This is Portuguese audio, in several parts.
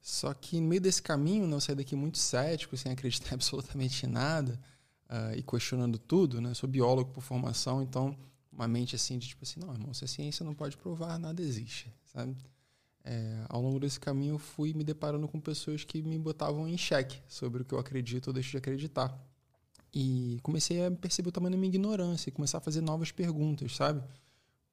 Só que no meio desse caminho, né, eu saí daqui muito cético, sem acreditar absolutamente em nada uh, e questionando tudo, né? Eu sou biólogo por formação, então uma mente assim de tipo assim, não, irmão, se a ciência não pode provar, nada existe, sabe? É, ao longo desse caminho eu fui me deparando com pessoas que me botavam em xeque sobre o que eu acredito ou deixo de acreditar. E comecei a perceber o tamanho da minha ignorância e começar a fazer novas perguntas, sabe?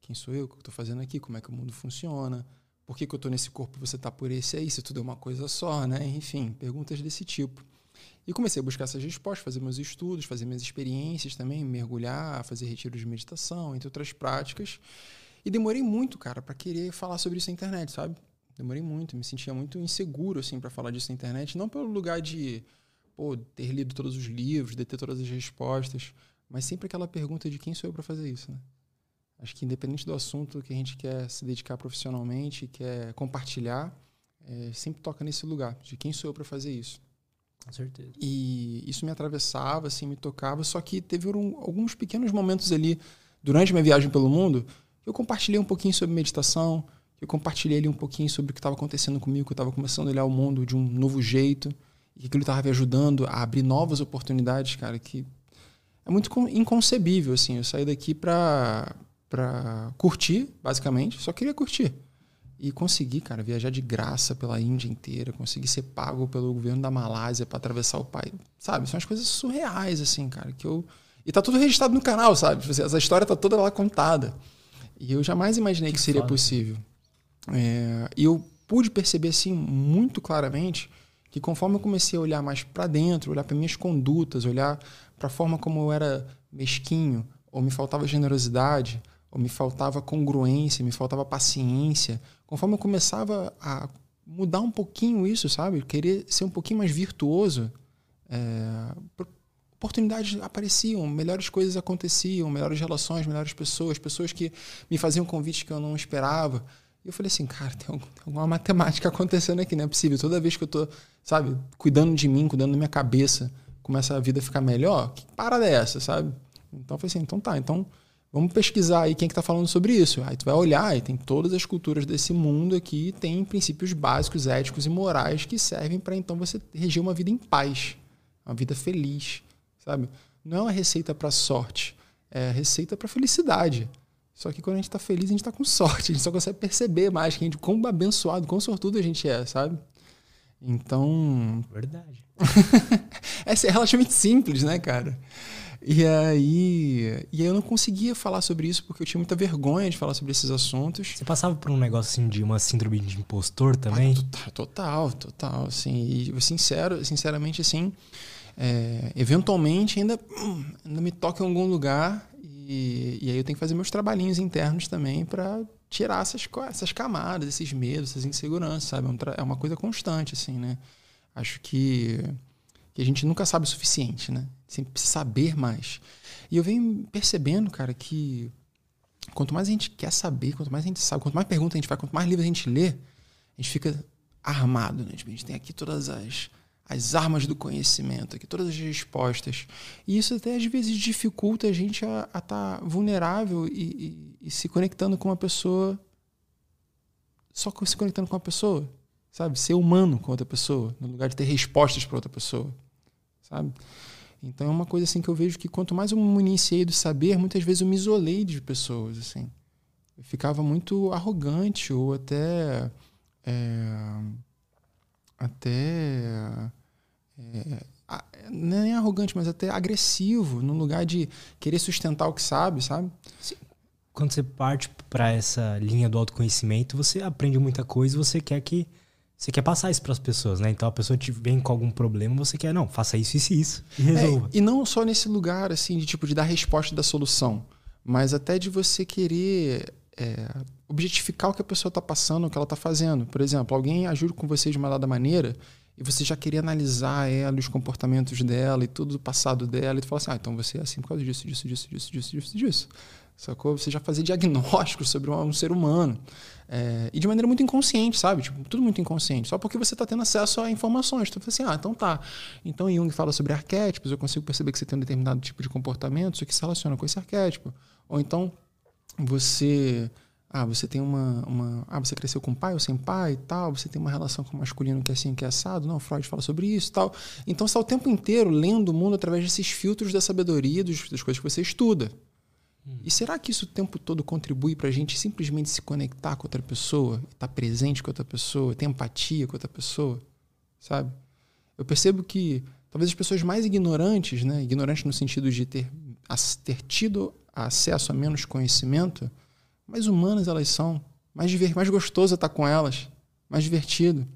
Quem sou eu? O que eu estou fazendo aqui? Como é que o mundo funciona? Por que, que eu estou nesse corpo você está por esse aí? Se tudo é uma coisa só, né? Enfim, perguntas desse tipo. E comecei a buscar essas respostas, fazer meus estudos, fazer minhas experiências também, mergulhar, fazer retiros de meditação, entre outras práticas. E demorei muito, cara, para querer falar sobre isso na internet, sabe? Demorei muito, me sentia muito inseguro assim para falar disso na internet, não pelo lugar de pô, ter lido todos os livros, de ter todas as respostas, mas sempre aquela pergunta de quem sou eu para fazer isso, né? Acho que independente do assunto que a gente quer se dedicar profissionalmente, quer compartilhar, é, sempre toca nesse lugar de quem sou eu para fazer isso. Com certeza. E isso me atravessava, assim, me tocava. Só que teve um, alguns pequenos momentos ali durante minha viagem pelo mundo que eu compartilhei um pouquinho sobre meditação, que eu compartilhei ali um pouquinho sobre o que estava acontecendo comigo, que eu estava começando a olhar o mundo de um novo jeito e que aquilo estava me ajudando a abrir novas oportunidades, cara, que é muito inconcebível, assim. Eu saí daqui para para curtir, basicamente, só queria curtir. E consegui, cara, viajar de graça pela Índia inteira, consegui ser pago pelo governo da Malásia para atravessar o país. Sabe? São as coisas surreais, assim, cara, que eu. E tá tudo registrado no canal, sabe? Tipo assim, essa história tá toda lá contada. E eu jamais imaginei que, que seria foda. possível. É, e eu pude perceber, assim, muito claramente que conforme eu comecei a olhar mais para dentro, olhar para minhas condutas, olhar para a forma como eu era mesquinho, ou me faltava generosidade, ou me faltava congruência, me faltava paciência. Conforme eu começava a mudar um pouquinho isso, sabe? Querer ser um pouquinho mais virtuoso, é, oportunidades apareciam, melhores coisas aconteciam, melhores relações, melhores pessoas, pessoas que me faziam convites que eu não esperava. E eu falei assim, cara, tem, alguma matemática acontecendo aqui, não é possível. Toda vez que eu tô, sabe, cuidando de mim, cuidando da minha cabeça, começa a vida a ficar melhor, que parada é essa, sabe? Então eu falei assim, então tá, então Vamos pesquisar aí quem é que está falando sobre isso. Aí tu vai olhar e tem todas as culturas desse mundo aqui, tem princípios básicos, éticos e morais que servem para então você reger uma vida em paz, uma vida feliz, sabe? Não é uma receita para sorte, é receita para felicidade. Só que quando a gente está feliz, a gente está com sorte, a gente só consegue perceber mais que a gente quão abençoado, quão sortudo a gente é, sabe? Então. Verdade. Essa é relativamente simples, né, cara? E aí, e aí eu não conseguia falar sobre isso porque eu tinha muita vergonha de falar sobre esses assuntos. Você passava por um negócio assim de uma síndrome de impostor também? Ah, total, total, assim, e sincero, sinceramente assim, é, eventualmente ainda, ainda me toca em algum lugar e, e aí eu tenho que fazer meus trabalhinhos internos também para tirar essas, essas camadas, esses medos, essas inseguranças, sabe? É, é uma coisa constante, assim, né? Acho que que a gente nunca sabe o suficiente, né? Sempre saber mais. E eu venho percebendo, cara, que quanto mais a gente quer saber, quanto mais a gente sabe, quanto mais pergunta a gente faz, quanto mais livro a gente lê, a gente fica armado, né? Tipo, a gente tem aqui todas as, as armas do conhecimento, aqui todas as respostas. E isso até às vezes dificulta a gente a estar tá vulnerável e, e, e se conectando com uma pessoa, só se conectando com uma pessoa, sabe? Ser humano com outra pessoa, no lugar de ter respostas para outra pessoa sabe? Então é uma coisa assim que eu vejo que quanto mais eu me iniciei do saber, muitas vezes eu me isolei de pessoas, assim. Eu ficava muito arrogante ou até é, até é, nem arrogante, mas até agressivo, no lugar de querer sustentar o que sabe, sabe? Quando você parte para essa linha do autoconhecimento, você aprende muita coisa, você quer que você quer passar isso para as pessoas, né? Então a pessoa te vem com algum problema, você quer, não, faça isso, isso e isso e resolva. É, e não só nesse lugar, assim, de tipo, de dar resposta da solução, mas até de você querer é, objetificar o que a pessoa está passando, o que ela está fazendo. Por exemplo, alguém ajuda com você de uma dada maneira e você já queria analisar ela, os comportamentos dela e tudo do passado dela, e tu fala assim, ah, então você é assim por causa disso, disso, disso, disso, disso, disso, disso. Sacou? Você já fazer diagnóstico sobre um, um ser humano. É, e de maneira muito inconsciente, sabe? Tipo, tudo muito inconsciente. Só porque você está tendo acesso a informações. Então, assim, ah, então tá. Então, Jung fala sobre arquétipos, eu consigo perceber que você tem um determinado tipo de comportamento, isso que se relaciona com esse arquétipo. Ou então, você Ah, você tem uma, uma. Ah, você cresceu com pai ou sem pai e tal. Você tem uma relação com o masculino que é assim, que é assado. Não, Freud fala sobre isso e tal. Então você está o tempo inteiro lendo o mundo através desses filtros da sabedoria, dos, das coisas que você estuda. Hum. E será que isso o tempo todo contribui para a gente simplesmente se conectar com outra pessoa, estar tá presente com outra pessoa, ter empatia com outra pessoa? Sabe? Eu percebo que talvez as pessoas mais ignorantes, né, ignorantes no sentido de ter, ter tido acesso a menos conhecimento, mais humanas elas são, mais, mais gostoso estar com elas, mais divertido,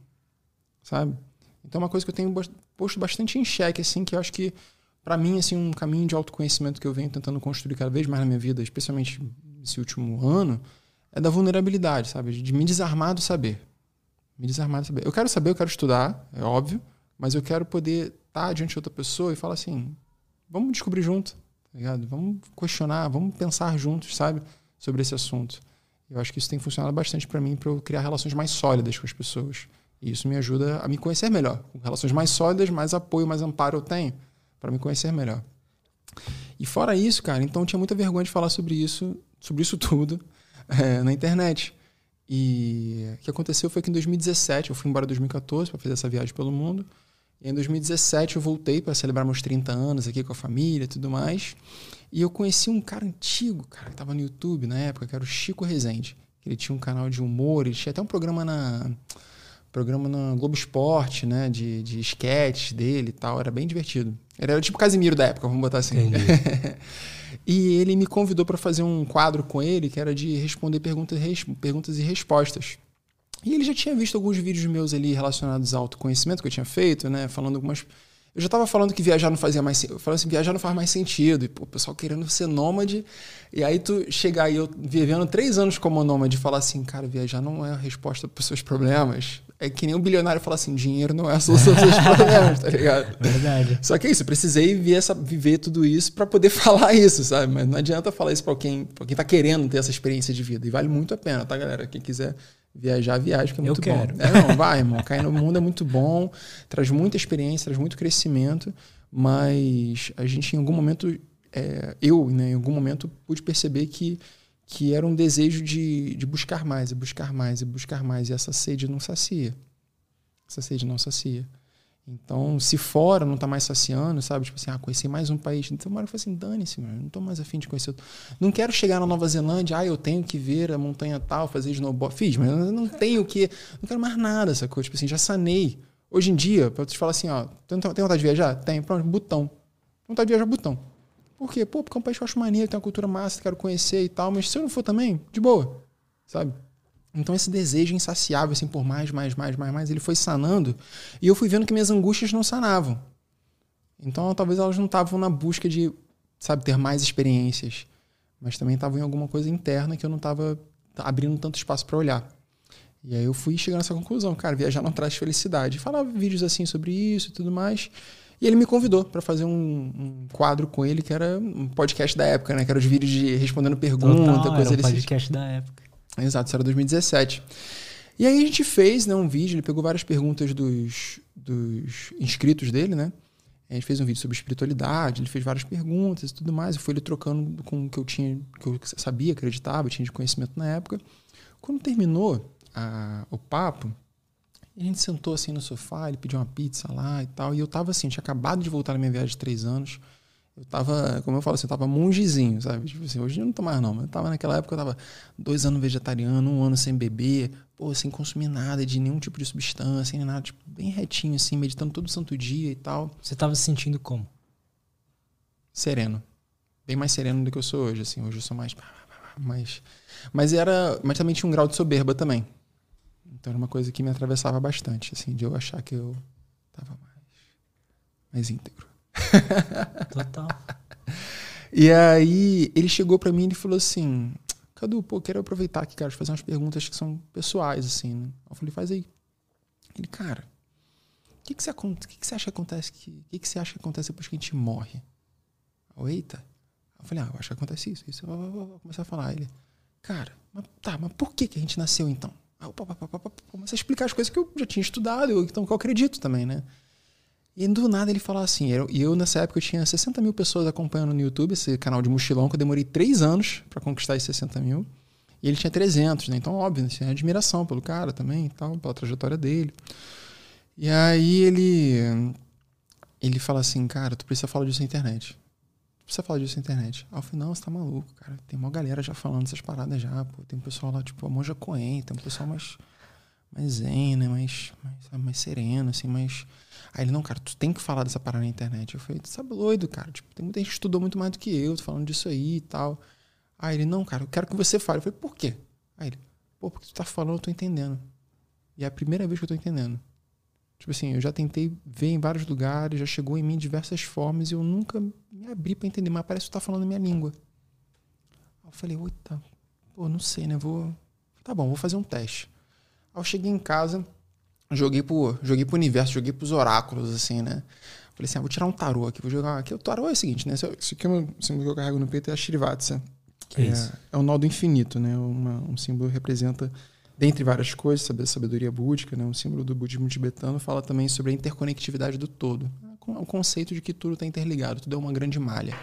sabe? Então é uma coisa que eu tenho posto bastante em xeque, assim, que eu acho que para mim assim um caminho de autoconhecimento que eu venho tentando construir cada vez mais na minha vida, especialmente nesse último ano, é da vulnerabilidade, sabe? De me desarmar do saber. Me desarmar do saber. Eu quero saber, eu quero estudar, é óbvio, mas eu quero poder estar diante de outra pessoa e falar assim: vamos descobrir junto, tá ligado? Vamos questionar, vamos pensar juntos, sabe? sobre esse assunto. Eu acho que isso tem funcionado bastante para mim para eu criar relações mais sólidas com as pessoas. E isso me ajuda a me conhecer melhor. Com relações mais sólidas, mais apoio, mais amparo eu tenho para me conhecer melhor. E fora isso, cara, então tinha muita vergonha de falar sobre isso, sobre isso tudo é, na internet. E o que aconteceu foi que em 2017, eu fui embora em 2014 para fazer essa viagem pelo mundo. E em 2017 eu voltei para celebrar meus 30 anos aqui com a família e tudo mais. E eu conheci um cara antigo, cara, que tava no YouTube na época, que era o Chico Rezende. Ele tinha um canal de humor, ele tinha até um programa na programa na Globo Esporte, né, de, de sketches dele e tal, era bem divertido. Era tipo Casimiro da época, vamos botar assim. e ele me convidou para fazer um quadro com ele que era de responder perguntas, perguntas e respostas. E ele já tinha visto alguns vídeos meus ali relacionados ao autoconhecimento que eu tinha feito, né, falando algumas eu já estava falando que viajar não fazia mais eu falando assim, viajar não faz mais sentido. E pô, o pessoal querendo ser nômade. E aí tu chegar aí, eu vivendo três anos como nômade, e falar assim, cara, viajar não é a resposta para os seus problemas. É que nem um bilionário falar assim, dinheiro não é a solução dos seus problemas, tá ligado? Verdade. Só que é isso, eu precisei viver, essa, viver tudo isso para poder falar isso, sabe? Mas não adianta falar isso para quem, pra quem tá querendo ter essa experiência de vida. E vale muito a pena, tá, galera? Quem quiser Viajar, viagem, que é muito eu quero. bom. É, não, vai, irmão. Cair no mundo é muito bom, traz muita experiência, traz muito crescimento, mas a gente em algum momento, é, eu, né, em algum momento, pude perceber que, que era um desejo de, de buscar mais, e buscar mais, e buscar mais, e essa sede não sacia. Essa sede não sacia. Então, se fora não tá mais saciando, sabe? Tipo assim, ah, conheci mais um país. Então, uma hora eu falei assim, dane-se, não tô mais afim de conhecer outro. Não quero chegar na Nova Zelândia, ah, eu tenho que ver a montanha tal, fazer snowboard. Fiz, mas eu não tenho que. Não quero mais nada, essa coisa. Tipo assim, já sanei. Hoje em dia, pra te falar assim, ó, tem vontade de viajar? Tem, pronto, botão. Vontade de viajar, botão. Por quê? Pô, porque é um país que eu acho maneiro, tem uma cultura massa, quero conhecer e tal, mas se eu não for também, de boa, sabe? Então esse desejo insaciável assim por mais, mais, mais, mais, mais, ele foi sanando e eu fui vendo que minhas angústias não sanavam. Então talvez elas não estavam na busca de, sabe, ter mais experiências, mas também estavam em alguma coisa interna que eu não estava abrindo tanto espaço para olhar. E aí eu fui chegando nessa conclusão, cara, viajar não traz felicidade. Falava vídeos assim sobre isso e tudo mais. E ele me convidou para fazer um, um, quadro com ele que era um podcast da época, né? Que era os vídeos de respondendo pergunta, Total, coisa era um podcast da época. Exato, isso era 2017. E aí a gente fez né, um vídeo, ele pegou várias perguntas dos, dos inscritos dele, né? A gente fez um vídeo sobre espiritualidade, ele fez várias perguntas e tudo mais, e foi ele trocando com o que eu tinha, que eu sabia, acreditava, tinha de conhecimento na época. Quando terminou a, o papo, a gente sentou assim no sofá, ele pediu uma pizza lá e tal, e eu tava assim, tinha acabado de voltar na minha viagem de três anos, eu tava, como eu falo assim, eu tava mongezinho, sabe? Tipo assim, hoje eu não tô mais não, mas eu tava naquela época, eu tava dois anos vegetariano, um ano sem beber, pô, sem consumir nada de nenhum tipo de substância, nem nada, tipo, bem retinho, assim, meditando todo santo dia e tal. Você tava se sentindo como? Sereno. Bem mais sereno do que eu sou hoje, assim. Hoje eu sou mais. Mas, mas era. Mas também tinha um grau de soberba também. Então era uma coisa que me atravessava bastante, assim, de eu achar que eu tava mais, mais íntegro. Total. e aí ele chegou para mim e falou assim: Cadu, pô, quero aproveitar aqui, cara, fazer umas perguntas que são pessoais, assim, né? Eu falei, faz aí. Ele, cara, o que, que, você, que, que você acha que acontece? O que, que, que você acha que acontece depois que a gente morre? Eu, Eita. Eu falei, ah, eu acho que acontece isso. isso. Eu vou começar a falar. Ele, cara, mas, tá, mas por que, que a gente nasceu então? Aí eu comecei a explicar as coisas que eu já tinha estudado, então que eu acredito também, né? E do nada ele falou assim, e eu, nessa época eu tinha 60 mil pessoas acompanhando no YouTube, esse canal de mochilão, que eu demorei três anos para conquistar esses 60 mil. E ele tinha 300, né? Então, óbvio, tinha admiração pelo cara também tal, pela trajetória dele. E aí ele ele fala assim, cara, tu precisa falar disso na internet. Precisa falar disso na internet. Aí falei, não, você tá maluco, cara. Tem uma galera já falando essas paradas já, pô. Tem um pessoal lá, tipo, a Monja Coen, tem um pessoal mais, mais zen, né? Mais, mais, mais sereno, assim, mais... Aí ele, não, cara, tu tem que falar dessa parada na internet. Eu falei, tu sabe doido, cara. Tipo, tem muita gente que estudou muito mais do que eu, tô falando disso aí e tal. Aí ele, não, cara, eu quero que você fale. Eu falei, por quê? Aí ele, pô, porque tu tá falando, eu tô entendendo. E é a primeira vez que eu tô entendendo. Tipo assim, eu já tentei ver em vários lugares, já chegou em mim de diversas formas e eu nunca me abri para entender, mas parece que tu tá falando a minha língua. Aí eu falei, oi, tá. Pô, não sei, né? Vou. Tá bom, vou fazer um teste. Aí eu cheguei em casa, joguei pro, joguei pro universo, joguei pros oráculos, assim, né? Falei assim, ah, vou tirar um tarô aqui, vou jogar aqui. O tarô é o seguinte, né? Esse aqui é o símbolo que eu carrego no peito é a Shrivatsa. Que é, é, é o nó do infinito, né? Uma, um símbolo que representa dentre várias coisas, a sabedoria búdica, né, um símbolo do budismo tibetano, fala também sobre a interconectividade do todo. O conceito de que tudo está interligado, tudo é uma grande malha.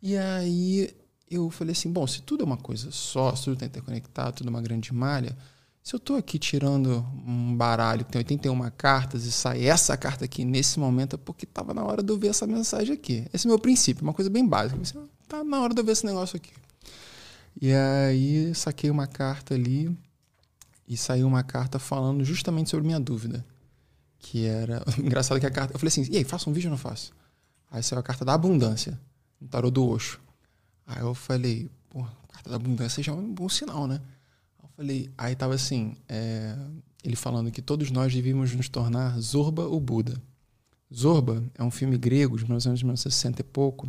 E aí eu falei assim, bom, se tudo é uma coisa só, se tudo está interconectado, tudo é uma grande malha, se eu estou aqui tirando um baralho que tem 81 cartas e sai essa carta aqui nesse momento, é porque estava na hora de eu ver essa mensagem aqui. Esse é o meu princípio, uma coisa bem básica. Está na hora de eu ver esse negócio aqui. E aí saquei uma carta ali, e saiu uma carta falando justamente sobre minha dúvida. Que era. Engraçado que a carta. Eu falei assim: e aí, faço um vídeo ou não faço? Aí saiu a carta da abundância, no tarô do Osho. Aí eu falei: pô, carta da abundância já é um bom sinal, né? Aí eu falei: aí tava assim, é, ele falando que todos nós devíamos nos tornar Zorba ou Buda. Zorba é um filme grego de 1960 e pouco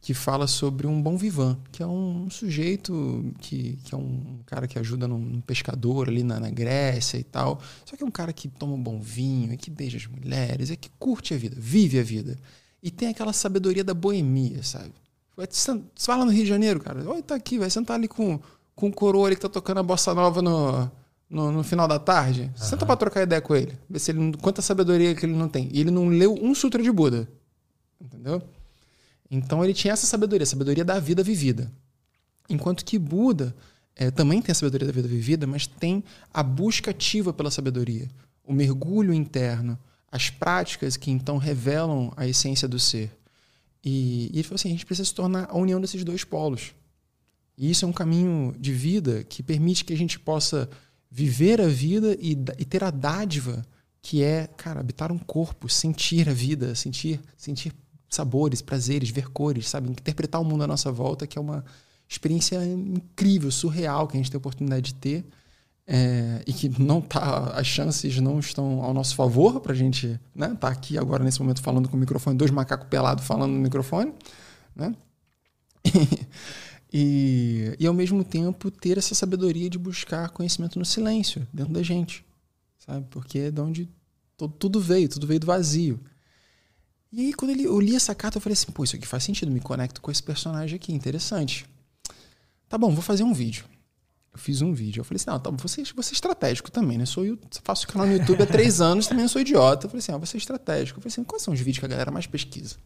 que fala sobre um bom vivan, que é um sujeito que, que é um cara que ajuda num, pescador ali na, na, Grécia e tal. Só que é um cara que toma um bom vinho, é que beija as mulheres, é que curte a vida, vive a vida. E tem aquela sabedoria da boemia, sabe? Você vai lá no Rio de Janeiro, cara. Oi, tá aqui, vai sentar ali com, com o coroa ali que tá tocando a bossa nova no, no, no final da tarde. Uhum. Senta pra trocar ideia com ele. Ver se ele, quanta sabedoria que ele não tem. E ele não leu um sutra de Buda. Entendeu? Então ele tinha essa sabedoria, sabedoria da vida vivida. Enquanto que Buda é, também tem a sabedoria da vida vivida, mas tem a busca ativa pela sabedoria, o mergulho interno, as práticas que então revelam a essência do ser. E, e ele falou assim: a gente precisa se tornar a união desses dois polos. E isso é um caminho de vida que permite que a gente possa viver a vida e, e ter a dádiva que é, cara, habitar um corpo, sentir a vida, sentir, sentir sabores, prazeres, ver cores, sabe? Interpretar o mundo à nossa volta, que é uma experiência incrível, surreal que a gente tem a oportunidade de ter. É, e que não tá, as chances não estão ao nosso favor para a gente né, tá aqui agora nesse momento falando com o microfone, dois macacos pelados falando no microfone, né? e, e ao mesmo tempo ter essa sabedoria de buscar conhecimento no silêncio dentro da gente, sabe? Porque é de onde tudo veio, tudo veio do vazio. E aí, quando ele, eu li essa carta, eu falei assim: pô, isso aqui faz sentido, me conecto com esse personagem aqui, interessante. Tá bom, vou fazer um vídeo. Eu fiz um vídeo. Eu falei assim: não, tá, você, você é estratégico também, né? Sou, eu faço canal no YouTube há três anos, também sou idiota. Eu falei assim: ah, você é estratégico. Eu falei assim: quais são os vídeos que a galera mais pesquisa?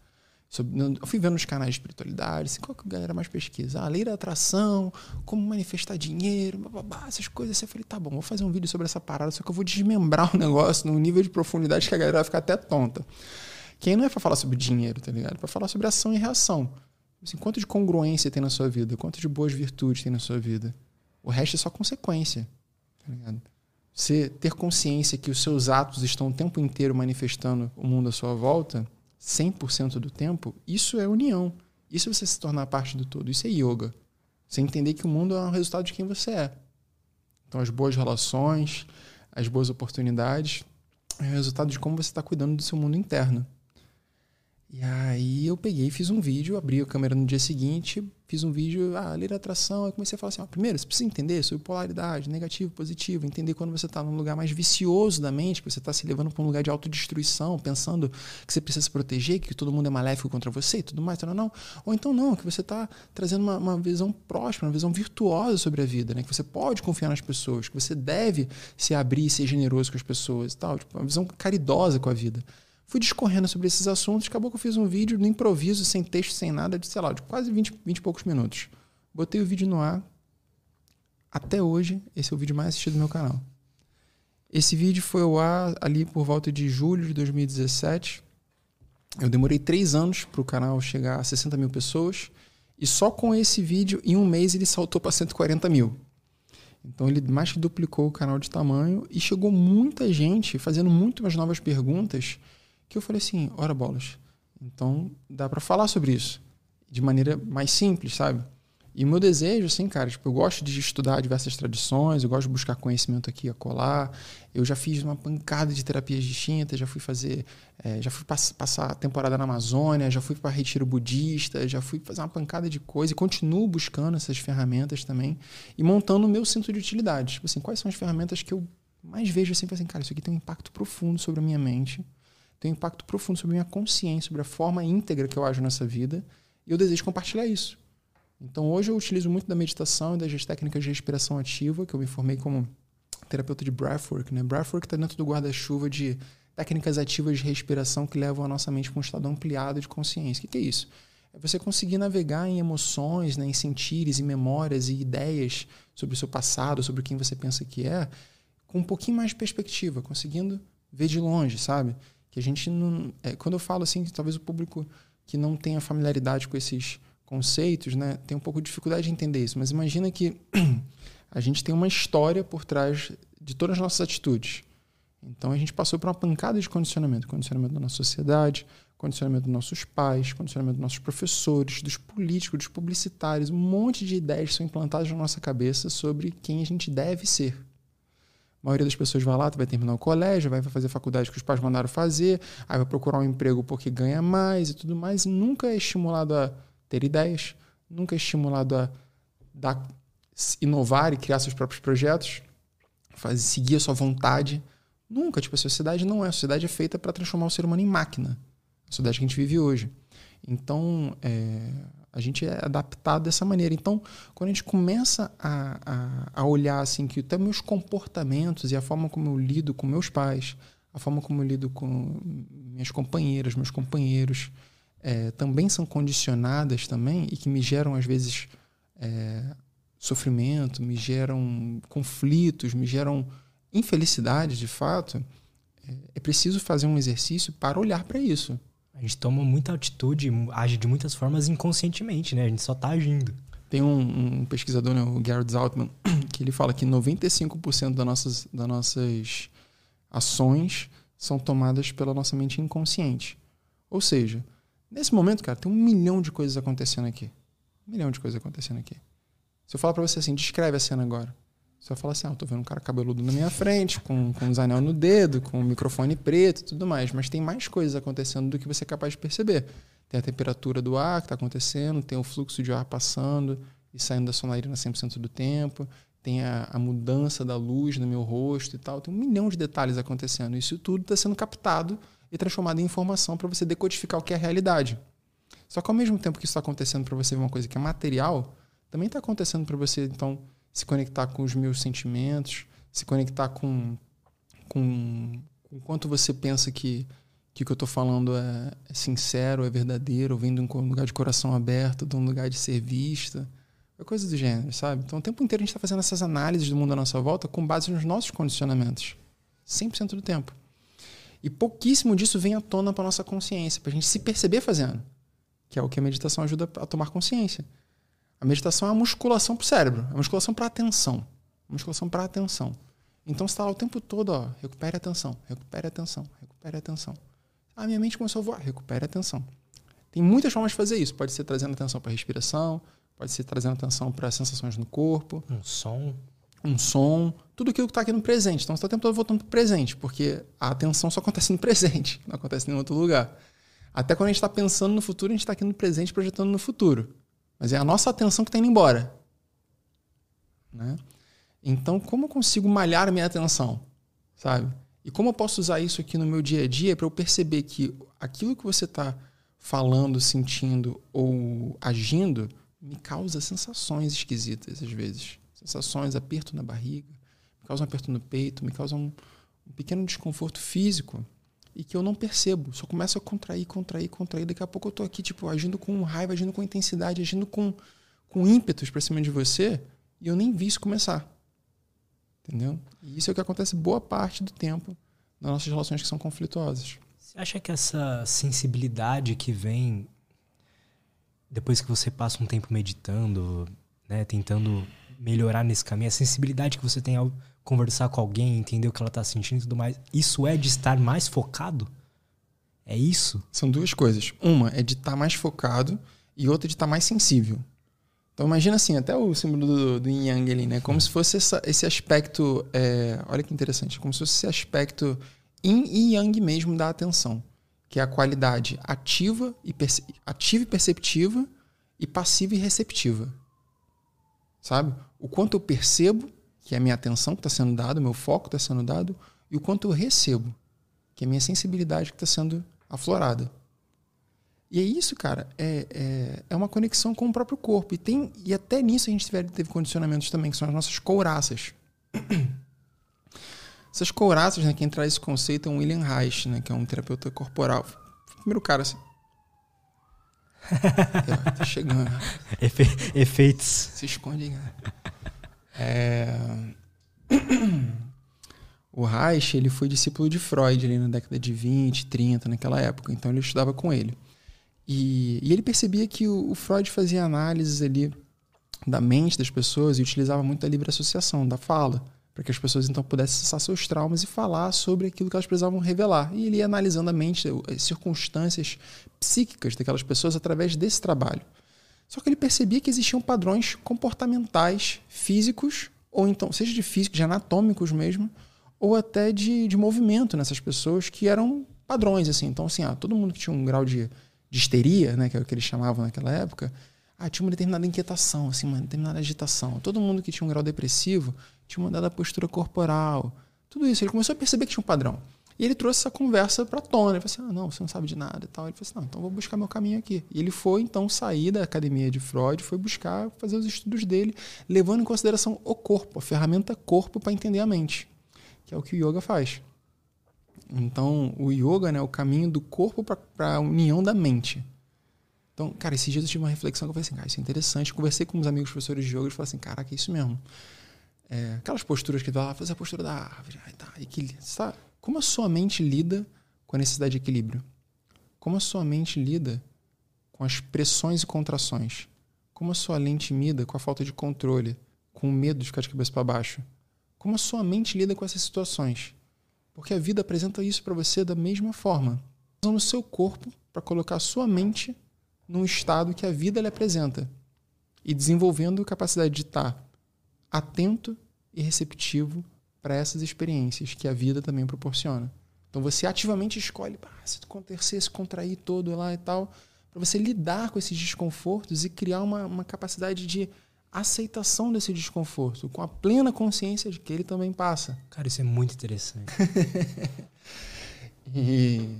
eu fui vendo nos canais de espiritualidade, assim, qual que a galera mais pesquisa? Ah, lei da atração, como manifestar dinheiro, babá, essas coisas. Assim, eu falei, tá bom, vou fazer um vídeo sobre essa parada, só que eu vou desmembrar o negócio num nível de profundidade que a galera vai ficar até tonta. Quem não é para falar sobre dinheiro, tá ligado? É para falar sobre ação e reação. Assim, quanto de congruência tem na sua vida? Quanto de boas virtudes tem na sua vida? O resto é só consequência, tá ligado? Você ter consciência que os seus atos estão o tempo inteiro manifestando o mundo à sua volta, 100% do tempo, isso é união. Isso é você se tornar parte do todo. Isso é yoga. Você entender que o mundo é um resultado de quem você é. Então, as boas relações, as boas oportunidades, é o resultado de como você está cuidando do seu mundo interno. E aí eu peguei fiz um vídeo, abri a câmera no dia seguinte, fiz um vídeo, ah, ler atração, aí comecei a falar assim, ó, primeiro, você precisa entender sobre polaridade, negativo, positivo, entender quando você está num lugar mais vicioso da mente, que você está se levando para um lugar de autodestruição, pensando que você precisa se proteger, que todo mundo é maléfico contra você e tudo mais, não, não. Ou então não, que você está trazendo uma, uma, visão próxima, uma visão virtuosa sobre a vida, né? que você pode confiar nas pessoas, que você deve se abrir e ser generoso com as pessoas e tal, tipo, uma visão caridosa com a vida. Fui discorrendo sobre esses assuntos, acabou que eu fiz um vídeo no improviso, sem texto, sem nada, de, sei lá, de quase 20, 20 e poucos minutos. Botei o vídeo no ar, até hoje, esse é o vídeo mais assistido do meu canal. Esse vídeo foi ao ar ali por volta de julho de 2017. Eu demorei três anos para o canal chegar a 60 mil pessoas. E só com esse vídeo, em um mês, ele saltou para 140 mil. Então ele mais que duplicou o canal de tamanho e chegou muita gente fazendo muito mais novas perguntas que eu falei assim, ora bolas. Então dá para falar sobre isso de maneira mais simples, sabe? E o meu desejo, assim, cara, tipo, eu gosto de estudar diversas tradições, eu gosto de buscar conhecimento aqui a colar. Eu já fiz uma pancada de terapias distintas, já fui fazer, é, já fui pass passar temporada na Amazônia, já fui para retiro budista, já fui fazer uma pancada de coisa e continuo buscando essas ferramentas também e montando o meu centro de utilidade. Tipo assim, quais são as ferramentas que eu mais vejo assim, assim, cara, isso aqui tem um impacto profundo sobre a minha mente, tem um impacto profundo sobre a minha consciência, sobre a forma íntegra que eu ajo nessa vida, e eu desejo compartilhar isso. Então hoje eu utilizo muito da meditação e das técnicas de respiração ativa, que eu me formei como terapeuta de breathwork. Né? Breathwork está dentro do guarda-chuva de técnicas ativas de respiração que levam a nossa mente para um estado ampliado de consciência. O que, é isso? É você conseguir navegar em emoções, né, em sentires, em memórias e ideias sobre o seu passado, sobre quem você pensa que é, com um pouquinho mais de perspectiva, conseguindo ver de longe, sabe? Que a gente não. É, quando eu falo assim, talvez o público que não tenha familiaridade com esses conceitos, né, tem um pouco de dificuldade de entender isso. Mas imagina que a gente tem uma história por trás de todas as nossas atitudes. Então a gente passou por uma pancada de condicionamento, condicionamento da nossa sociedade, condicionamento dos nossos pais, condicionamento dos nossos professores, dos políticos, dos publicitários, um monte de ideias são implantadas na nossa cabeça sobre quem a gente deve ser. A maioria das pessoas vai lá, vai terminar o colégio, vai fazer faculdade que os pais mandaram fazer, aí vai procurar um emprego porque ganha mais e tudo mais, nunca é estimulado a ter ideias, nunca é estimulado a dar, inovar e criar seus próprios projetos, fazer, seguir a sua vontade. Nunca. Tipo, a sociedade não é. A sociedade é feita para transformar o ser humano em máquina. A sociedade que a gente vive hoje. Então, é, a gente é adaptado dessa maneira. Então, quando a gente começa a, a, a, olhar assim que até meus comportamentos e a forma como eu lido com meus pais, a forma como eu lido com minhas companheiras, meus companheiros, é, também são condicionadas também e que me geram às vezes é, sofrimento, me geram conflitos, me geram infelicidade de fato, é, é preciso fazer um exercício para olhar para isso. A gente toma muita altitude, age de muitas formas inconscientemente, né? A gente só está agindo. Tem um, um, pesquisador, né, o Garrett Zaltman, que ele fala que 95% das nossas, das nossas ações são tomadas pela nossa mente inconsciente. Ou seja, Nesse momento, cara, tem um milhão de coisas acontecendo aqui. Um milhão de coisas acontecendo aqui. Se eu falar para você assim, descreve a cena agora. Você vai falar assim, ah, tô vendo um cara cabeludo na minha frente, com, com uns anel no dedo, com um microfone preto e tudo mais. Mas tem mais coisas acontecendo do que você é capaz de perceber. Tem a temperatura do ar que está acontecendo, tem o fluxo de ar passando e saindo da sua narina 100% do tempo, tem a, a, mudança da luz no meu rosto e tal. Tem um milhão de detalhes acontecendo. Isso tudo está sendo captado e transformado em informação para você decodificar o que é a realidade. Só que ao mesmo tempo que isso está acontecendo para você ver uma coisa que é material, também está acontecendo para você, então, se conectar com os meus sentimentos, se conectar com, com, com quanto você pensa que, que o que eu estou falando é, é, sincero, é verdadeiro, vem de um lugar de coração aberto, de um lugar de ser vista. É coisa do gênero, sabe? Então, o tempo inteiro a gente está fazendo essas análises do mundo à nossa volta com base nos nossos condicionamentos. 100% do tempo. E pouquíssimo disso vem à tona para nossa consciência, para a gente se perceber fazendo, que é o que a meditação ajuda a tomar consciência. A meditação é a musculação para o cérebro, é a musculação para a atenção. A musculação para a atenção. Então você está lá o tempo todo, ó, recupere a atenção, recupere a atenção, recupere a atenção. A minha mente começou a voar, recupere a atenção. Tem muitas formas de fazer isso. Pode ser trazendo atenção para a respiração, pode ser trazendo atenção para as sensações no corpo. Um som um som, tudo aquilo que está aqui no presente. Então você está o tempo todo voltando para o presente, porque a atenção só acontece no presente, não acontece em outro lugar. Até quando a gente está pensando no futuro, a gente está aqui no presente projetando no futuro. Mas é a nossa atenção que está indo embora. Né? Então, como eu consigo malhar a minha atenção? Sabe? E como eu posso usar isso aqui no meu dia a dia para eu perceber que aquilo que você está falando, sentindo ou agindo me causa sensações esquisitas às vezes sensações, aperto na barriga, me causa um aperto no peito, me causa um, um pequeno desconforto físico e que eu não percebo. Só começo a contrair, contrair, contrair. Daqui a pouco eu estou aqui, tipo, agindo com raiva, agindo com intensidade, agindo com, com ímpetos para cima de você e eu nem vi isso começar. Entendeu? E isso é o que acontece boa parte do tempo nas nossas relações que são conflituosas. Você acha que essa sensibilidade que vem depois que você passa um tempo meditando, né, tentando melhorar nesse caminho, a sensibilidade que você tem ao conversar com alguém, entender o que ela está sentindo e tudo mais, isso é de estar mais focado? É isso? São duas coisas. Uma é de estar tá mais focado e outra de estar tá mais sensível. Então imagina assim, até o símbolo do, do Yin Yang ali, né? Como se fosse essa, esse aspecto. É, olha que interessante, como se fosse esse aspecto Yin e Yang mesmo da atenção. Que é a qualidade ativa e, ativa e perceptiva e passiva e receptiva. Sabe? O quanto eu percebo que é a minha atenção que está sendo dada, o meu foco está sendo dado, e o quanto eu recebo, que é a minha sensibilidade que está sendo aflorada. E é isso, cara, é, é, é, uma conexão com o próprio corpo. E, tem, e até nisso a gente teve, teve condicionamentos também, que são as nossas couraças. Essas couraças, né, quem traz esse conceito é o William Reich, né, que é um terapeuta corporal. Primeiro cara, assim. é, tá chegando. Efe, efeitos. Se esconde cara. É... O Reich, ele foi discípulo de Freud ali na década de 20, 30, naquela época. Então ele estudava com ele. E, e ele percebia que o, o, Freud fazia análises ali da mente das pessoas e utilizava muito a livre associação, da fala, para que as pessoas então pudessem acessar seus traumas e falar sobre aquilo que elas precisavam revelar. E ele ia analisando a mente, as circunstâncias psíquicas daquelas pessoas através desse trabalho. Só que ele percebia que existiam padrões comportamentais, físicos, ou então, seja de físicos, de anatômicos mesmo, ou até de, de movimento nessas pessoas que eram padrões, assim. Então, assim, ah, todo mundo que tinha um grau de de histeria, né, que é o que eles chamavam naquela época, ah, tinha uma determinada inquietação, assim, uma determinada agitação. Todo mundo que tinha um grau depressivo tinha uma dada postura corporal. Tudo isso. Ele começou a perceber que tinha um padrão. E ele trouxe essa conversa para tona. Ele falou assim: ah, não, você não sabe de nada e tal. Ele falou assim: não, então vou buscar meu caminho aqui. E ele foi, então, sair da academia de Freud, foi buscar fazer os estudos dele, levando em consideração o corpo, a ferramenta corpo para entender a mente, que é o que o yoga faz. Então, o yoga né, é o caminho do corpo para a união da mente. Então, cara, esses dias eu tive uma reflexão que eu falei assim, cara, isso é interessante. Conversei com uns amigos professores de yoga e falei assim, caraca, é isso mesmo. É, aquelas posturas que tu lá, fazer a postura da árvore, aí tá, equilíbrio. Sabe? Como a sua mente lida com a necessidade de equilíbrio? Como a sua mente lida com as pressões e contrações? Como a sua mente lida com a falta de controle, com o medo de ficar de cabeça para baixo? Como a sua mente lida com essas situações? Porque a vida apresenta isso para você da mesma forma. Usando o seu corpo para colocar a sua mente num estado que a vida lhe apresenta e desenvolvendo capacidade de estar atento e receptivo para essas experiências que a vida também proporciona. Então você ativamente escolhe ah, se acontecer, se contrair todo lá e tal, para você lidar com esses desconfortos e criar uma, uma capacidade de aceitação desse desconforto, com a plena consciência de que ele também passa. Cara, isso é muito interessante. e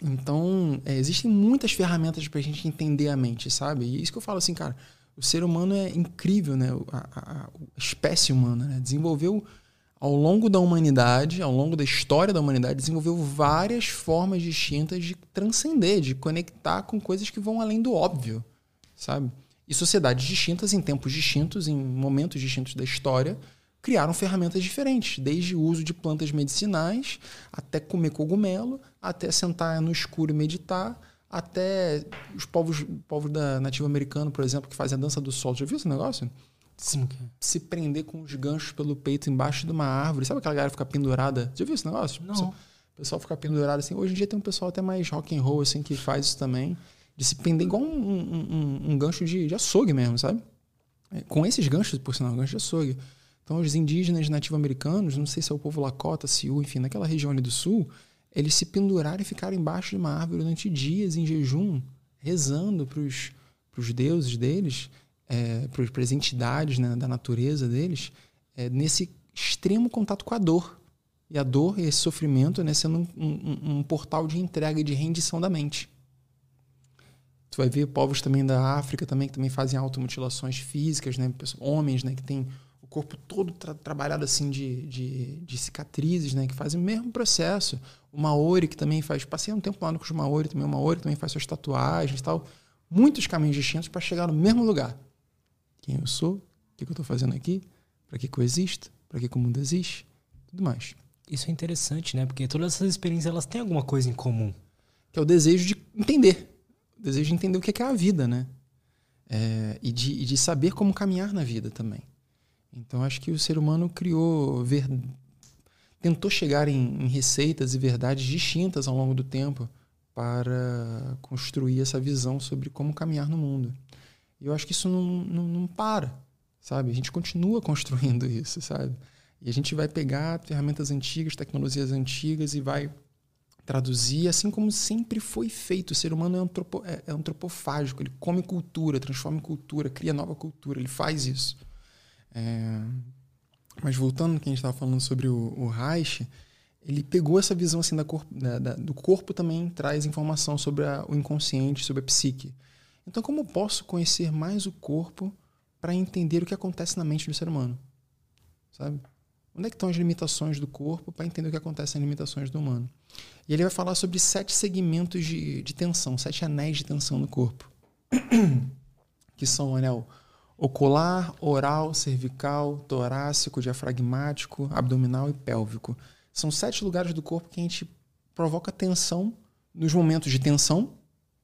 então, é, existem muitas ferramentas para a gente entender a mente, sabe? E isso que eu falo assim, cara, o ser humano é incrível, né? A, a, a espécie humana né? desenvolveu ao longo da humanidade, ao longo da história da humanidade, desenvolveu várias formas distintas de transcender, de conectar com coisas que vão além do óbvio, sabe? E sociedades distintas, em tempos distintos, em momentos distintos da história, criaram ferramentas diferentes, desde o uso de plantas medicinais, até comer cogumelo, até sentar no escuro e meditar, até os povos, povos da americano, por exemplo, que fazem a dança do sol. Já viu esse negócio? Se, se prender com os ganchos pelo peito embaixo de uma árvore. Sabe aquela galera ficar pendurada? Já viu esse negócio? Não. O pessoal ficar pendurado assim. Hoje em dia tem um pessoal até mais rock and roll assim que faz isso também de se prender igual um, um, um, um gancho de, de, açougue mesmo, sabe? É, com esses ganchos, por sinal, gancho de açougue. Então, os indígenas nativo-americanos, não sei se é o povo Lakota, Sioux, enfim, naquela região ali do sul, eles se penduraram e ficaram embaixo de uma árvore durante dias em jejum, rezando para os deuses deles, é, para as entidades né, da natureza deles, é, nesse extremo contato com a dor. E a dor e esse sofrimento né, sendo um, um, um portal de entrega e de rendição da mente. Tu vai ver povos também da África também que também fazem automutilações físicas, né? Homens, né? Que tem o corpo todo tra trabalhado assim de, de, de, cicatrizes, né? Que fazem o mesmo processo. O Maori que também faz... Passei um tempo lá no curso Maori também. O Maori também faz suas tatuagens e tal. Muitos caminhos distintos para chegar no mesmo lugar. Quem eu sou, que, que eu estou fazendo aqui? Para que, que eu existo? Para que, que o mundo existe? Tudo mais. Isso é interessante, né? Porque todas essas experiências elas têm alguma coisa em comum. Que é o desejo de entender. O desejo de entender o que é a vida, né? É, e, de, e de saber como caminhar na vida também. Então acho que o ser humano criou, ver, tentou chegar em, em receitas e verdades distintas ao longo do tempo para construir essa visão sobre como caminhar no mundo. E eu acho que isso não, não, não para, sabe? A gente continua construindo isso, sabe? E a gente vai pegar ferramentas antigas, tecnologias antigas e vai traduzir, assim como sempre foi feito. O ser humano é, antropo, é, é antropofágico, ele come cultura, transforma cultura, cria nova cultura, ele faz isso. É... Mas voltando ao que a gente estava falando sobre o, o Reich, ele pegou essa visão assim da corpo, da, da, do corpo também traz informação sobre a, o inconsciente, sobre a psique. Então, como posso conhecer mais o corpo para entender o que acontece na mente do ser humano? Sabe? Onde é que estão as limitações do corpo para entender o que acontece nas limitações do humano? E ele vai falar sobre sete segmentos de, de tensão, sete anéis de tensão no corpo. que são o anel ocular, oral, cervical, torácico, diafragmático, abdominal e pélvico. São sete lugares do corpo que a gente provoca tensão nos momentos de tensão,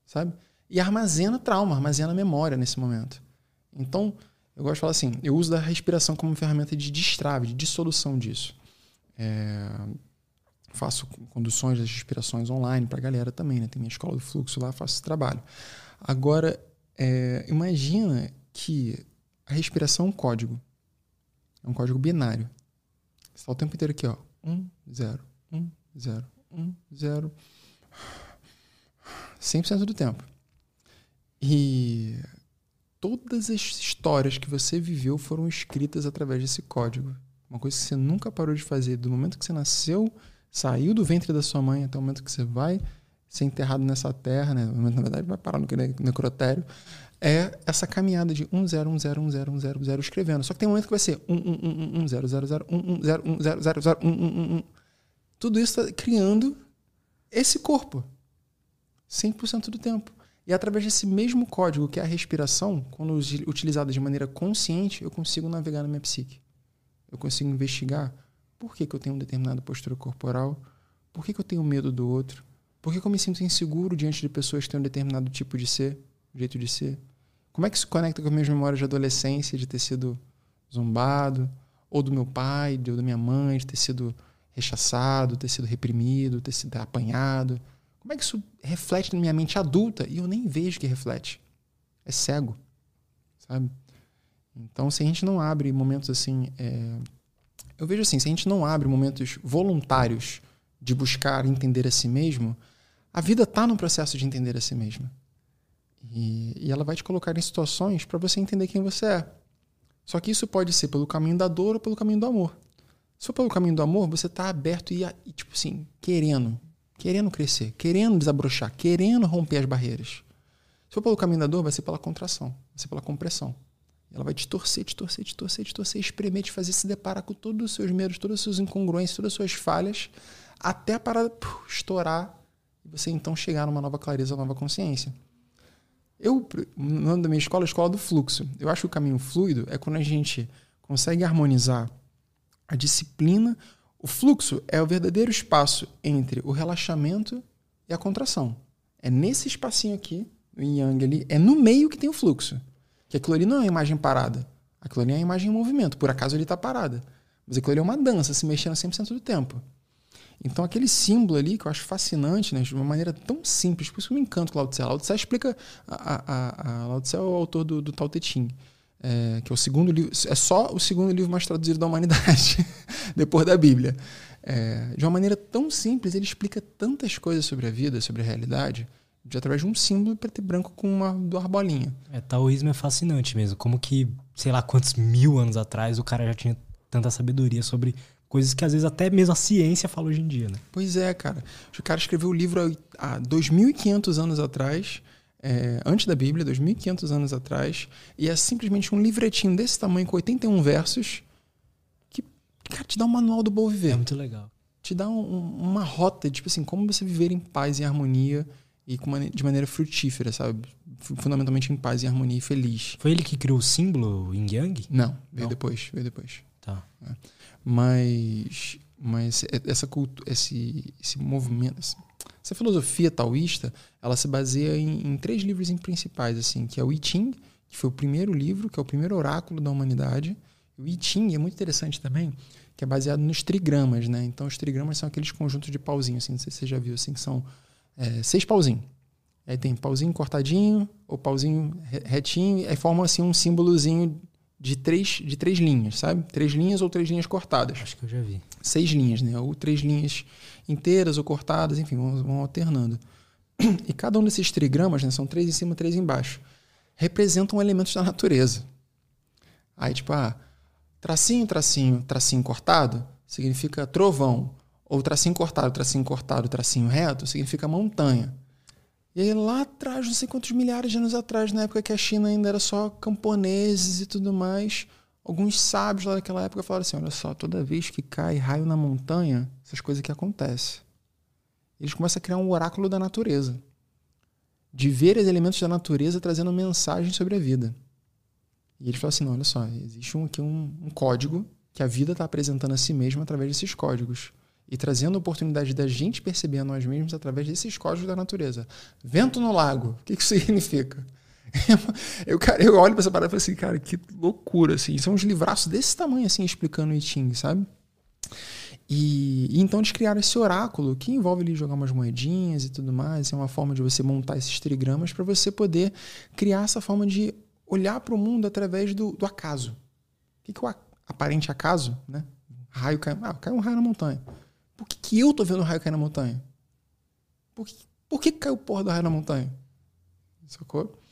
sabe? E armazena trauma, armazena memória nesse momento. Então, eu gosto de falar assim, eu uso da respiração como ferramenta de destrave, de dissolução disso. É, faço conduções das respirações online para a galera também, né? Tem minha escola do fluxo lá, faço esse trabalho. Agora, é, imagina que a respiração é um código. É um código binário. Você está o tempo inteiro aqui, ó. Um, zero, um, zero, um, zero. 100% do tempo. E todas as histórias que você viveu foram escritas através desse código. Uma coisa que você nunca parou de fazer. Do momento que você nasceu, saiu do ventre da sua mãe até o momento que você vai ser enterrado nessa terra, né? Na verdade, vai parar no necrotério. É essa caminhada de 1, 0, 1, 0, 1, 0, 1, 0, 0, escrevendo. Só que tem um momento que vai ser 1, 1, 1, 1, 0, 0, 0, 1, 1, 0, 1, 0, 0, 0, 1, 1, 1. Tudo isso está criando esse corpo. 100% do tempo. E através desse mesmo código, que é a respiração, quando utilizado de maneira consciente, eu consigo navegar na minha psique. Eu consigo investigar por que, que eu tenho uma determinada postura corporal, por que, que eu tenho medo do outro, por que, que eu me sinto inseguro diante de pessoas que têm um determinado tipo de ser, jeito de ser. Como é que isso conecta com as minhas memórias de adolescência, de ter sido zombado, ou do meu pai, ou da minha mãe, de ter sido rechaçado, ter sido reprimido, ter sido apanhado? Como é que isso reflete na minha mente adulta e eu nem vejo que reflete? É cego, sabe? Então, se a gente não abre momentos assim. É... Eu vejo assim: se a gente não abre momentos voluntários de buscar entender a si mesmo, a vida está no processo de entender a si mesma. E, e ela vai te colocar em situações para você entender quem você é. Só que isso pode ser pelo caminho da dor ou pelo caminho do amor. Se for pelo caminho do amor, você está aberto e, e, tipo assim, querendo, querendo crescer, querendo desabrochar, querendo romper as barreiras. Se for pelo caminho da dor, vai ser pela contração, vai ser pela compressão. Ela vai te torcer, te torcer, te torcer, te torcer, espremer, te fazer se deparar com todos os seus medos, todas as suas incongruências, todas as suas falhas, até a parada estourar e você então chegar numa nova clareza, nova consciência. Eu, no nome da minha escola, é a escola do fluxo. Eu acho que o caminho fluido é quando a gente consegue harmonizar a disciplina. O fluxo é o verdadeiro espaço entre o relaxamento e a contração. É nesse espacinho aqui, o yang ali, é no meio que tem o fluxo. Que aquilo ali não é uma imagem parada. Aquilo ali é uma imagem em movimento. Por acaso ele está parada. Mas aquilo ali é uma dança, se mexendo 100% do tempo. Então, aquele símbolo ali que eu acho fascinante, né, de uma maneira tão simples, por isso que eu me encanto com Lao Tse. Lao Tse explica. A, a, a Lao Tse é o autor do, do Tao Te Ching, é, que é o segundo livro. É só o segundo livro mais traduzido da humanidade, depois da Bíblia. É, de uma maneira tão simples, ele explica tantas coisas sobre a vida, sobre a realidade, de através de um símbolo preto e branco com uma do arbolinha. É, taoísmo é fascinante mesmo. Como que, sei lá quantos mil anos atrás, o cara já tinha tanta sabedoria sobre Coisas que às vezes até mesmo a ciência fala hoje em dia, né? Pois é, cara. O cara escreveu o livro há 2.500 anos atrás, é, antes da Bíblia, 2.500 anos atrás, e é simplesmente um livretinho desse tamanho, com 81 versos, que, cara, te dá um manual do bom viver. É muito legal. Te dá um, uma rota, tipo assim, como você viver em paz e harmonia e uma, de maneira frutífera, sabe? fundamentalmente em paz e harmonia e feliz. Foi ele que criou o símbolo Yin Yang? Não, veio Não. depois, veio depois. Tá. Mas, mas essa cultura, esse, esse movimento, essa filosofia taoísta, ela se baseia em, em três livros principais, assim, que é o I Ching, que foi o primeiro livro, que é o primeiro oráculo da humanidade. O I Ching é muito interessante também, que é baseado nos trigramas, né? Então, os trigramas são aqueles conjuntos de pauzinhos, assim, não sei se você já viu, assim, que são é, seis pauzinhos. Aí tem pauzinho cortadinho, ou pauzinho retinho, aí forma assim um símbolozinho de três, de três linhas, sabe? Três linhas ou três linhas cortadas. Acho que eu já vi. Seis linhas, né? Ou três linhas inteiras ou cortadas, enfim, vão, vão alternando. E cada um desses trigramas, né? São três em cima, três embaixo. Representam elementos da natureza. Aí, tipo, ah, tracinho, tracinho, tracinho cortado significa trovão. Ou tracinho cortado, tracinho cortado, tracinho reto significa montanha. E aí lá atrás, não sei quantos milhares de anos atrás, na época que a China ainda era só camponeses e tudo mais, alguns sábios lá daquela época falaram assim: olha só, toda vez que cai raio na montanha, essas coisas que acontecem. Eles começam a criar um oráculo da natureza. De ver os elementos da natureza trazendo mensagens sobre a vida. E eles falam assim: não, olha só, existe um, aqui um, um código que a vida está apresentando a si mesma através desses códigos e trazendo a oportunidade da gente perceber a nós mesmos através desses códigos da natureza. Vento no lago, o que isso significa? Eu, cara, eu olho para essa parada e falo assim, cara, que loucura, assim. São uns livraços desse tamanho, assim, explicando o I Ching, sabe? E, e, então eles criaram esse oráculo que envolve ali jogar umas moedinhas e tudo mais. É uma forma de você montar esses trigramas para você poder criar essa forma de olhar para o mundo através do, do acaso. O que, que é o aparente acaso? Né? Raio cai, ah, cai um raio na montanha. Por que, que eu tô vendo o raio cair na montanha? Por que, por que caiu o porra do raio na montanha? Sacou?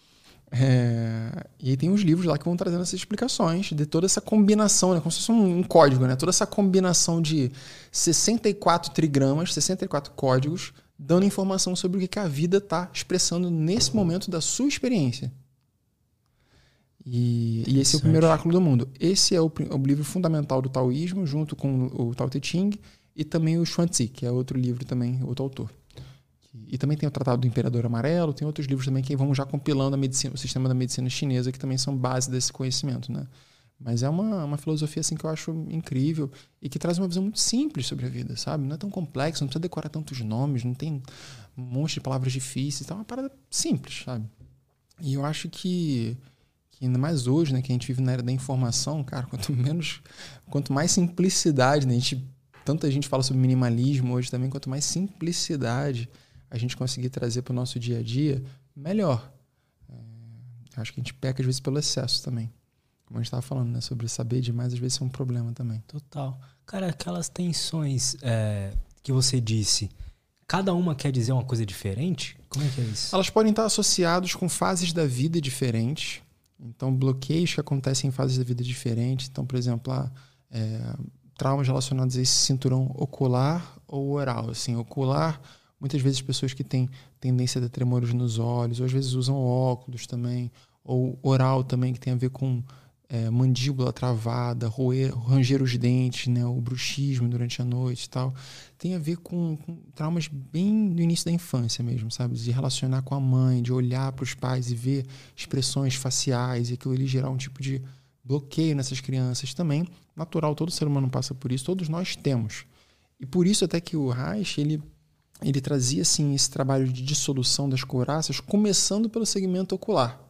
É, e aí tem uns livros lá que vão trazendo essas explicações de toda essa combinação, né? como se fosse um, um, código, né? toda essa combinação de 64 trigramas, 64 códigos, dando informação sobre o que, que a vida está expressando nesse momento da sua experiência. E, e esse é o primeiro oráculo do mundo. Esse é o, o livro fundamental do taoísmo, junto com o Tao Te Ching e também o Xuanzi, que é outro livro também, outro autor. E também tem o Tratado do Imperador Amarelo, tem outros livros também que vão já compilando a medicina, o sistema da medicina chinesa, que também são base desse conhecimento, né? Mas é uma, uma filosofia assim que eu acho incrível e que traz uma visão muito simples sobre a vida, sabe? Não é tão complexo, não precisa decorar tantos nomes, não tem um monte de palavras difíceis, então é uma parada simples, sabe? E eu acho que, que ainda mais hoje, né, que a gente vive na era da informação, cara, quanto menos, quanto mais simplicidade, né, a gente tanta gente fala sobre minimalismo hoje também, quanto mais simplicidade a gente conseguir trazer para o nosso dia a dia, melhor. É, acho que a gente peca às vezes pelo excesso também. Como a gente estava falando, né? Sobre saber demais, às vezes é um problema também. Total. Cara, aquelas tensões é, que você disse, cada uma quer dizer uma coisa diferente? Como é que é isso? Elas podem estar associadas com fases da vida diferentes. Então, bloqueios que acontecem em fases da vida diferentes. Então, por exemplo, ah, é, traumas relacionados a esse cinturão ocular ou oral. Assim, ocular, muitas vezes pessoas que têm tendência a ter tremores nos olhos, ou às vezes usam óculos também, ou oral também, que tem a ver com é, mandíbula travada, roer, ranger os dentes, né, o bruxismo durante a noite e tal. Tem a ver com, com traumas bem no início da infância mesmo, sabe? De relacionar com a mãe, de olhar para os pais e ver expressões faciais e aquilo ali gerar um tipo de bloqueio nessas crianças também. Natural, todo ser humano passa por isso, todos nós temos. E por isso até que o Reich, ele, ele trazia assim, esse trabalho de dissolução das couraças, começando pelo segmento ocular.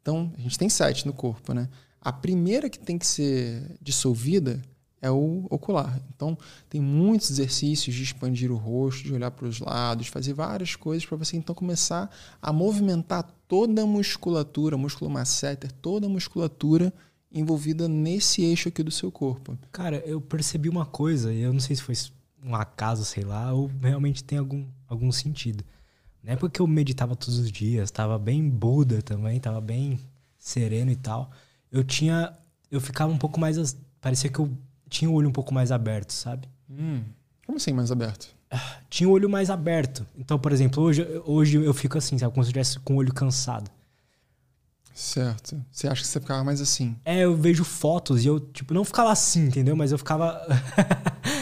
Então, a gente tem sete no corpo, né? A primeira que tem que ser dissolvida é o ocular. Então, tem muitos exercícios de expandir o rosto, de olhar para os lados, fazer várias coisas para você então começar a movimentar toda a musculatura, músculo masseter, toda a musculatura envolvida nesse eixo aqui do seu corpo. Cara, eu percebi uma coisa, e eu não sei se foi um acaso, sei lá, ou realmente tem algum, algum sentido. Na época que eu meditava todos os dias, estava bem Buda também, estava bem sereno e tal. Eu tinha. Eu ficava um pouco mais. Parecia que eu tinha o olho um pouco mais aberto, sabe? Hum, como assim mais aberto? Tinha o olho mais aberto. Então, por exemplo, hoje, hoje eu fico assim, sabe? Como se eu estivesse com o olho cansado. Certo. Você acha que você ficava mais assim? É, eu vejo fotos e eu, tipo, não ficava assim, entendeu? Mas eu ficava.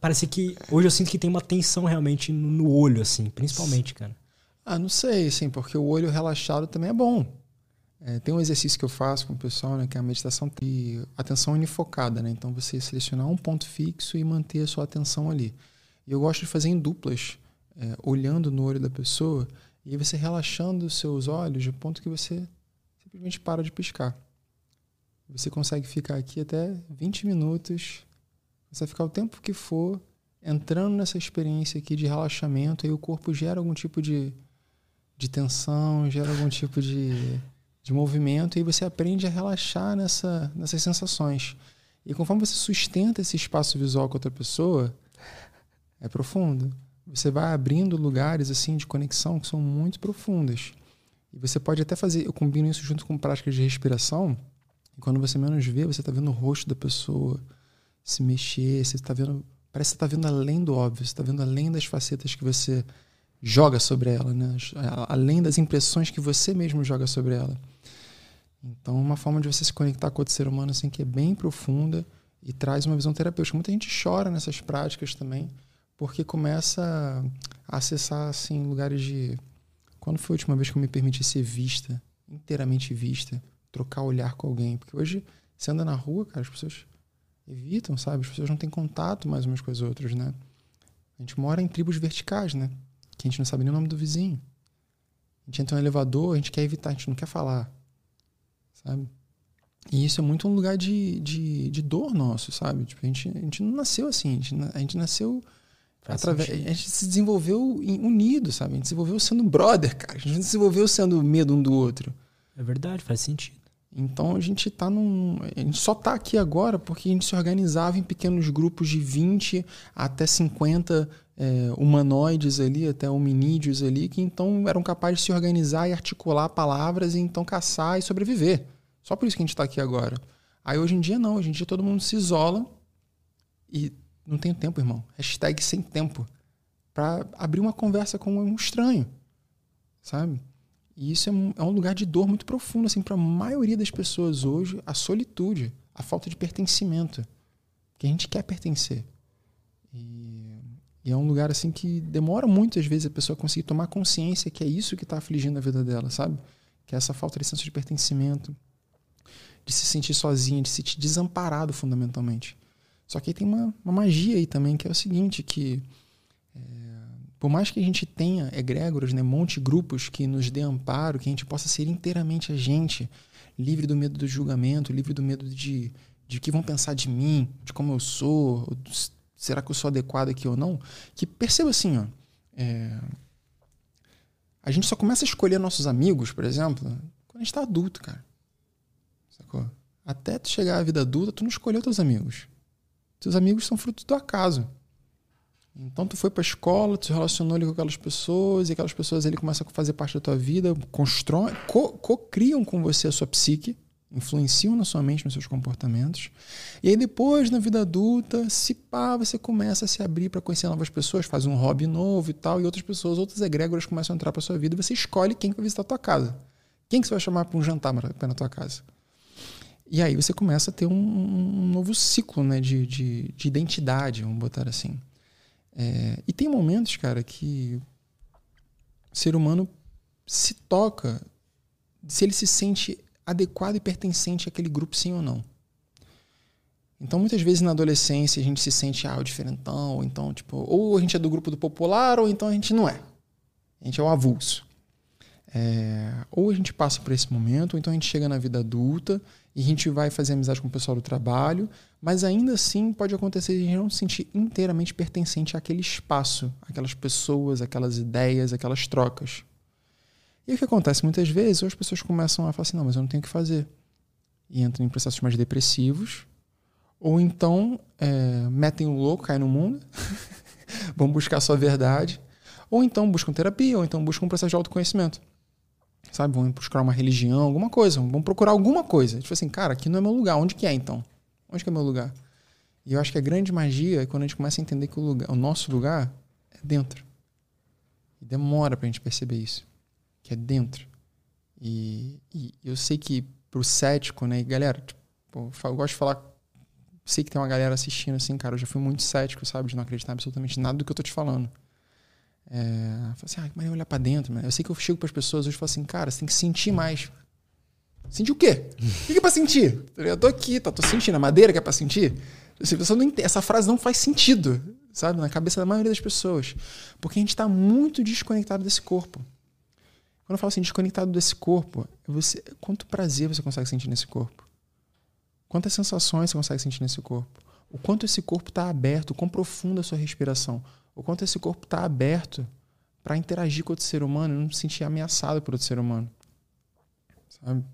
Parece que. Hoje eu sinto que tem uma tensão realmente no olho, assim, principalmente, cara. Ah, não sei, assim, porque o olho relaxado também é bom. É, tem um exercício que eu faço com o pessoal, né, que é a meditação de atenção unifocada, né? Então você selecionar um ponto fixo e manter a sua atenção ali. E eu gosto de fazer em duplas, é, olhando no olho da pessoa e você relaxando os seus olhos de ponto que você simplesmente para de piscar. Você consegue ficar aqui até 20 minutos, você vai ficar o tempo que for entrando nessa experiência aqui de relaxamento e o corpo gera algum tipo de, de tensão, gera algum tipo de de movimento e você aprende a relaxar nessa, nessas sensações. E conforme você sustenta esse espaço visual com outra pessoa, é profundo. Você vai abrindo lugares assim de conexão que são muito profundas. E você pode até fazer, eu combino isso junto com práticas de respiração. E quando você menos vê, você está vendo o rosto da pessoa se mexer, você está vendo, parece que está vendo além do óbvio, você está vendo além das facetas que você joga sobre ela, né? além das impressões que você mesmo joga sobre ela. Então, uma forma de você se conectar com outro ser humano assim que é bem profunda e traz uma visão terapêutica. Muita gente chora nessas práticas também, porque começa a acessar assim lugares de quando foi a última vez que eu me permiti ser vista, inteiramente vista, trocar olhar com alguém? Porque hoje você anda na rua, cara, as pessoas evitam, sabe? As pessoas não têm contato mais umas com as outras, né? A gente mora em tribos verticais, né? Que a gente não sabe nem o nome do vizinho. A gente entra no elevador, a gente quer evitar, a gente não quer falar sabe? E isso é muito um lugar de, de, de dor nosso, sabe? Tipo, a, gente, a gente não nasceu assim, a gente, a gente nasceu através. A gente se desenvolveu unido, sabe? A gente se desenvolveu sendo brother, cara. A gente se desenvolveu sendo medo um do outro. É verdade, faz sentido. Então a gente tá num. A gente só tá aqui agora porque a gente se organizava em pequenos grupos de 20 até 50 é, humanoides ali, até hominídeos ali, que então eram capazes de se organizar e articular palavras e então caçar e sobreviver. Só por isso que a gente está aqui agora. Aí hoje em dia não, hoje em dia todo mundo se isola e não tem tempo, irmão. Hashtag sem tempo. para abrir uma conversa com um estranho, sabe? E isso é um, é um lugar de dor muito profundo, assim, para a maioria das pessoas hoje, a solitude, a falta de pertencimento. Que a gente quer pertencer. E e é um lugar assim que demora muitas vezes a pessoa conseguir tomar consciência que é isso que está afligindo a vida dela, sabe? Que é essa falta de senso de pertencimento, de se sentir sozinha, de se sentir desamparado fundamentalmente. Só que aí tem uma, uma magia aí também, que é o seguinte, que por mais que a gente tenha egrégoras, né, monte grupos que nos dê amparo, que a gente possa ser inteiramente a gente, livre do medo do julgamento, livre do medo de, de que vão pensar de mim, de como eu sou, será que eu sou adequado aqui ou não? Que perceba assim, ó, é, a gente só começa a escolher nossos amigos, por exemplo, quando a gente está adulto, cara. Sacou? Até tu chegar à vida adulta, tu não escolheu teus amigos. Teus amigos são fruto do acaso. Então tu foi para a escola, tu se relacionou ali com aquelas pessoas, e aquelas pessoas ali começam a fazer parte da tua vida, constroem, co-criam com você a sua psique, influenciam na sua mente, nos seus comportamentos. E aí depois, na vida adulta, se pá, você começa a se abrir para conhecer novas pessoas, faz um hobby novo e tal, e outras pessoas, outras egrégoras começam a entrar para sua vida, e você escolhe quem vai visitar a tua casa. Quem que você vai chamar para um jantar na tua casa? E aí você começa a ter um, um novo ciclo né, de, de, de, identidade, vamos botar assim. É, e tem momentos, cara, que o ser humano se toca, se ele se sente adequado e pertencente àquele grupo, sim ou não. Então, muitas vezes na adolescência a gente se sente ah, o diferentão, ou então, tipo, ou a gente é do grupo do popular, ou então a gente não é. A gente é o avulso. É, ou a gente passa por esse momento, ou então a gente chega na vida adulta e a gente vai fazer amizade com o pessoal do trabalho, mas ainda assim pode acontecer de a gente não se sentir inteiramente pertencente àquele espaço, aquelas pessoas, aquelas ideias, aquelas trocas. E o que acontece muitas vezes, as pessoas começam a falar assim, não, mas eu não tenho o que fazer. E entram em processos mais depressivos, ou então é, metem o louco, caem no mundo, vão buscar a sua verdade, ou então buscam terapia, ou então buscam um processo de autoconhecimento. Sabe, vão buscar uma religião, alguma coisa, vão procurar alguma coisa. Tipo assim, cara, aqui não é meu lugar, onde que é então? Onde que é meu lugar? E eu acho que a grande magia é quando a gente começa a entender que o, lugar, o nosso lugar é dentro. E demora pra gente perceber isso que é dentro. E, e eu sei que pro cético, né, e galera, tipo, eu gosto de falar, sei que tem uma galera assistindo assim, cara, eu já fui muito cético, sabe, de não acreditar absolutamente nada do que eu tô te falando. É, assim, ah, mas olhar para dentro, né? Eu sei que eu chego para as pessoas hoje e falo assim, cara, você tem que sentir mais. Sentir o quê? O que é pra sentir? Eu tô aqui, tá, tô sentindo. A madeira que é pra sentir? Não, essa frase não faz sentido, sabe? Na cabeça da maioria das pessoas. Porque a gente está muito desconectado desse corpo. Quando eu falo assim, desconectado desse corpo, é você, quanto prazer você consegue sentir nesse corpo? Quantas sensações você consegue sentir nesse corpo? O quanto esse corpo está aberto, o quão profunda a sua respiração, o quanto esse corpo está aberto para interagir com outro ser humano e não se sentir ameaçado por outro ser humano. Sabe?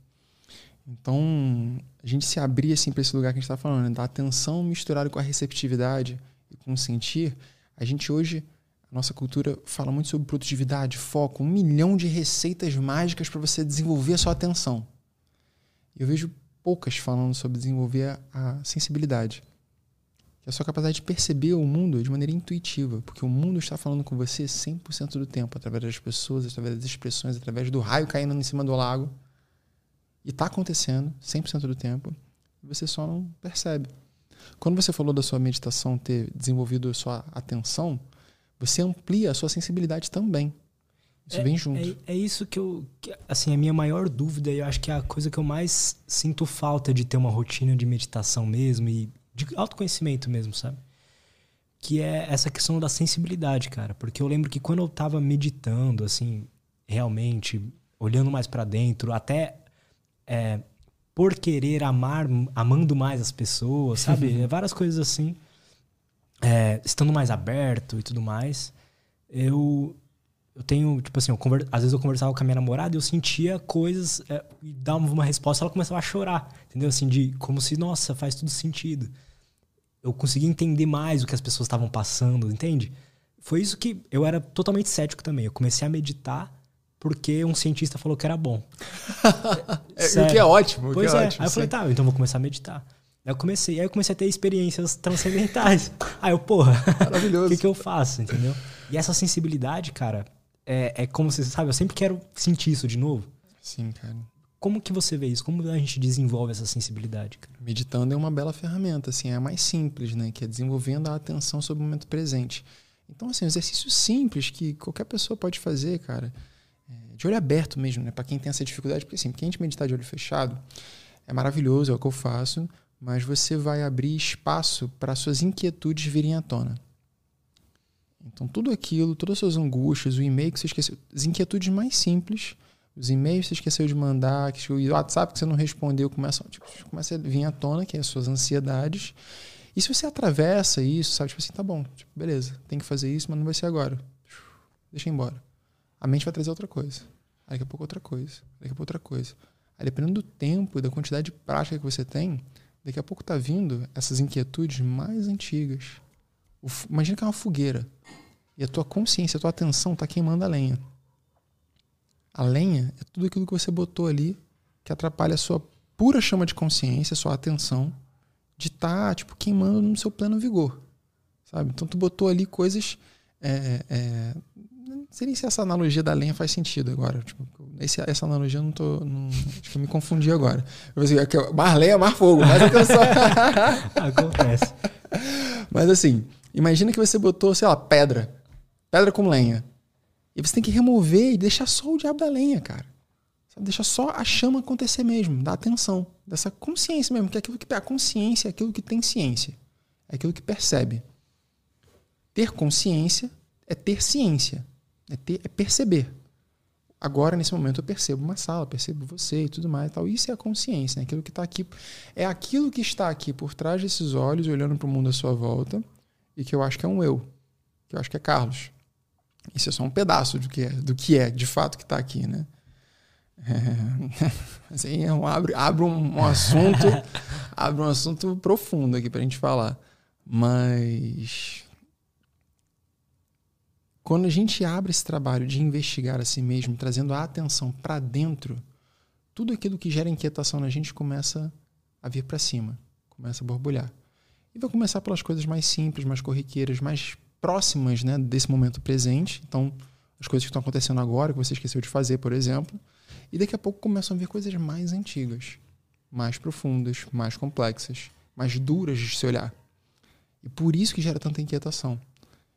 Então, a gente se abrir assim para esse lugar que a gente está falando, né? da atenção misturada com a receptividade e com o sentir, a gente hoje, a nossa cultura fala muito sobre produtividade, foco, um milhão de receitas mágicas para você desenvolver a sua atenção. Eu vejo poucas falando sobre desenvolver a sensibilidade, é a sua capacidade de perceber o mundo de maneira intuitiva, porque o mundo está falando com você 100% do tempo, através das pessoas, através das expressões, através do raio caindo em cima do lago e está acontecendo 100% do tempo, e você só não percebe. Quando você falou da sua meditação ter desenvolvido a sua atenção, você amplia a sua sensibilidade também. Isso é, vem junto. É, é, isso que eu. Que, assim, a minha maior dúvida, e eu acho que é a coisa que eu mais sinto falta de ter uma rotina de meditação mesmo e de autoconhecimento mesmo, sabe? Que é essa questão da sensibilidade, cara. Porque eu lembro que quando eu tava meditando, assim, realmente, olhando mais para dentro, até é, por querer amar, amando mais as pessoas, sabe? É várias coisas assim. É, estando mais aberto e tudo mais. Eu, eu tenho, tipo assim, conver, às vezes eu conversava com a minha namorada e eu sentia coisas é, e dava uma resposta ela começava a chorar, entendeu? Assim, de como se, nossa, faz tudo sentido. Eu conseguia entender mais o que as pessoas estavam passando, entende? Foi isso que eu era totalmente cético também. Eu comecei a meditar porque um cientista falou que era bom. é, o que é ótimo. Pois é. é. Ótimo, aí eu falei, tá, então vou começar a meditar. Aí eu comecei, aí eu comecei a ter experiências transcendentais. aí eu, porra, o que, que eu faço, entendeu? E essa sensibilidade, cara, é, é como você sabe, eu sempre quero sentir isso de novo. Sim, cara. Como que você vê isso? Como a gente desenvolve essa sensibilidade? Cara? Meditando é uma bela ferramenta, assim, é a mais simples, né? Que é desenvolvendo a atenção sobre o momento presente. Então, assim, um exercício simples que qualquer pessoa pode fazer, cara de olho aberto mesmo, né? Para quem tem essa dificuldade, porque assim, quem a gente meditar de olho fechado é maravilhoso, é o que eu faço, mas você vai abrir espaço para suas inquietudes virem à tona. Então, tudo aquilo, todas as suas angústias, o e-mail que você esqueceu, as inquietudes mais simples, os e-mails que você esqueceu de mandar, que o WhatsApp que você não respondeu, começa, tipo, começa a vir à tona, que é as suas ansiedades. E se você atravessa isso, sabe, tipo assim, tá bom, tipo, beleza, tem que fazer isso, mas não vai ser agora. Deixa embora a mente vai trazer outra coisa. Aí daqui a pouco outra coisa. Daqui a pouco outra coisa. Aí dependendo do tempo e da quantidade de prática que você tem, daqui a pouco tá vindo essas inquietudes mais antigas. Imagina que é uma fogueira. E a tua consciência, a tua atenção está queimando a lenha. A lenha é tudo aquilo que você botou ali que atrapalha a sua pura chama de consciência, a sua atenção, de estar tá, tipo, queimando no seu pleno vigor. Sabe? Então tu botou ali coisas é, é, não sei nem se essa analogia da lenha faz sentido agora. Tipo, esse, essa analogia eu não tô. Não, acho que eu me confundi agora. Eu pensei, é mar lenha, mar fogo. Mas atenção. Acontece. Mas assim, imagina que você botou, sei lá, pedra. Pedra com lenha. E você tem que remover e deixar só o diabo da lenha, cara. Deixa só a chama acontecer mesmo, dá atenção, dessa consciência mesmo, que é aquilo que a consciência é aquilo que tem ciência, é aquilo que percebe. Ter consciência é ter ciência. É, ter, é perceber. Agora, nesse momento, eu percebo uma sala, percebo você e tudo mais e tal. Isso é a consciência, né? aquilo que está aqui. É aquilo que está aqui por trás desses olhos, olhando para o mundo à sua volta, e que eu acho que é um eu, que eu acho que é Carlos. Isso é só um pedaço do que é, do que é de fato que está aqui, né? É, assim, é um, abre, abre um, um assunto, abre um assunto profundo aqui para a gente falar. Mas quando a gente abre esse trabalho de investigar a si mesmo, trazendo a atenção para dentro, tudo aquilo que gera inquietação na gente começa a vir para cima, começa a borbulhar. E vai começar pelas coisas mais simples, mais corriqueiras, mais próximas né, desse momento presente. Então, as coisas que estão acontecendo agora, que você esqueceu de fazer, por exemplo. E daqui a pouco começam a vir coisas mais antigas, mais profundas, mais complexas, mais duras de se olhar. E por isso que gera tanta inquietação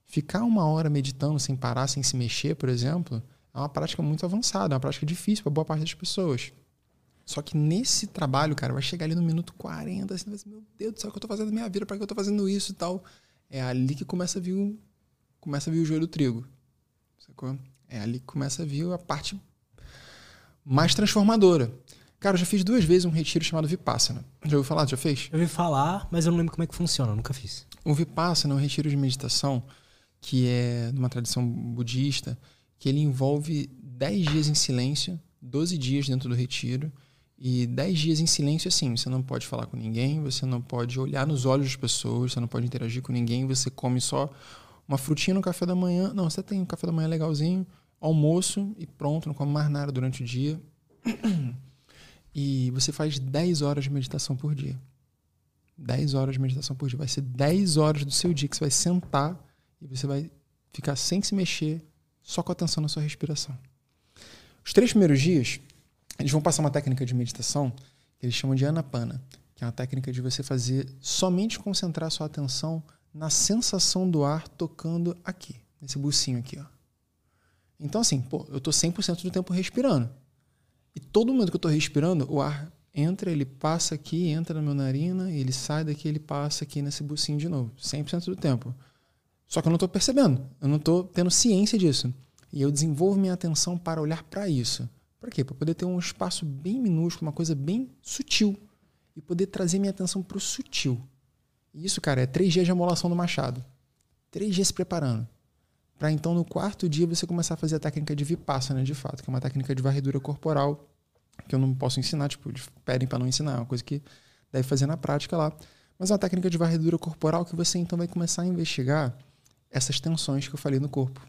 Ficar uma hora meditando sem parar, sem se mexer, por exemplo, é uma prática muito avançada, é uma prática difícil para boa parte das pessoas. Só que nesse trabalho, cara, vai chegar ali no minuto 40, assim, meu Deus do céu, o que eu tô fazendo na minha vida? Para que eu tô fazendo isso e tal? É ali que começa a vir o, começa a vir o joio do trigo. Sacou? É ali que começa a vir a parte mais transformadora. Cara, eu já fiz duas vezes um retiro chamado Vipassana. Já ouviu falar? Já fez? Eu ouvi falar, mas eu não lembro como é que funciona, eu nunca fiz. O Vipassana é um retiro de meditação que é de uma tradição budista, que ele envolve 10 dias em silêncio, 12 dias dentro do retiro, e 10 dias em silêncio assim, você não pode falar com ninguém, você não pode olhar nos olhos das pessoas, você não pode interagir com ninguém, você come só uma frutinha no café da manhã. Não, você tem um café da manhã legalzinho, almoço e pronto, não come mais nada durante o dia. E você faz 10 horas de meditação por dia. 10 horas de meditação por dia. Vai ser 10 horas do seu dia que você vai sentar e você vai ficar sem se mexer, só com atenção na sua respiração. Os três primeiros dias, eles vão passar uma técnica de meditação que eles chamam de anapana, que é uma técnica de você fazer somente concentrar sua atenção na sensação do ar tocando aqui, nesse bucinho aqui, ó. Então assim, pô, eu tô 100% do tempo respirando. E todo momento que eu tô respirando, o ar entra, ele passa aqui, entra na minha narina, ele sai daqui, ele passa aqui nesse bucinho de novo, 100% do tempo. Só que eu não estou percebendo, eu não estou tendo ciência disso. E eu desenvolvo minha atenção para olhar para isso. Para quê? Para poder ter um espaço bem minúsculo, uma coisa bem sutil. E poder trazer minha atenção para o sutil. E isso, cara, é três dias de amolação do machado. Três dias se preparando. Para então, no quarto dia, você começar a fazer a técnica de vipassana, de fato, que é uma técnica de varredura corporal, que eu não posso ensinar, tipo, pedem para não ensinar, é uma coisa que deve fazer na prática lá. Mas é uma técnica de varredura corporal que você então vai começar a investigar essas tensões que eu falei no corpo.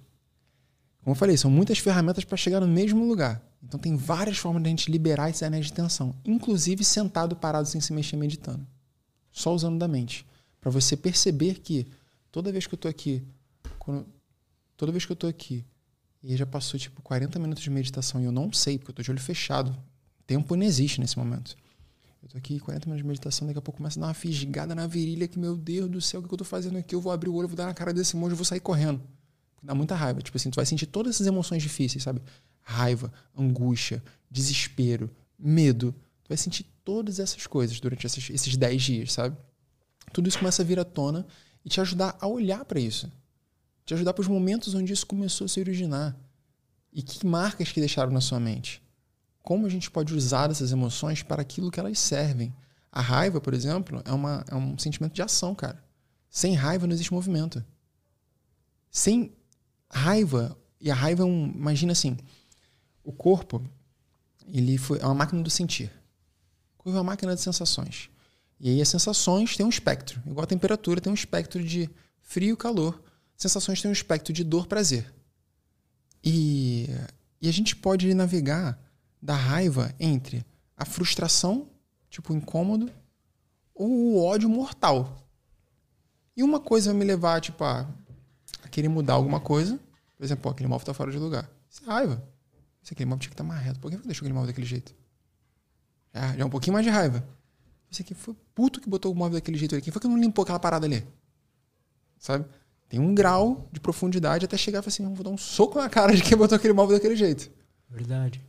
Como eu falei, são muitas ferramentas para chegar no mesmo lugar. Então tem várias formas de a gente liberar esse anéis de tensão, inclusive sentado, parado, sem se mexer, meditando. Só usando da mente. Para você perceber que toda vez que eu estou aqui, quando, toda vez que eu estou aqui, e já passou tipo 40 minutos de meditação e eu não sei, porque eu estou de olho fechado. Tempo não existe nesse momento. Eu tô aqui 40 minutos de meditação, daqui a pouco começa a dar uma fisgada na virilha que, meu Deus do céu, o que eu tô fazendo aqui? Eu vou abrir o olho, vou dar na cara desse monge, eu vou sair correndo. Dá muita raiva. Tipo assim, tu vai sentir todas essas emoções difíceis, sabe? Raiva, angústia, desespero, medo. Tu vai sentir todas essas coisas durante esses, esses 10 dias, sabe? Tudo isso começa a vir à tona e te ajudar a olhar para isso. Te ajudar para os momentos onde isso começou a se originar. E que marcas que deixaram na sua mente. Como a gente pode usar essas emoções para aquilo que elas servem. A raiva, por exemplo, é, uma, é um sentimento de ação, cara. Sem raiva não existe movimento. Sem raiva, e a raiva é um. Imagina assim: o corpo ele foi, é uma máquina do sentir. O corpo é uma máquina de sensações. E aí as sensações têm um espectro. Igual a temperatura tem um espectro de frio e calor. Sensações têm um espectro de dor prazer. E, e a gente pode navegar da raiva entre a frustração, tipo incômodo, ou o ódio mortal. E uma coisa vai me levar tipo, a, a querer mudar alguma coisa. Por exemplo, aquele móvel tá fora de lugar. Isso é raiva. Esse aquele móvel tinha que estar tá mais reto. Por que deixou aquele móvel daquele jeito? Já, já é um pouquinho mais de raiva. Esse aqui foi puto que botou o móvel daquele jeito ali. Quem foi que não limpou aquela parada ali? Sabe? Tem um grau de profundidade até chegar e falar assim, vou dar um soco na cara de quem botou aquele móvel daquele jeito. Verdade.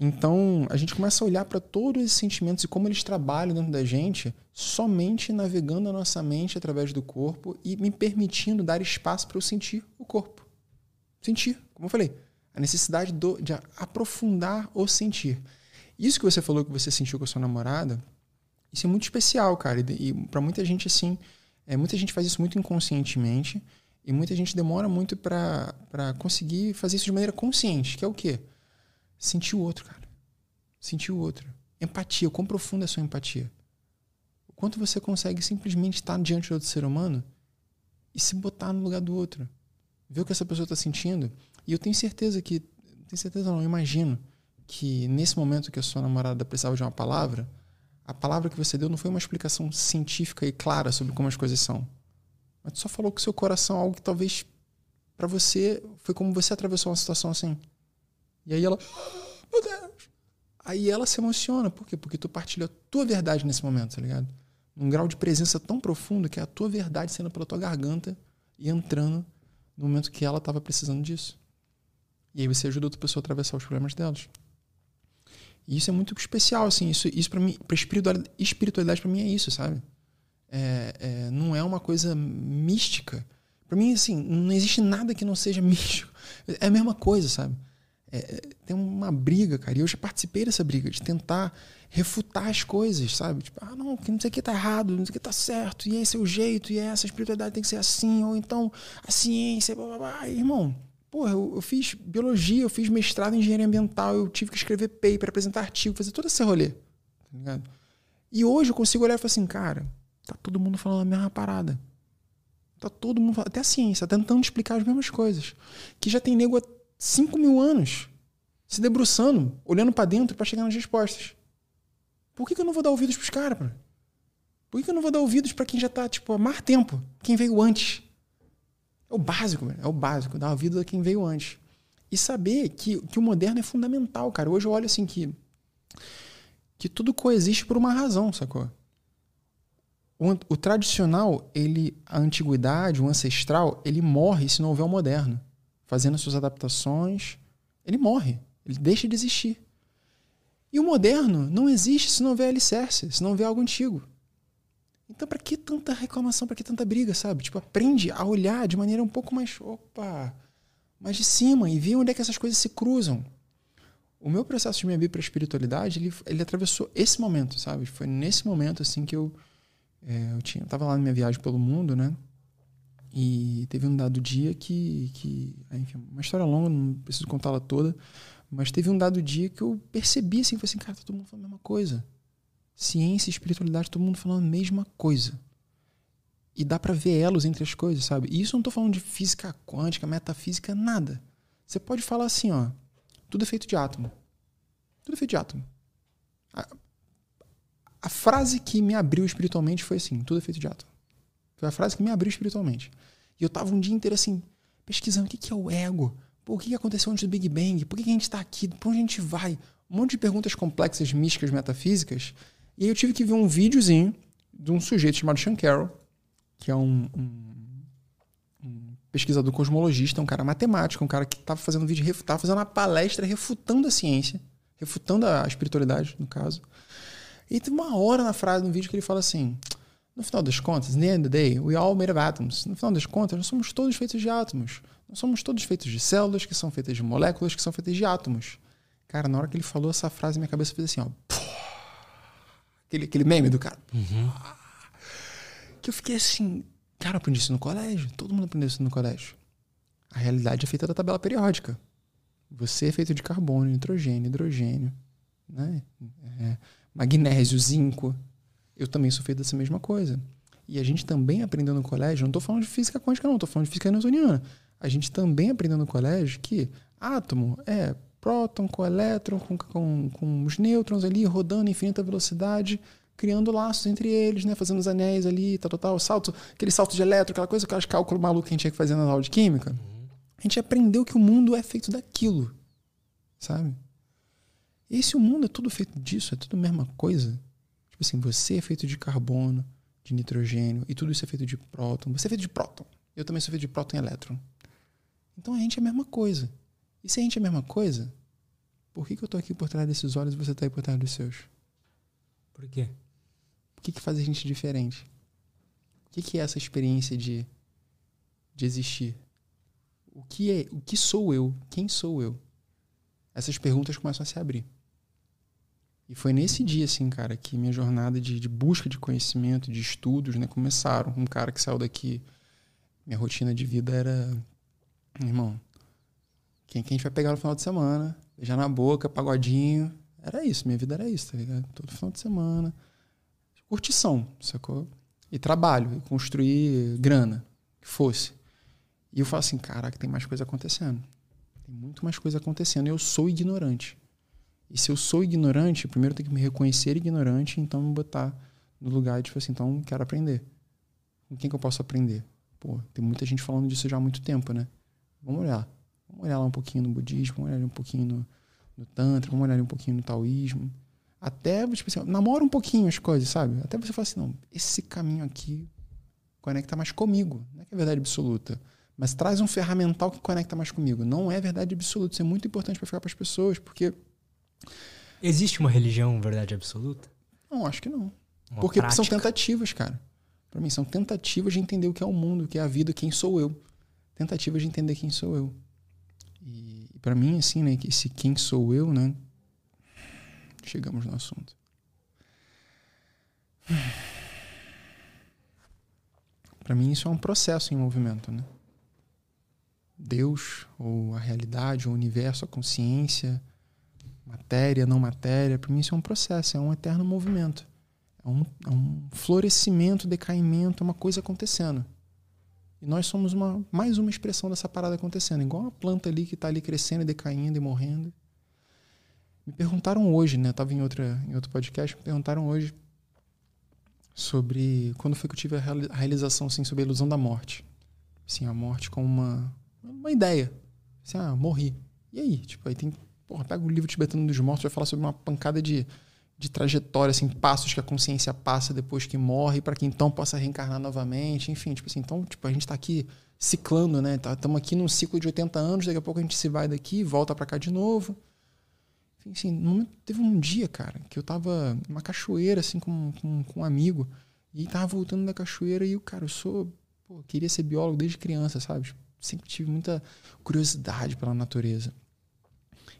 Então, a gente começa a olhar para todos esses sentimentos e como eles trabalham dentro da gente, somente navegando a nossa mente através do corpo e me permitindo dar espaço para eu sentir o corpo. Sentir, como eu falei, a necessidade do, de aprofundar o sentir. Isso que você falou que você sentiu com a sua namorada, isso é muito especial, cara. E, e para muita gente, assim, é, muita gente faz isso muito inconscientemente e muita gente demora muito para conseguir fazer isso de maneira consciente, que é o quê? Sentir o outro, cara. Sentir o outro. Empatia. O quão profunda é a sua empatia? O quanto você consegue simplesmente estar diante de outro ser humano e se botar no lugar do outro. Ver o que essa pessoa está sentindo. E eu tenho certeza que. Tenho certeza não, eu imagino que nesse momento que a sua namorada precisava de uma palavra, a palavra que você deu não foi uma explicação científica e clara sobre como as coisas são. Mas só falou que seu coração algo que talvez para você foi como você atravessou uma situação assim. E aí ela, meu Deus. Aí ela se emociona. Por quê? Porque tu partilha a tua verdade nesse momento, tá ligado? Num grau de presença tão profundo que é a tua verdade sendo pela tua garganta e entrando no momento que ela estava precisando disso. E aí você ajuda outra pessoa a atravessar os problemas delas. E isso é muito especial, assim. Isso, isso para mim, para espiritualidade, espiritualidade para mim é isso, sabe? É, é, não é uma coisa mística. Para mim, assim, não existe nada que não seja místico. É a mesma coisa, sabe? É, é, tem uma briga, cara. E eu já participei dessa briga, de tentar refutar as coisas, sabe? Tipo, ah, não, não sei o que tá errado, não sei o que tá certo, e esse é o jeito, e essa espiritualidade tem que ser assim, ou então a ciência, blá blá blá. irmão, porra, eu, eu, fiz biologia, eu fiz mestrado em engenharia ambiental, eu tive que escrever paper, apresentar artigo, fazer todo esse rolê, tá ligado? E hoje eu consigo olhar e falar assim, cara, tá todo mundo falando a mesma parada. Tá todo mundo falando, até a ciência, tá tentando explicar as mesmas coisas. Que já tem nego 5 mil anos se debruçando, olhando para dentro para chegar nas respostas. Por que, que eu não vou dar ouvidos pros caras, Por que, que eu não vou dar ouvidos para quem já tá, tipo, há mais tempo? Quem veio antes? É o básico, mano. É o básico. Dar ouvido a quem veio antes. E saber que, que o moderno é fundamental, cara. Hoje eu olho assim que. Que tudo coexiste por uma razão, sacou? O, o tradicional, ele, a antiguidade, o ancestral, ele morre se não houver o moderno. Fazendo suas adaptações, ele morre. Ele deixa de existir. E o moderno não existe se não houver alicerce, se não houver algo antigo. Então, para que tanta reclamação, para que tanta briga, sabe? Tipo, aprende a olhar de maneira um pouco mais, opa, mais de cima e ver onde é que essas coisas se cruzam. O meu processo de me abrir para a espiritualidade, ele, ele atravessou esse momento, sabe? Foi nesse momento, assim, que eu, é, eu tinha, eu tava lá na minha viagem pelo mundo, né? E teve um dado dia que, que enfim, uma história longa, não preciso contá-la toda, mas teve um dado dia que eu percebi assim, falei assim, cara, tá todo mundo falando a mesma coisa. Ciência e espiritualidade, todo mundo falando a mesma coisa. E dá para ver elos entre as coisas, sabe? E isso eu não tô falando de física quântica, metafísica, nada. Você pode falar assim, ó, tudo é feito de átomo. Tudo é feito de átomo. A, a frase que me abriu espiritualmente foi assim, tudo é feito de átomo. Foi a frase que me abriu espiritualmente. E eu tava um dia inteiro assim, pesquisando o que, que é o ego, Pô, o que aconteceu antes do Big Bang? Por que a gente está aqui? Por onde a gente vai? Um monte de perguntas complexas, místicas, metafísicas. E aí eu tive que ver um videozinho de um sujeito chamado Sean Carroll, que é um, um, um pesquisador cosmologista, um cara matemático, um cara que estava fazendo vídeo, estava fazendo uma palestra refutando a ciência, refutando a espiritualidade, no caso. E tem uma hora na frase no vídeo que ele fala assim: no final das contas, in the end of the day, we all made of atoms. No final das contas, nós somos todos feitos de átomos. Nós somos todos feitos de células, que são feitas de moléculas, que são feitas de átomos. Cara, na hora que ele falou essa frase, minha cabeça fez assim, ó. Aquele, aquele meme do cara. Uhum. Que eu fiquei assim. Cara, eu aprendi isso no colégio. Todo mundo aprendeu isso no colégio. A realidade é feita da tabela periódica. Você é feito de carbono, nitrogênio, hidrogênio, né? É, magnésio, zinco. Eu também sou feito dessa mesma coisa. E a gente também aprendeu no colégio, não estou falando de física quântica, não, estou falando de física newtoniana a gente também aprendeu no colégio que átomo é próton com elétron, com, com, com os nêutrons ali rodando em infinita velocidade, criando laços entre eles, né? Fazendo os anéis ali, tal, tal, tal. Salto, aquele salto de elétron, aquela coisa, aqueles cálculo maluco que a gente tinha que fazer na aula de química. A gente aprendeu que o mundo é feito daquilo, sabe? E se o mundo é tudo feito disso, é tudo a mesma coisa. Tipo assim, você é feito de carbono, de nitrogênio, e tudo isso é feito de próton. Você é feito de próton. Eu também sou feito de próton e elétron. Então a gente é a mesma coisa. E se a gente é a mesma coisa, por que, que eu estou aqui por trás desses olhos e você está aí por trás dos seus? Por quê? O que, que faz a gente diferente? O que, que é essa experiência de, de existir? O que é? O que sou eu? Quem sou eu? Essas perguntas começam a se abrir. E foi nesse dia, assim, cara, que minha jornada de, de busca de conhecimento, de estudos, né, começaram. Um cara que saiu daqui, minha rotina de vida era Irmão, quem, quem a gente vai pegar no final de semana, beijar na boca, pagodinho. Era isso, minha vida era isso, tá ligado? Todo final de semana. Curtição, sacou? E trabalho, e construir grana, que fosse. E eu falo assim, caraca, tem mais coisa acontecendo. Tem muito mais coisa acontecendo. Eu sou ignorante. E se eu sou ignorante, primeiro tenho que me reconhecer ignorante, então me botar no lugar de, tipo assim, então quero aprender. Com quem que eu posso aprender? Pô, tem muita gente falando disso já há muito tempo, né? Vamos olhar. Vamos olhar lá um pouquinho no budismo, vamos olhar um pouquinho no, no tantra, vamos olhar um pouquinho no taoísmo. Até, tipo assim, namora um pouquinho as coisas, sabe? Até você falar assim, não, esse caminho aqui conecta mais comigo. Não é que é verdade absoluta. Mas traz um ferramental que conecta mais comigo. Não é verdade absoluta. Isso é muito importante para ficar para as pessoas, porque. Existe uma religião verdade absoluta? Não, acho que não. Uma porque prática? são tentativas, cara. Para mim, são tentativas de entender o que é o mundo, o que é a vida, quem sou eu. Tentativas de entender quem sou eu. E, e para mim, assim, né, esse quem sou eu, né? Chegamos no assunto. Para mim, isso é um processo em movimento, né? Deus, ou a realidade, ou o universo, a consciência, matéria, não matéria, para mim isso é um processo, é um eterno movimento. É um, é um florescimento, decaimento, é uma coisa acontecendo. E nós somos uma, mais uma expressão dessa parada acontecendo, igual uma planta ali que está ali crescendo, e decaindo e morrendo. Me perguntaram hoje, né? Estava em, outra, em outro podcast, me perguntaram hoje sobre quando foi que eu tive a reali- a realização assim, sobre a ilusão da morte. Assim, a morte como uma, uma ideia. Assim, ah, morri. E aí? Tipo, aí tem. Porra, pega o livro tibetano dos mortos, vai falar sobre uma pancada de, de trajetória, assim, passos que a consciência passa depois que morre, para que então possa reencarnar novamente. Enfim, tipo assim, então, tipo, a gente tá aqui ciclando, né? Estamos aqui num ciclo de 80 anos, daqui a pouco a gente se vai daqui, volta para cá de novo. Enfim, assim, teve um dia, cara, que eu tava numa cachoeira, assim, com, com, com um amigo, e tava voltando da cachoeira, e o cara, eu sou. Pô, queria ser biólogo desde criança, sabe? Tipo, Sempre tive muita curiosidade pela natureza.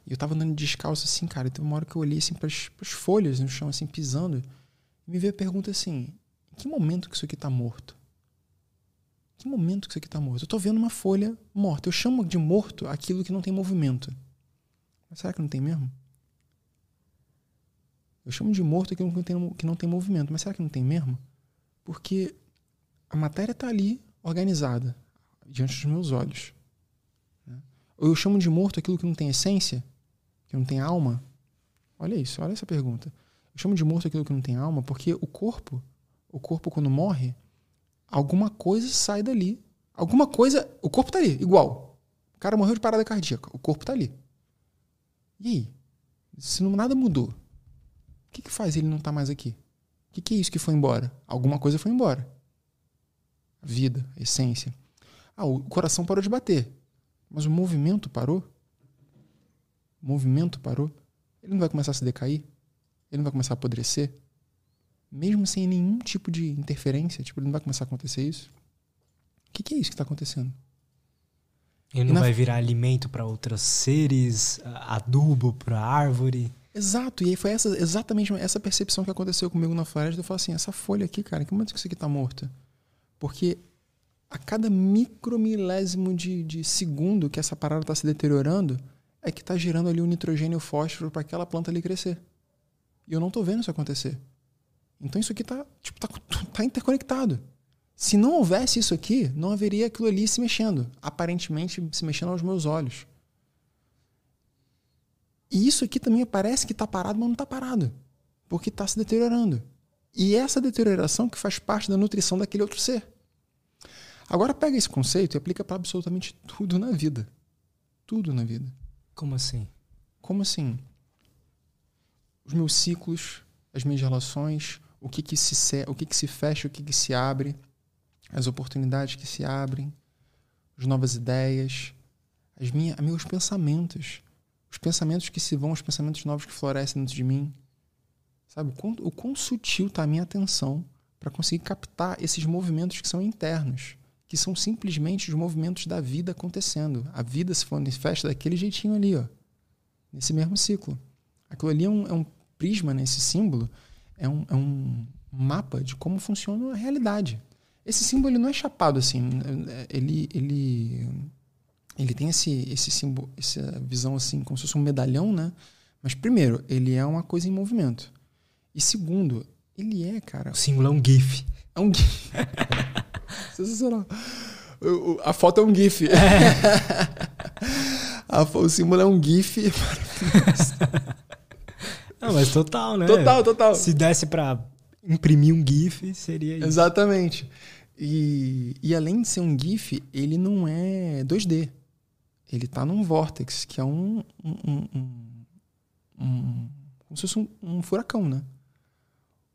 E eu tava andando descalço assim, cara, teve uma hora que eu olhei assim pras, pras folhas no chão, assim, pisando, e me veio a pergunta assim: em que momento que isso aqui tá morto? Em que momento que isso aqui tá morto? Eu tô vendo uma folha morta. Eu chamo de morto aquilo que não tem movimento. Mas será que não tem mesmo? Eu chamo de morto aquilo que não tem, que não tem movimento. Mas será que não tem mesmo? Porque a matéria está ali organizada diante dos meus olhos. né? Ou eu chamo de morto aquilo que não tem essência, que não tem alma? Olha isso, olha essa pergunta. Eu chamo de morto aquilo que não tem alma porque o corpo, o corpo quando morre, alguma coisa sai dali. Alguma coisa, o corpo tá ali, igual. O cara morreu de parada cardíaca, o corpo tá ali. E aí? Se não, nada mudou, o que, que faz ele não estar mais aqui? O que, que é isso que foi embora? Alguma coisa foi embora. A vida, a essência. Ah, o coração parou de bater. Mas o movimento parou? Movimento parou? Ele não vai começar a se decair? Ele não vai começar a apodrecer? Mesmo sem nenhum tipo de interferência? Tipo, ele não vai começar a acontecer isso? O que, que é isso que está acontecendo? Ele não Na- vai virar alimento para outros seres, adubo para árvore. Exato, e aí foi essa, exatamente essa percepção que aconteceu comigo na floresta. Eu falei assim: essa folha aqui, cara, que momento que isso aqui tá morta? Porque a cada micromilésimo de, de segundo que essa parada tá se deteriorando, é que tá gerando ali o nitrogênio e o fósforo para aquela planta ali crescer. E eu não tô vendo isso acontecer. Então isso aqui tá, tipo, tá, tá interconectado. Se não houvesse isso aqui, não haveria aquilo ali se mexendo. Aparentemente se mexendo aos meus olhos. E isso aqui também parece que está parado, mas não está parado. Porque está se deteriorando. E é essa deterioração que faz parte da nutrição daquele outro ser. Agora pega esse conceito e aplica para absolutamente tudo na vida. Tudo na vida. Como assim? Como assim? Os meus ciclos, as minhas relações, o que que se, o que que se fecha, o que que se abre, as oportunidades que se abrem, as novas ideias, as minhas, meus pensamentos, os pensamentos que se vão, os pensamentos novos que florescem dentro de mim. Sabe? O quão, o quão sutil está a minha atenção para conseguir captar esses movimentos que são internos, que são simplesmente os movimentos da vida acontecendo. A vida se manifesta daquele jeitinho ali, ó, nesse mesmo ciclo. Aquilo ali é um, é um prisma, né? esse símbolo, é um, é um mapa de como funciona a realidade. Esse símbolo ele não é chapado assim, ele, ele, ele tem esse, esse símbolo, essa visão assim, como se fosse um medalhão, né? Mas primeiro, ele é uma coisa em movimento. E segundo, ele é, cara, O símbolo é um GIF. é um GIF. Sensacional. A foto é um GIF. A fo- o símbolo é um GIF. Não, mas total, né? Total, total. Se desse pra imprimir um GIF, seria isso. Exatamente. E, e além de ser um GIF, ele não é 2D. Ele tá num vórtex, que é um. um, um, um- um- como se fosse um, um furacão, né?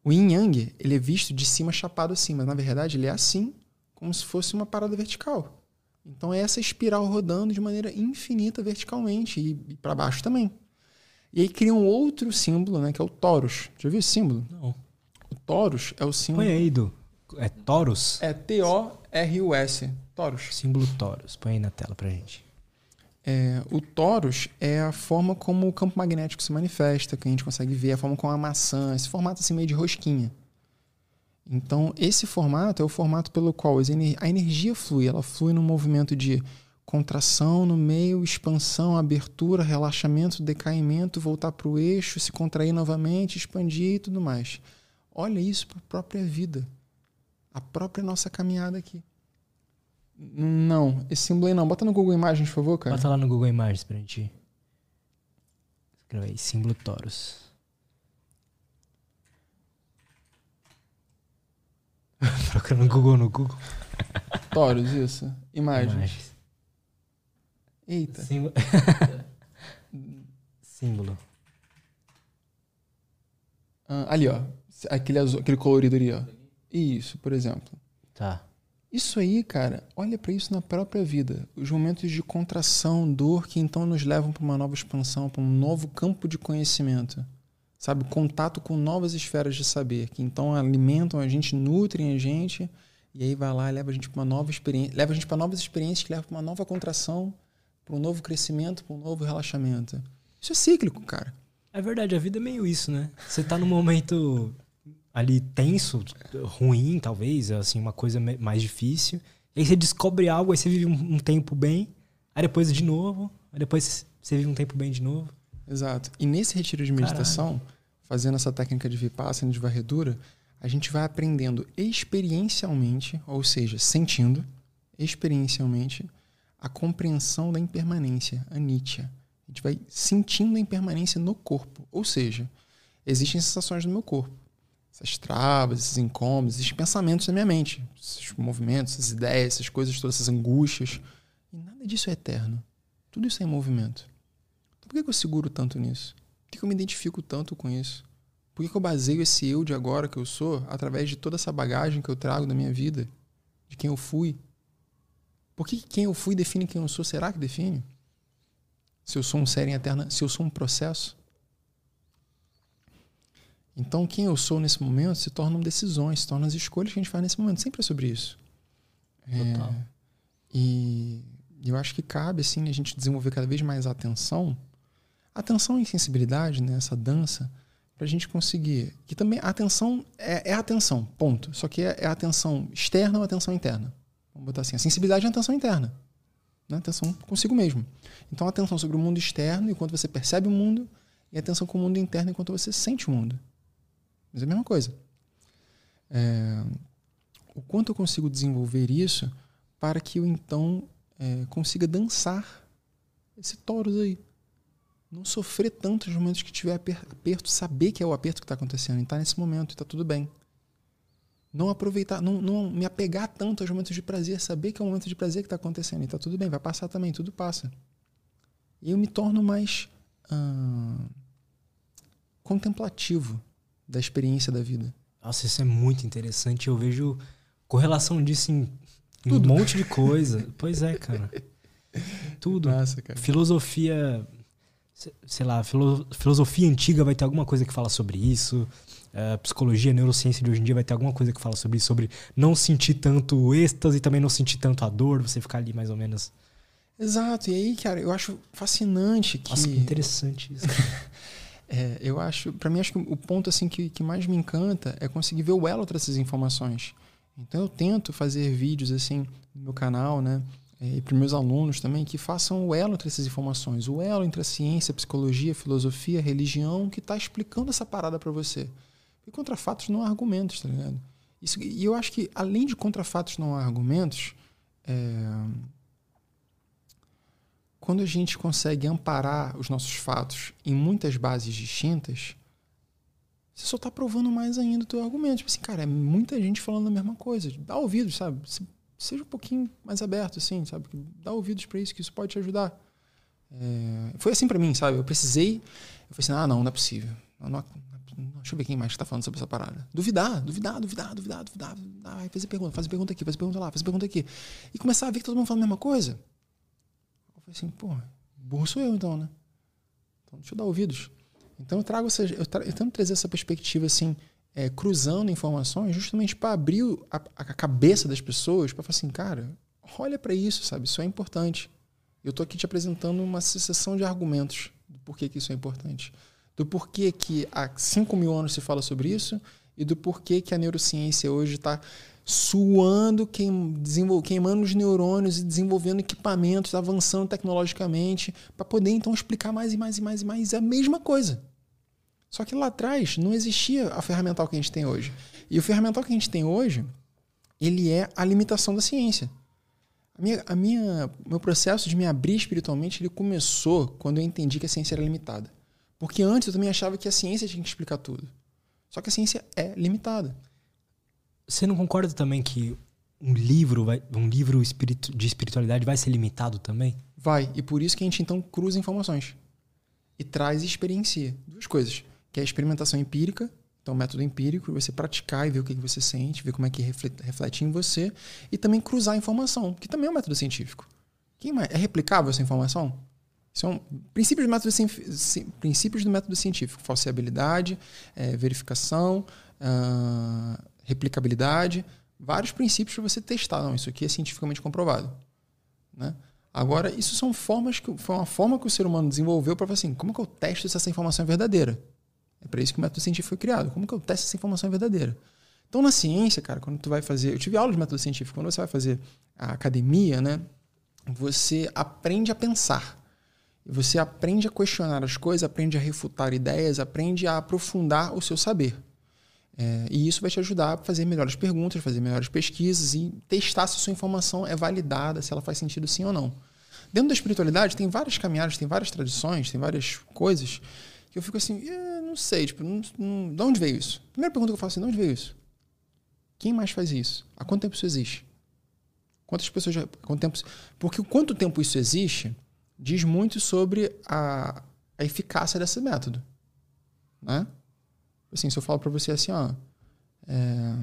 O yin yang, ele é visto de cima chapado assim, mas na verdade ele é assim, como se fosse uma parada vertical. Então é essa espiral rodando de maneira infinita verticalmente e, e para baixo também. E aí cria um outro símbolo, né, que é o Taurus. Já viu esse símbolo? Não. O Taurus é o símbolo. Põe aí, Du. É Taurus? É T-O-R-U-S. Taurus. Símbolo Taurus. Põe aí na tela pra gente. É, o Taurus é a forma como o campo magnético se manifesta, que a gente consegue ver, a forma como a maçã, esse formato assim meio de rosquinha. Então, esse formato é o formato pelo qual a energia flui. Ela flui no movimento de contração no meio, expansão, abertura, relaxamento, decaimento, voltar para o eixo, se contrair novamente, expandir e tudo mais. Olha isso para a própria vida. A própria nossa caminhada aqui. Não, esse símbolo aí não. Bota no Google Imagens, por favor, cara. Bota lá no Google Imagens pra gente. Escreve aí, símbolo Taurus. Procurando no Google no Google. Taurus, isso. Imagens. Imagens. Eita. Símbolo. Símbolo. Ah, ali, ó. Aquele, azul, aquele colorido ali, ó. Isso, por exemplo. Tá. Isso aí, cara, olha para isso na própria vida. Os momentos de contração, dor, que então nos levam para uma nova expansão, para um novo campo de conhecimento. Sabe? Contato com novas esferas de saber, que então alimentam a gente, nutrem a gente, e aí vai lá e leva a gente para uma nova experiência, leva a gente para novas experiências que levam para uma nova contração, para um novo crescimento, para um novo relaxamento. Isso é cíclico, cara. É verdade, a vida é meio isso, né? Você tá num momento ali tenso, ruim, talvez, assim, uma coisa mais difícil. E aí você descobre algo, aí você vive um, um tempo bem, aí depois de novo, aí depois você vive um tempo bem de novo. Exato. E nesse retiro de meditação, Caralho. Fazendo essa técnica de vipassana, de varredura, a gente vai aprendendo experiencialmente, ou seja, sentindo experiencialmente a compreensão da impermanência, a nitya. A gente vai sentindo a impermanência no corpo. Ou seja, existem sensações no meu corpo. Essas travas, esses incômodos, esses pensamentos na minha mente. Esses movimentos, essas ideias, essas coisas todas, essas angústias. E nada disso é eterno. Tudo isso é em movimento. Então por que eu seguro tanto nisso? Por que eu me identifico tanto com isso? Por que eu baseio esse eu de agora que eu sou através de toda essa bagagem que eu trago da minha vida? De quem eu fui? Por que quem eu fui define quem eu sou? Será que define? Se eu sou um ser em eterna, se eu sou um processo? Então, quem eu sou nesse momento se tornam decisões, se tornam as escolhas que a gente faz nesse momento. Sempre é sobre isso. Total. É, e eu acho que cabe assim a gente desenvolver cada vez mais a atenção, atenção e sensibilidade, né, essa dança, para a gente conseguir. Que também a atenção é, é atenção, ponto. Só que é, é atenção externa ou atenção interna. Vamos botar assim, a sensibilidade é a atenção interna. Né? Atenção consigo mesmo. Então, atenção sobre o mundo externo enquanto você percebe o mundo e atenção com o mundo interno enquanto você sente o mundo. Mas é a mesma coisa. É, o quanto eu consigo desenvolver isso para que eu então é, consiga dançar esse toros aí. Não sofrer tanto nos momentos que tiver aperto, saber que é o aperto que está acontecendo e tá nesse momento e está tudo bem não aproveitar, não, não me apegar tanto aos momentos de prazer, saber que é um momento de prazer que está acontecendo e está tudo bem, vai passar também, tudo passa. E eu me torno mais ah, contemplativo da experiência da vida. Nossa, isso é muito interessante. Eu vejo correlação disso em, em um monte de coisa. pois é, cara. Tudo. Nossa, cara. Filosofia, sei lá, filosofia antiga vai ter alguma coisa que fala sobre isso uh, psicologia, neurociência de hoje em dia vai ter alguma coisa que fala sobre isso, sobre não sentir tanto o êxtase e também não sentir tanto a dor, você ficar ali mais ou menos. Exato, e aí, cara, eu acho fascinante que. Nossa, que interessante isso. é, eu acho, para mim, acho que o ponto assim que, que mais me encanta é conseguir ver o elo dessas informações. Então eu tento fazer vídeos assim no meu canal, né? É, e para meus alunos também, que façam o elo entre essas informações, o elo entre a ciência, psicologia, filosofia, religião, que está explicando essa parada para você. E contra fatos não há argumentos, tá ligado? Isso, e eu acho que, além de contra fatos não há argumentos, é, quando a gente consegue amparar os nossos fatos em muitas bases distintas, você só está provando mais ainda o teu argumento. Tipo assim, cara, é muita gente falando a mesma coisa. Dá ouvidos, sabe? Seja um pouquinho mais aberto, assim, sabe? Dá ouvidos para isso, que isso pode te ajudar. É, foi assim para mim, sabe? Eu precisei. Eu falei assim: ah, não, não é possível. Não, não, deixa eu ver quem mais está falando sobre essa parada. Duvidar, duvidar, duvidar, duvidar, duvidar. Aí fazer pergunta, fazer pergunta aqui, fazer pergunta lá, fazer pergunta aqui. E começar a ver que todo mundo fala a mesma coisa. Eu falei assim, pô, burro sou eu então, né? Então deixa eu dar ouvidos. Então eu trago essa, eu, tra eu tento trazer essa perspectiva assim, é, cruzando informações, justamente para abrir a, a, cabeça das pessoas, para falar assim, cara, olha para isso, sabe? Isso é importante. Eu estou aqui te apresentando uma sucessão de argumentos do porquê que isso é importante. Do porquê que há 5 mil anos se fala sobre isso e do porquê que a neurociência hoje está suando, queim, queimando os neurônios e desenvolvendo equipamentos, avançando tecnologicamente, para poder então explicar mais e mais e mais e mais. A mesma coisa. Só que lá atrás não existia a ferramental que a gente tem hoje. E o ferramental que a gente tem hoje, ele é a limitação da ciência. A minha, a minha, meu processo de me abrir espiritualmente ele começou quando eu entendi que a ciência era limitada. Porque antes eu também achava que a ciência tinha que explicar tudo. Só que a ciência é limitada. Você não concorda também que um livro, vai, um livro de espiritualidade vai ser limitado também? Vai. E por isso que a gente então cruza informações. E traz e experiencia. Duas coisas. Que é a experimentação empírica então, método empírico, você praticar e ver o que você sente, ver como é que reflete em você, e também cruzar a informação, que também é um método científico. É replicável essa informação? São princípios do método, princípios do método científico: falseabilidade, é, verificação, uh, replicabilidade, vários princípios para você testar. Não, isso aqui é cientificamente comprovado. Né? Agora, isso são formas que foi uma forma que o ser humano desenvolveu para assim: como que eu testo se essa informação é verdadeira? É para isso que o método científico foi criado. Como que eu testo essa informação é verdadeira? Então, na ciência, cara, quando tu vai fazer. Eu tive aula de método científico. Quando você vai fazer a academia, né? Você aprende a pensar. Você aprende a questionar as coisas, aprende a refutar ideias, aprende a aprofundar o seu saber. É, e isso vai te ajudar a fazer melhores perguntas, fazer melhores pesquisas e testar se a sua informação é validada, se ela faz sentido sim ou não. Dentro da espiritualidade, tem várias caminhadas, tem várias tradições, tem várias coisas que eu fico assim, eh, não sei, tipo, não, não, de onde veio isso? Primeira pergunta que eu faço assim, de onde veio isso? Quem mais faz isso? Há quanto tempo isso existe? Quantas pessoas já. Quanto tempo, porque o quanto tempo isso existe diz muito sobre a, a eficácia desse método. Né? Assim, se eu falo para você assim, ó. É,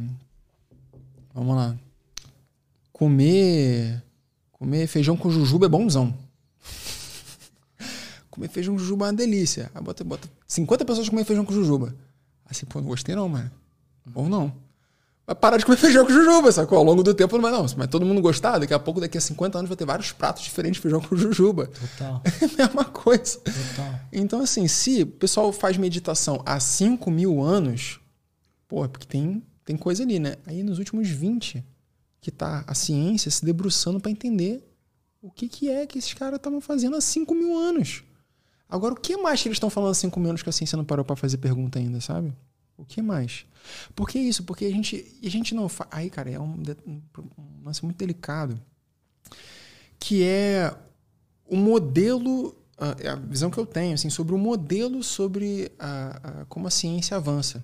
vamos lá. Comer. Comer feijão com jujuba é bonzão. Comer feijão com jujuba é uma delícia. Aí bota, bota 50 pessoas comer feijão com jujuba. Assim, pô, não gostei não, mano. Bom não. Vai parar de comer feijão com jujuba, sacou? Ao longo do tempo não vai não. Mas todo mundo gostar, daqui a pouco, daqui a 50 anos, vai ter vários pratos diferentes de feijão com jujuba. Total. É a mesma coisa. Total. Então, assim, se o pessoal faz meditação há 5 mil anos, pô, é porque tem, tem coisa ali, né? Aí nos últimos 20, que tá a ciência se debruçando para entender o que, que é que esses caras estavam fazendo há 5 mil anos. Agora, o que mais que eles estão falando assim com menos que a ciência não parou para fazer pergunta ainda, sabe? O que mais? Por que isso? Porque a gente, a gente não faz. Aí, cara, é um, um, lance muito delicado. Que é o modelo, a, a, visão que eu tenho, assim, sobre o modelo sobre a, a, como a ciência avança.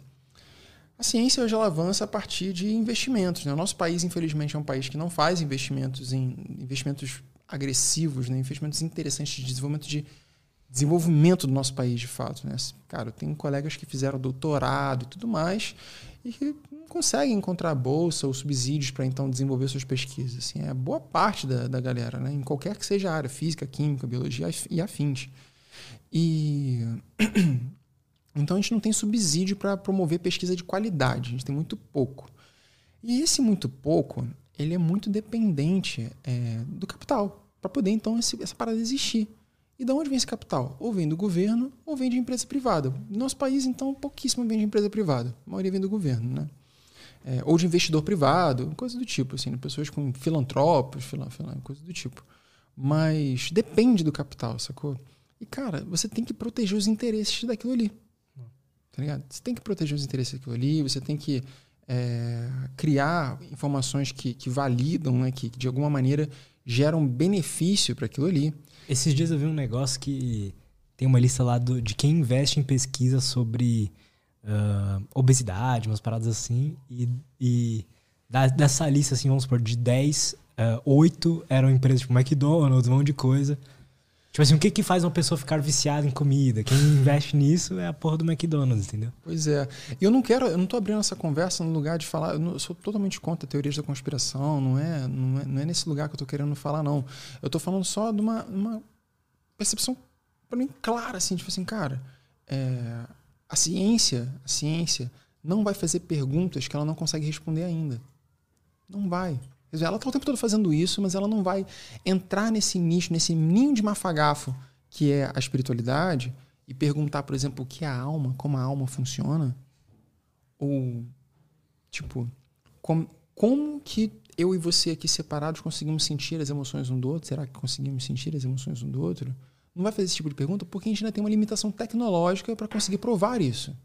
A ciência hoje ela avança a partir de investimentos. Né? O nosso país, infelizmente, é um país que não faz investimentos em investimentos agressivos, né? investimentos interessantes de desenvolvimento de desenvolvimento do nosso país, de fato. Né? Cara, eu tenho colegas que fizeram doutorado e tudo mais e que não conseguem encontrar bolsa ou subsídios para então desenvolver suas pesquisas. Assim, é boa parte da, da galera, né? em qualquer que seja a área, física, química, biologia e afins. E então a gente não tem subsídio para promover pesquisa de qualidade, a gente tem muito pouco. E esse muito pouco, ele é muito dependente é, do capital para poder então esse, essa parada existir. E de onde vem esse capital? Ou vem do governo ou vem de empresa privada. No nosso país, então, pouquíssimo vem de empresa privada. A maioria vem do governo, né? É, ou de investidor privado, coisa do tipo, assim, né? pessoas com filantropos, filan, filan, coisa do tipo. Mas depende do capital, sacou? E, cara, você tem que proteger os interesses daquilo ali. Tá ligado? Você tem que proteger os interesses daquilo ali, você tem que é, criar informações que, que validam, né? que de alguma maneira geram benefício para aquilo ali. Esses dias eu vi um negócio que tem uma lista lá do, de quem investe em pesquisa sobre uh, obesidade, umas paradas assim. E, e da, dessa lista, assim, vamos supor, de 10, uh, 8 eram empresas tipo McDonald's, um monte de coisa. Tipo assim, o que que faz uma pessoa ficar viciada em comida? Quem investe nisso é a porra do McDonald's, entendeu? Pois é. E eu não quero, eu não tô abrindo essa conversa no lugar de falar, eu, não, eu sou totalmente contra teorias da conspiração, não é, não é, não é nesse lugar que eu tô querendo falar, não. Eu tô falando só de uma, uma percepção para mim clara, assim, tipo assim, cara, é, a ciência, a ciência não vai fazer perguntas que ela não consegue responder ainda. Não vai. Ela está o tempo todo fazendo isso, mas ela não vai entrar nesse nicho, nesse ninho de mafagafo que é a espiritualidade e perguntar, por exemplo, o que é a alma, como a alma funciona. Ou, tipo, como, como que eu e você aqui separados conseguimos sentir as emoções um do outro? Será que conseguimos sentir as emoções um do outro? Não vai fazer esse tipo de pergunta porque a gente ainda tem uma limitação tecnológica para conseguir provar isso.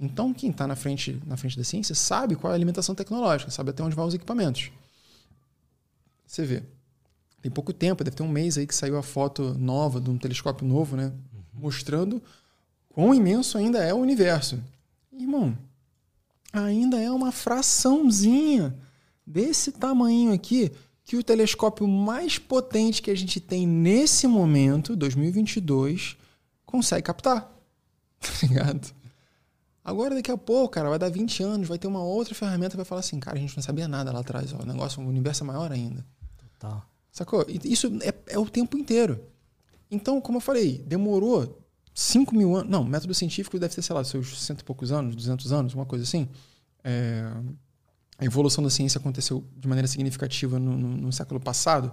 Então, quem está na frente, na frente da ciência sabe qual é a limitação tecnológica, sabe até onde vão os equipamentos. Você vê. Tem pouco tempo, deve ter um mês aí que saiu a foto nova de um telescópio novo, né? Uhum. Mostrando quão imenso ainda é o universo. Irmão, ainda é uma fraçãozinha desse tamanho aqui que o telescópio mais potente que a gente tem nesse momento, 2022, consegue captar. Tá ligado? Agora, daqui a pouco, cara, vai dar 20 anos, vai ter uma outra ferramenta que vai falar assim, cara, a gente não sabia nada lá atrás, ó, o negócio, o universo é maior ainda. Total. Sacou? Isso é, é o tempo inteiro. Então, como eu falei, demorou 5 mil anos. Não, método científico deve ter, sei lá, seus cento e poucos anos, 200 anos, uma coisa assim. É, a evolução da ciência aconteceu de maneira significativa no, no, no, século passado.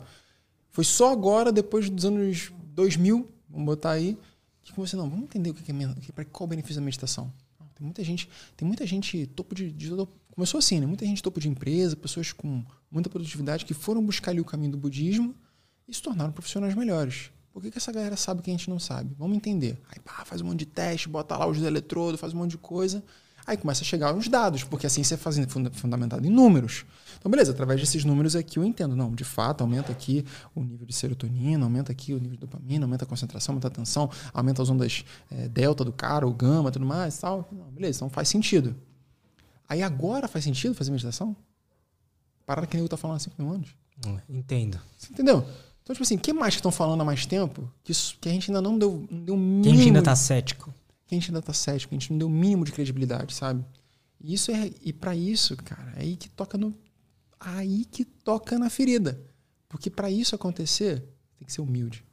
Foi só agora, depois dos anos 2000, vamos botar aí, que você não, vamos entender o que é, para qual o benefício da meditação. Tem muita gente, tem muita gente topo de, de, começou assim, né? Muita gente topo de empresa, pessoas com muita produtividade que foram buscar ali o caminho do budismo e se tornaram profissionais melhores. Por que, que essa galera sabe que a gente não sabe? Vamos entender. Aí pá, faz um monte de teste, bota lá os eletrodos, faz um monte de coisa. Aí começa a chegar os dados, porque assim você é fazendo fundamentado em números. Então, beleza, através desses números aqui eu entendo. Não, de fato, aumenta aqui o nível de serotonina, aumenta aqui o nível de dopamina, aumenta a concentração, aumenta a tensão, aumenta as ondas é, delta do cara, o gama, tudo mais tal. Não, beleza, então faz sentido. Aí agora faz sentido fazer meditação? Parada que nem eu tá falando há 5 mil anos. Entendo. Você entendeu? Então, tipo assim, o que mais que estão falando há mais tempo que, isso, que a gente ainda não deu, não deu mínimo... Que a gente ainda tá cético que a gente ainda tá cético, que a gente não deu o mínimo de credibilidade, sabe? E isso é e para isso, cara, é aí que toca no aí que toca na ferida. Porque para isso acontecer, tem que ser humilde.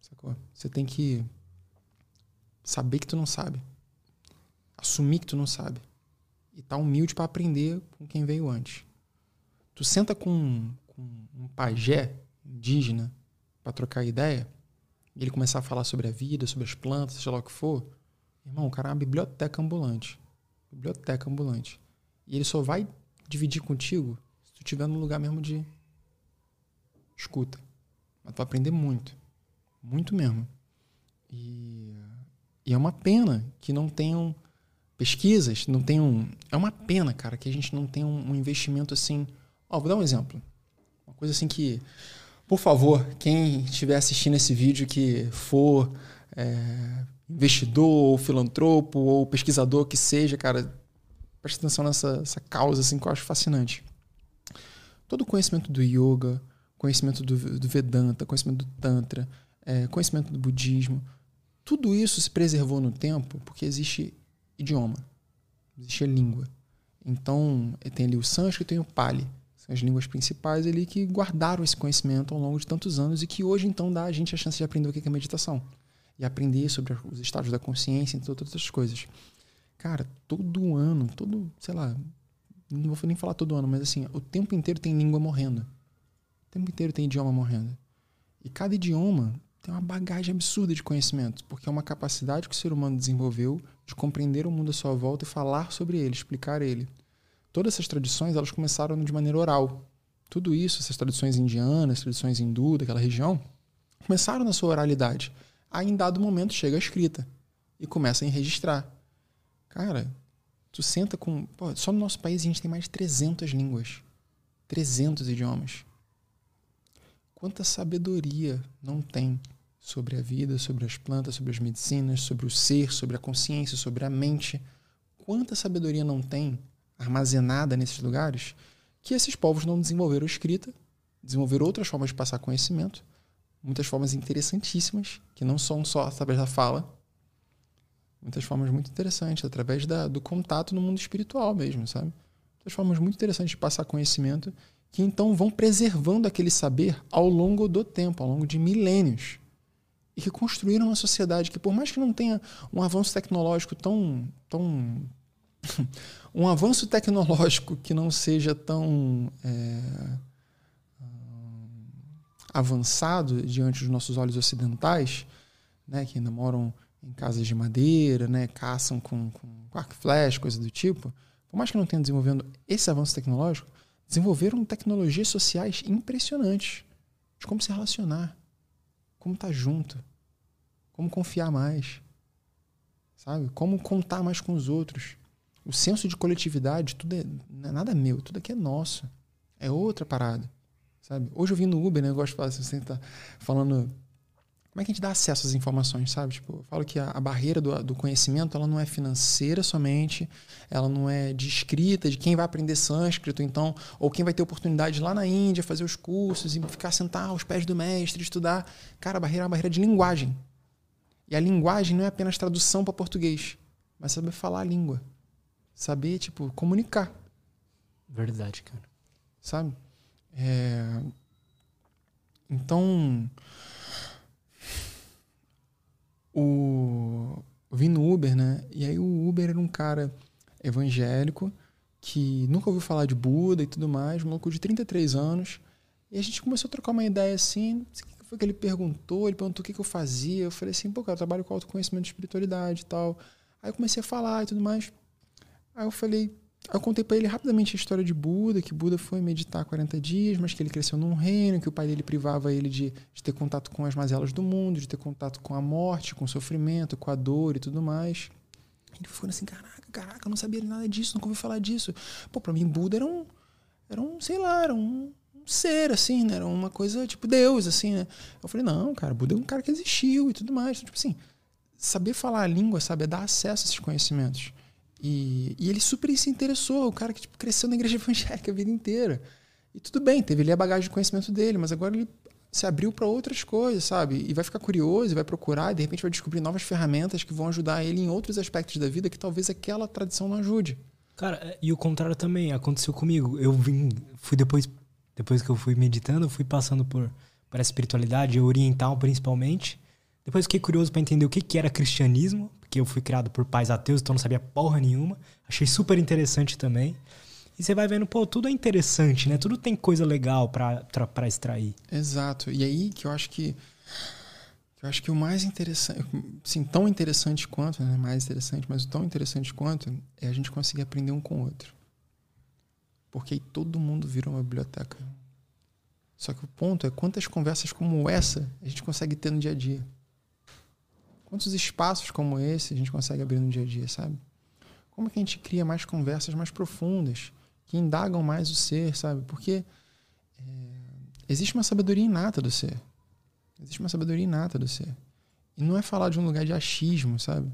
Sacou? Você tem que saber que tu não sabe. Assumir que tu não sabe. E tá humilde para aprender com quem veio antes. Tu senta com, com um pajé indígena para trocar ideia, e ele começar a falar sobre a vida, sobre as plantas, seja lá o que for, irmão, o cara é uma biblioteca ambulante. Biblioteca ambulante. E ele só vai dividir contigo se tu estiver no lugar mesmo de escuta. Mas tu vai aprender muito. Muito mesmo. E, e é uma pena que não tenham pesquisas, não tenham. É uma pena, cara, que a gente não tenha um, um investimento assim. Ó, vou dar um exemplo. Uma coisa assim que por favor, quem estiver assistindo esse vídeo que for é, investidor, ou filantropo, ou pesquisador que seja, cara, preste atenção nessa, nessa causa assim, que eu acho fascinante. Todo o conhecimento do yoga, conhecimento do, do Vedanta, conhecimento do Tantra, é, conhecimento do budismo, tudo isso se preservou no tempo porque existe idioma, existe a língua. Então, tem ali o sânscrito e o pali são as línguas principais ali que guardaram esse conhecimento ao longo de tantos anos e que hoje então dá a gente a chance de aprender o que é meditação e aprender sobre os estados da consciência e todas outras coisas. Cara, todo ano, todo, sei lá, não vou nem falar todo ano, mas assim, o tempo inteiro tem língua morrendo. O tempo inteiro tem idioma morrendo. E cada idioma tem uma bagagem absurda de conhecimento, porque é uma capacidade que o ser humano desenvolveu de compreender o mundo à sua volta e falar sobre ele, explicar ele todas essas tradições elas começaram de maneira oral. Tudo isso, essas tradições indianas, tradições hindu daquela região, começaram na sua oralidade. Aí, em dado momento, chega a escrita e começa a registrar. Cara, tu senta com. Pô, só no nosso país a gente tem mais de 300 línguas, 300 idiomas. Quanta sabedoria não tem sobre a vida, sobre as plantas, sobre as medicinas, sobre o ser, sobre a consciência, sobre a mente? Quanta sabedoria não tem armazenada nesses lugares que esses povos não desenvolveram escrita, desenvolveram outras formas de passar conhecimento, muitas formas interessantíssimas, que não são só através da fala, muitas formas muito interessantes, através da, do contato no mundo espiritual mesmo, sabe? Muitas formas muito interessantes de passar conhecimento, que então vão preservando aquele saber ao longo do tempo, ao longo de milênios. E que construíram uma sociedade que, por mais que não tenha um avanço tecnológico tão. tão um avanço tecnológico que não seja tão. É, avançado diante dos nossos olhos ocidentais, né, que ainda moram em casas de madeira, né, caçam com, com arco flash, coisa do tipo, por mais que não tenham desenvolvendo esse avanço tecnológico, desenvolveram tecnologias sociais impressionantes de como se relacionar, como estar tá junto, como confiar mais, sabe? Como contar mais com os outros. O senso de coletividade, tudo é, não é nada meu, tudo aqui é nosso. É outra parada. Sabe? Hoje eu vim no Uber, né? Eu gosto de falar assim, você tá falando como é que a gente dá acesso às informações, sabe? Tipo, eu falo que a, a barreira do, do, conhecimento, ela não é financeira somente, ela não é de escrita, de quem vai aprender sânscrito, então, ou quem vai ter oportunidade lá na Índia fazer os cursos e ficar sentar aos pés do mestre, estudar. Cara, a barreira é uma barreira de linguagem. E a linguagem não é apenas tradução para português, mas saber falar a língua. Saber, tipo, comunicar. Verdade, cara. Sabe? É... Então, o... eu vim no Uber, né? E aí o Uber era um cara evangélico que nunca ouviu falar de Buda e tudo mais, um louco de 33 anos. E a gente começou a trocar uma ideia assim. O que foi que ele perguntou? Ele perguntou o que, que eu fazia. Eu falei assim, pô, cara, eu trabalho com autoconhecimento de espiritualidade e tal. Aí eu comecei a falar e tudo mais. Aí eu falei, eu contei para ele rapidamente a história de Buda, que Buda foi meditar 40 dias, mas que ele cresceu num reino, que o pai dele privava ele de, de ter contato com as mazelas do mundo, de ter contato com a morte, com o sofrimento, com a dor e tudo mais. Ele foi assim, caraca, caraca, eu não sabia nada disso, nunca ouvi falar disso. Pô, pra mim Buda era um, era um sei lá, era um, um ser, assim, né? Era uma coisa tipo Deus, assim, né? Eu falei, não, cara, Buda é um cara que existiu e tudo mais. Então, tipo assim, saber falar a língua, sabe, é dar acesso a esses conhecimentos. E, e ele super se interessou, o cara que tipo, cresceu na igreja evangélica a vida inteira. E tudo bem, teve ali a bagagem de conhecimento dele, mas agora ele se abriu para outras coisas, sabe? E vai ficar curioso, vai procurar, e de repente vai descobrir novas ferramentas que vão ajudar ele em outros aspectos da vida que talvez aquela tradição não ajude. Cara, é, e o contrário também aconteceu comigo. Eu vim, fui depois, depois que eu fui meditando, fui passando por, por espiritualidade oriental principalmente. Depois fiquei curioso para entender o que, que era cristianismo, porque eu fui criado por pais ateus, então não sabia porra nenhuma. Achei super interessante também. E você vai vendo, pô, tudo é interessante, né? Tudo tem coisa legal para extrair. Exato. E aí que eu acho que eu acho que o mais interessante, sim, tão interessante quanto, né, mais interessante, mas o tão interessante quanto é a gente conseguir aprender um com o outro. Porque aí todo mundo vira uma biblioteca. Só que o ponto é quantas conversas como essa a gente consegue ter no dia a dia. Quantos espaços como esse a gente consegue abrir no dia a dia, sabe? Como que a gente cria mais conversas mais profundas, que indagam mais o ser, sabe? Porque é, existe uma sabedoria inata do ser. Existe uma sabedoria inata do ser. E não é falar de um lugar de achismo, sabe?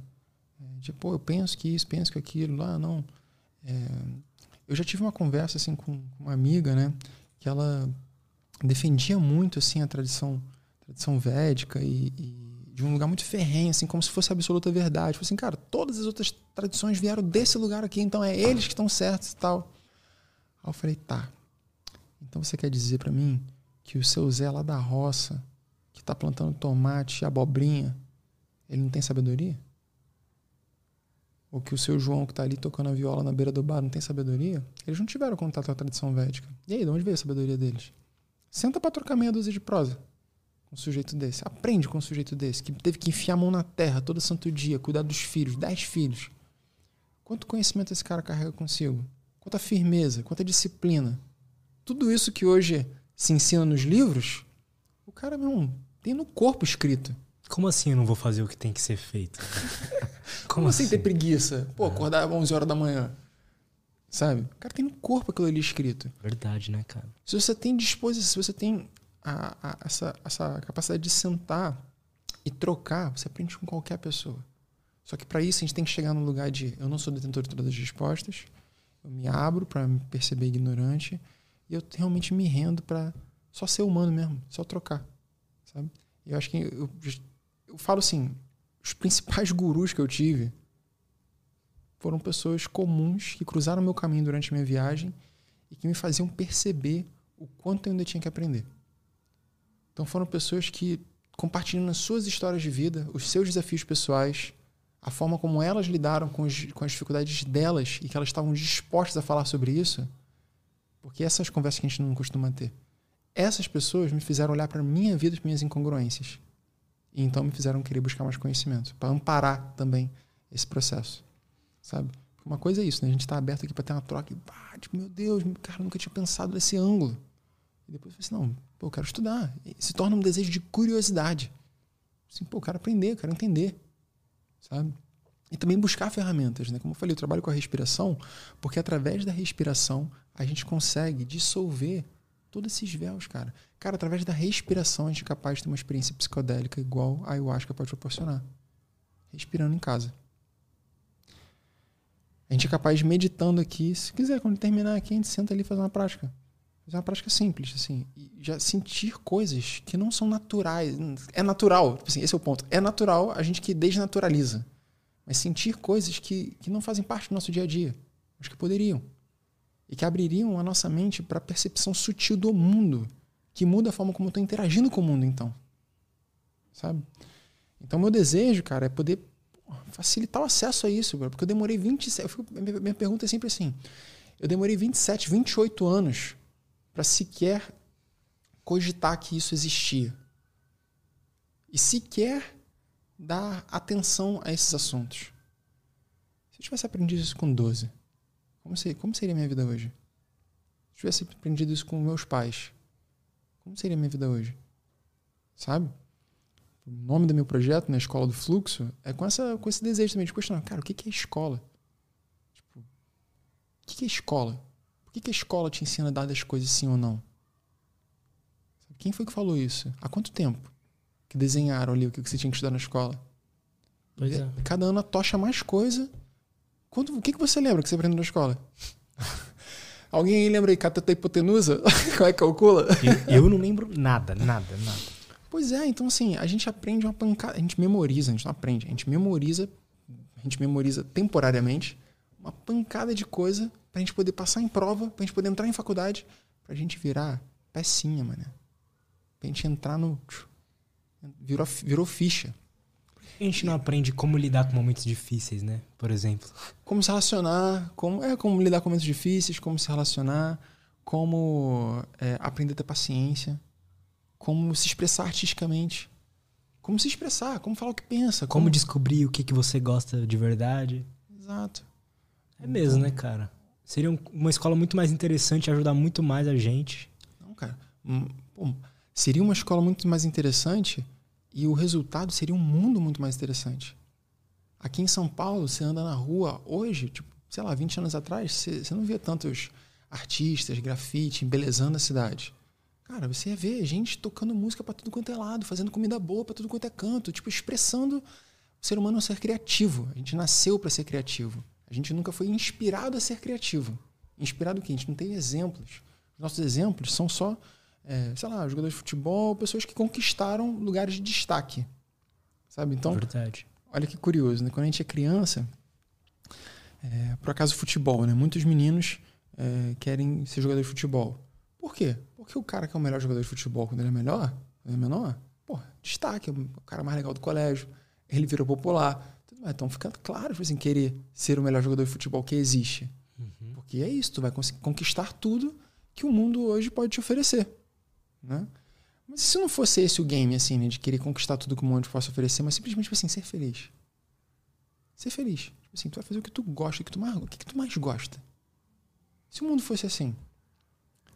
É, pô, eu penso que isso, penso que aquilo. Lá, não. É, eu já tive uma conversa, assim, com uma amiga, né? Que ela defendia muito, assim, a tradição, tradição védica e, e de um lugar muito ferrenho, assim, como se fosse absoluta verdade. Falei assim, cara, todas as outras tradições vieram desse lugar aqui, então é eles que estão certos e tal. Aí eu falei, tá. Então você quer dizer para mim que o seu Zé lá da roça, que está plantando tomate e abobrinha, ele não tem sabedoria? Ou que o seu João que está ali tocando a viola na beira do bar não tem sabedoria? Eles não tiveram contato com a tradição védica. E aí, de onde veio a sabedoria deles? Senta para trocar meia dúzia de prosa um sujeito desse. Aprende com um sujeito desse, que teve que enfiar a mão na terra todo santo dia, cuidar dos filhos, dez filhos. Quanto conhecimento esse cara carrega consigo? Quanta firmeza, quanta disciplina. Tudo isso que hoje se ensina nos livros, o cara não tem no corpo escrito. Como assim eu não vou fazer o que tem que ser feito? Como, Como assim, assim ter preguiça? Pô, acordar às 11 horas da manhã. Sabe? O cara tem no corpo aquilo ali escrito. Verdade, né, cara? Se você tem disposição, se você tem a, a, essa, essa capacidade de sentar e trocar, você aprende com qualquer pessoa. Só que para isso a gente tem que chegar no lugar de eu não sou detentor de todas as respostas, eu me abro para me perceber ignorante e eu realmente me rendo para só ser humano mesmo, só trocar. sabe? Eu acho que eu, eu falo assim, os principais gurus que eu tive foram pessoas comuns que cruzaram meu caminho durante minha viagem e que me faziam perceber o quanto eu ainda tinha que aprender. Então foram pessoas que compartilhando as suas histórias de vida, os seus desafios pessoais, a forma como elas lidaram com, os, com as dificuldades delas e que elas estavam dispostas a falar sobre isso, porque essas conversas que a gente não costuma ter. Essas pessoas me fizeram olhar para minha vida e minhas incongruências. E então me fizeram querer buscar mais conhecimento, para amparar também esse processo. Sabe? Uma coisa é isso, né? A gente está aberto aqui para ter uma troca e, pá, tipo, meu Deus, cara, nunca tinha pensado nesse ângulo. E depois eu falei assim, não, pô, eu quero estudar. E se torna um desejo de curiosidade. Assim, pô, eu quero aprender, eu quero entender. Sabe? E também buscar ferramentas, né? Como eu falei, eu trabalho com a respiração, porque através da respiração a gente consegue dissolver todos esses véus, cara. Cara, através da respiração a gente é capaz de ter uma experiência psicodélica igual a ayahuasca pode proporcionar. Respirando em casa. A gente é capaz meditando aqui. Se quiser, quando terminar aqui, a gente senta ali e faz uma prática. Fazer uma prática simples, assim. E já sentir coisas que não são naturais. É natural, tipo assim, esse é o ponto. É natural a gente que desnaturaliza. Mas sentir coisas que, que não fazem parte do nosso dia a dia. Mas que poderiam. E que abririam a nossa mente para a percepção sutil do mundo. Que muda a forma como eu estou interagindo com o mundo, então. Sabe? Então, meu desejo, cara, é poder facilitar o acesso a isso, porque eu demorei 27. Eu fico, minha pergunta é sempre assim: eu demorei 27, 28 anos para sequer cogitar que isso existia. E sequer dar atenção a esses assuntos. Se eu tivesse aprendido isso com 12, como seria, como seria minha vida hoje? Se eu tivesse aprendido isso com meus pais, como seria minha vida hoje? Sabe? O nome do meu projeto, na né, Escola do Fluxo, é com, essa, com esse desejo também de questionar, cara, o que é escola? Tipo, o que é escola? Por que, a escola te ensina a dar as coisas sim ou não? Quem foi que falou isso? Há quanto tempo que desenharam ali o que você tinha que estudar na escola? Pois é. Cada ano tocha mais coisa. Quanto, o que, que você lembra que você aprendeu na escola? Alguém aí lembra aí, cateta hipotenusa? Como é que calcula? Eu, eu não lembro nada, nada, nada. Pois é, então assim, a gente aprende uma pancada, a gente memoriza, a gente não aprende, a gente memoriza, a gente memoriza temporariamente uma pancada de coisa pra gente poder passar em prova, pra gente poder entrar em faculdade, pra gente virar pecinha, mano. Pra gente entrar no. Virou, virou ficha. A gente não aprende como lidar com momentos difíceis, né? Por exemplo. Como se relacionar, como, é, como lidar com momentos difíceis, como se relacionar, como é, aprender a ter paciência, como se expressar artisticamente. Como se expressar, como falar o que pensa. Como, como descobrir o que, que você gosta de verdade. Exato. É mesmo, né, cara? Seria uma escola muito mais interessante, ajudar muito mais a gente. Não, cara. Hum, seria uma escola muito mais interessante e o resultado seria um mundo muito mais interessante. Aqui em São Paulo, você anda na rua hoje, tipo, sei lá, 20 anos atrás, você, você não via tantos artistas, grafite, embelezando a cidade. Cara, você ia ver gente tocando música para tudo quanto é lado, fazendo comida boa para tudo quanto é canto, tipo, expressando o ser humano a ser criativo. A gente nasceu para ser criativo. A gente nunca foi inspirado a ser criativo. Inspirado o quê? A gente não tem exemplos. Os nossos exemplos são só, é, sei lá, jogadores de futebol, pessoas que conquistaram lugares de destaque. Sabe? Então, Verdade. olha que curioso, né? Quando a gente é criança, é, por acaso futebol, né? Muitos meninos é, querem ser jogador de futebol. Por quê? Porque o cara que é o melhor jogador de futebol quando ele é melhor, quando ele é menor, pô, destaque, é o cara mais legal do colégio, ele virou popular. Então fica claro, assim, querer ser o melhor jogador de futebol que existe. Uhum. Porque é isso, tu vai conseguir conquistar tudo que o mundo hoje pode te oferecer. Né? Mas se não fosse esse o game, assim, né, de querer conquistar tudo que o mundo possa oferecer, mas simplesmente, tipo assim, ser feliz. Ser feliz. Tipo assim, tu vai fazer o que tu gosta, o que tu mais, o que tu mais gosta. Se o mundo fosse assim,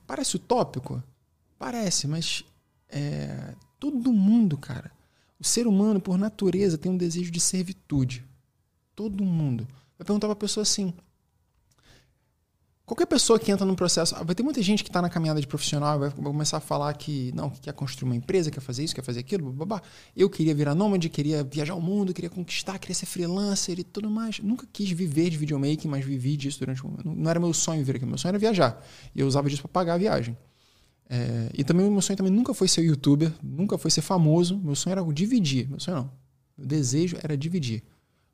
parece utópico? Parece, mas é, todo mundo, cara, o ser humano, por natureza, tem um desejo de servitude. Todo mundo. Vai perguntar para a pessoa assim. Qualquer pessoa que entra num processo. Vai ter muita gente que está na caminhada de profissional vai começar a falar que não, que quer construir uma empresa, quer fazer isso, quer fazer aquilo. Babá. Eu queria virar nômade, queria viajar o mundo, queria conquistar, queria ser freelancer e tudo mais. Nunca quis viver de videomaking, mas vivi disso durante um. Não era meu sonho vir aqui. Meu sonho era viajar. E eu usava disso para pagar a viagem. É, e também meu sonho também nunca foi ser youtuber, nunca foi ser famoso. Meu sonho era dividir. Meu sonho não. Meu desejo era dividir.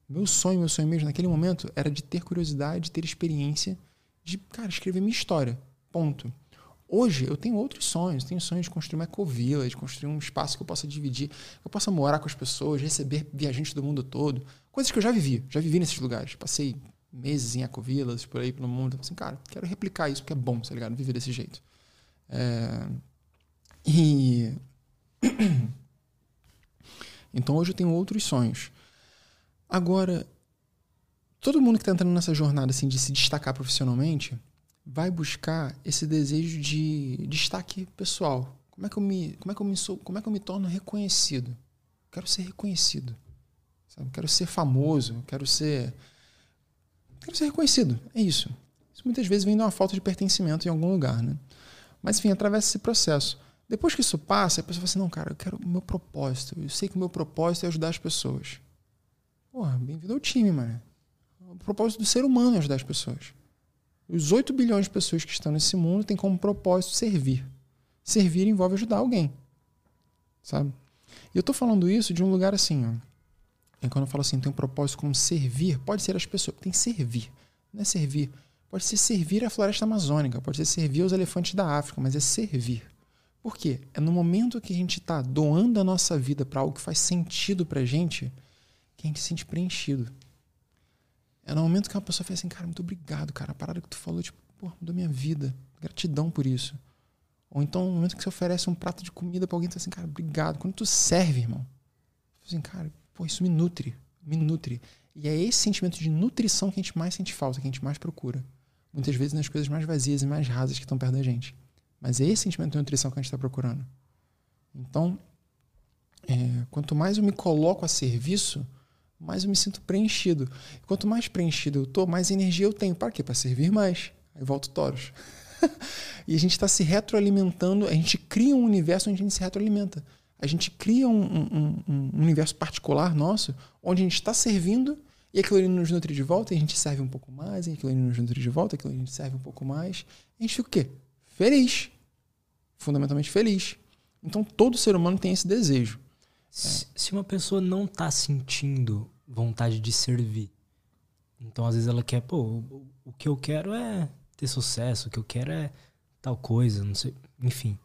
Meu sonho, meu sonho mesmo naquele momento era de ter curiosidade, de ter experiência, de, cara, escrever minha história. Ponto. Hoje eu tenho outros sonhos. Tenho sonhos de construir uma ecovila, de construir um espaço que eu possa dividir, que eu possa morar com as pessoas, receber viajantes do mundo todo. Coisas que eu já vivi, já vivi nesses lugares. Passei meses em ecovilas, por aí pelo mundo. Assim, cara, quero replicar isso porque é bom, tá ligado? Viver desse jeito. É... E. então hoje eu tenho outros sonhos. Agora, todo mundo que está entrando nessa jornada assim, de se destacar profissionalmente vai buscar esse desejo de destaque pessoal. Como é que eu me, como é que eu me sou, como é que eu me torno reconhecido? Quero ser reconhecido. Sabe? Quero ser famoso, quero ser quero ser reconhecido. É isso. Isso muitas vezes vem de uma falta de pertencimento em algum lugar, né? Mas enfim, atravessa esse processo. Depois que isso passa, a pessoa fala assim: "Não, cara, eu quero o meu propósito. Eu sei que o meu propósito é ajudar as pessoas." Porra, bem-vindo ao time, mano. O propósito do ser humano é ajudar as pessoas. Os 8 bilhões de pessoas que estão nesse mundo têm como propósito servir. Servir envolve ajudar alguém. Sabe? E eu tô falando isso de um lugar assim, ó. E quando eu falo assim, tem um propósito como servir, pode ser as pessoas. Tem servir. Não é servir. Pode ser servir a floresta amazônica, pode ser servir aos elefantes da África, mas é servir. Por quê? É no momento que a gente está doando a nossa vida para algo que faz sentido pra gente que a gente se sente preenchido. É no momento que uma pessoa fala assim, cara, muito obrigado, cara. A parada que tu falou, tipo, pô, mudou minha vida. Gratidão por isso. Ou então, no momento que você oferece um prato de comida para alguém, tu fala assim, cara, obrigado. Quando tu serve, irmão, tu assim, cara, pô, isso me nutre, me nutre. E é esse sentimento de nutrição que a gente mais sente falta, que a gente mais procura. Muitas vezes nas coisas mais vazias e mais rasas que estão perto da gente. Mas é esse sentimento de nutrição que a gente está procurando. Então, é, quanto mais eu me coloco a serviço, mais eu me sinto preenchido. Quanto mais preenchido eu tô, mais energia eu tenho. Para quê? Para servir mais. Aí volta o Toros. e a gente está se retroalimentando, a gente cria um universo onde a gente se retroalimenta. A gente cria um, um, um, um universo particular nosso, onde a gente está servindo e aquilo ali nos nutre de volta, e a gente serve um pouco mais, e aquilo ali nos nutre de volta, aquilo ali a gente serve um pouco mais. A gente fica o quê? Feliz. Fundamentalmente feliz. Então todo ser humano tem esse desejo. Se, se uma pessoa não está sentindo vontade de servir. Então, às vezes, ela quer, pô, o, o que eu quero é ter sucesso, o que eu quero é tal coisa, não sei. Enfim.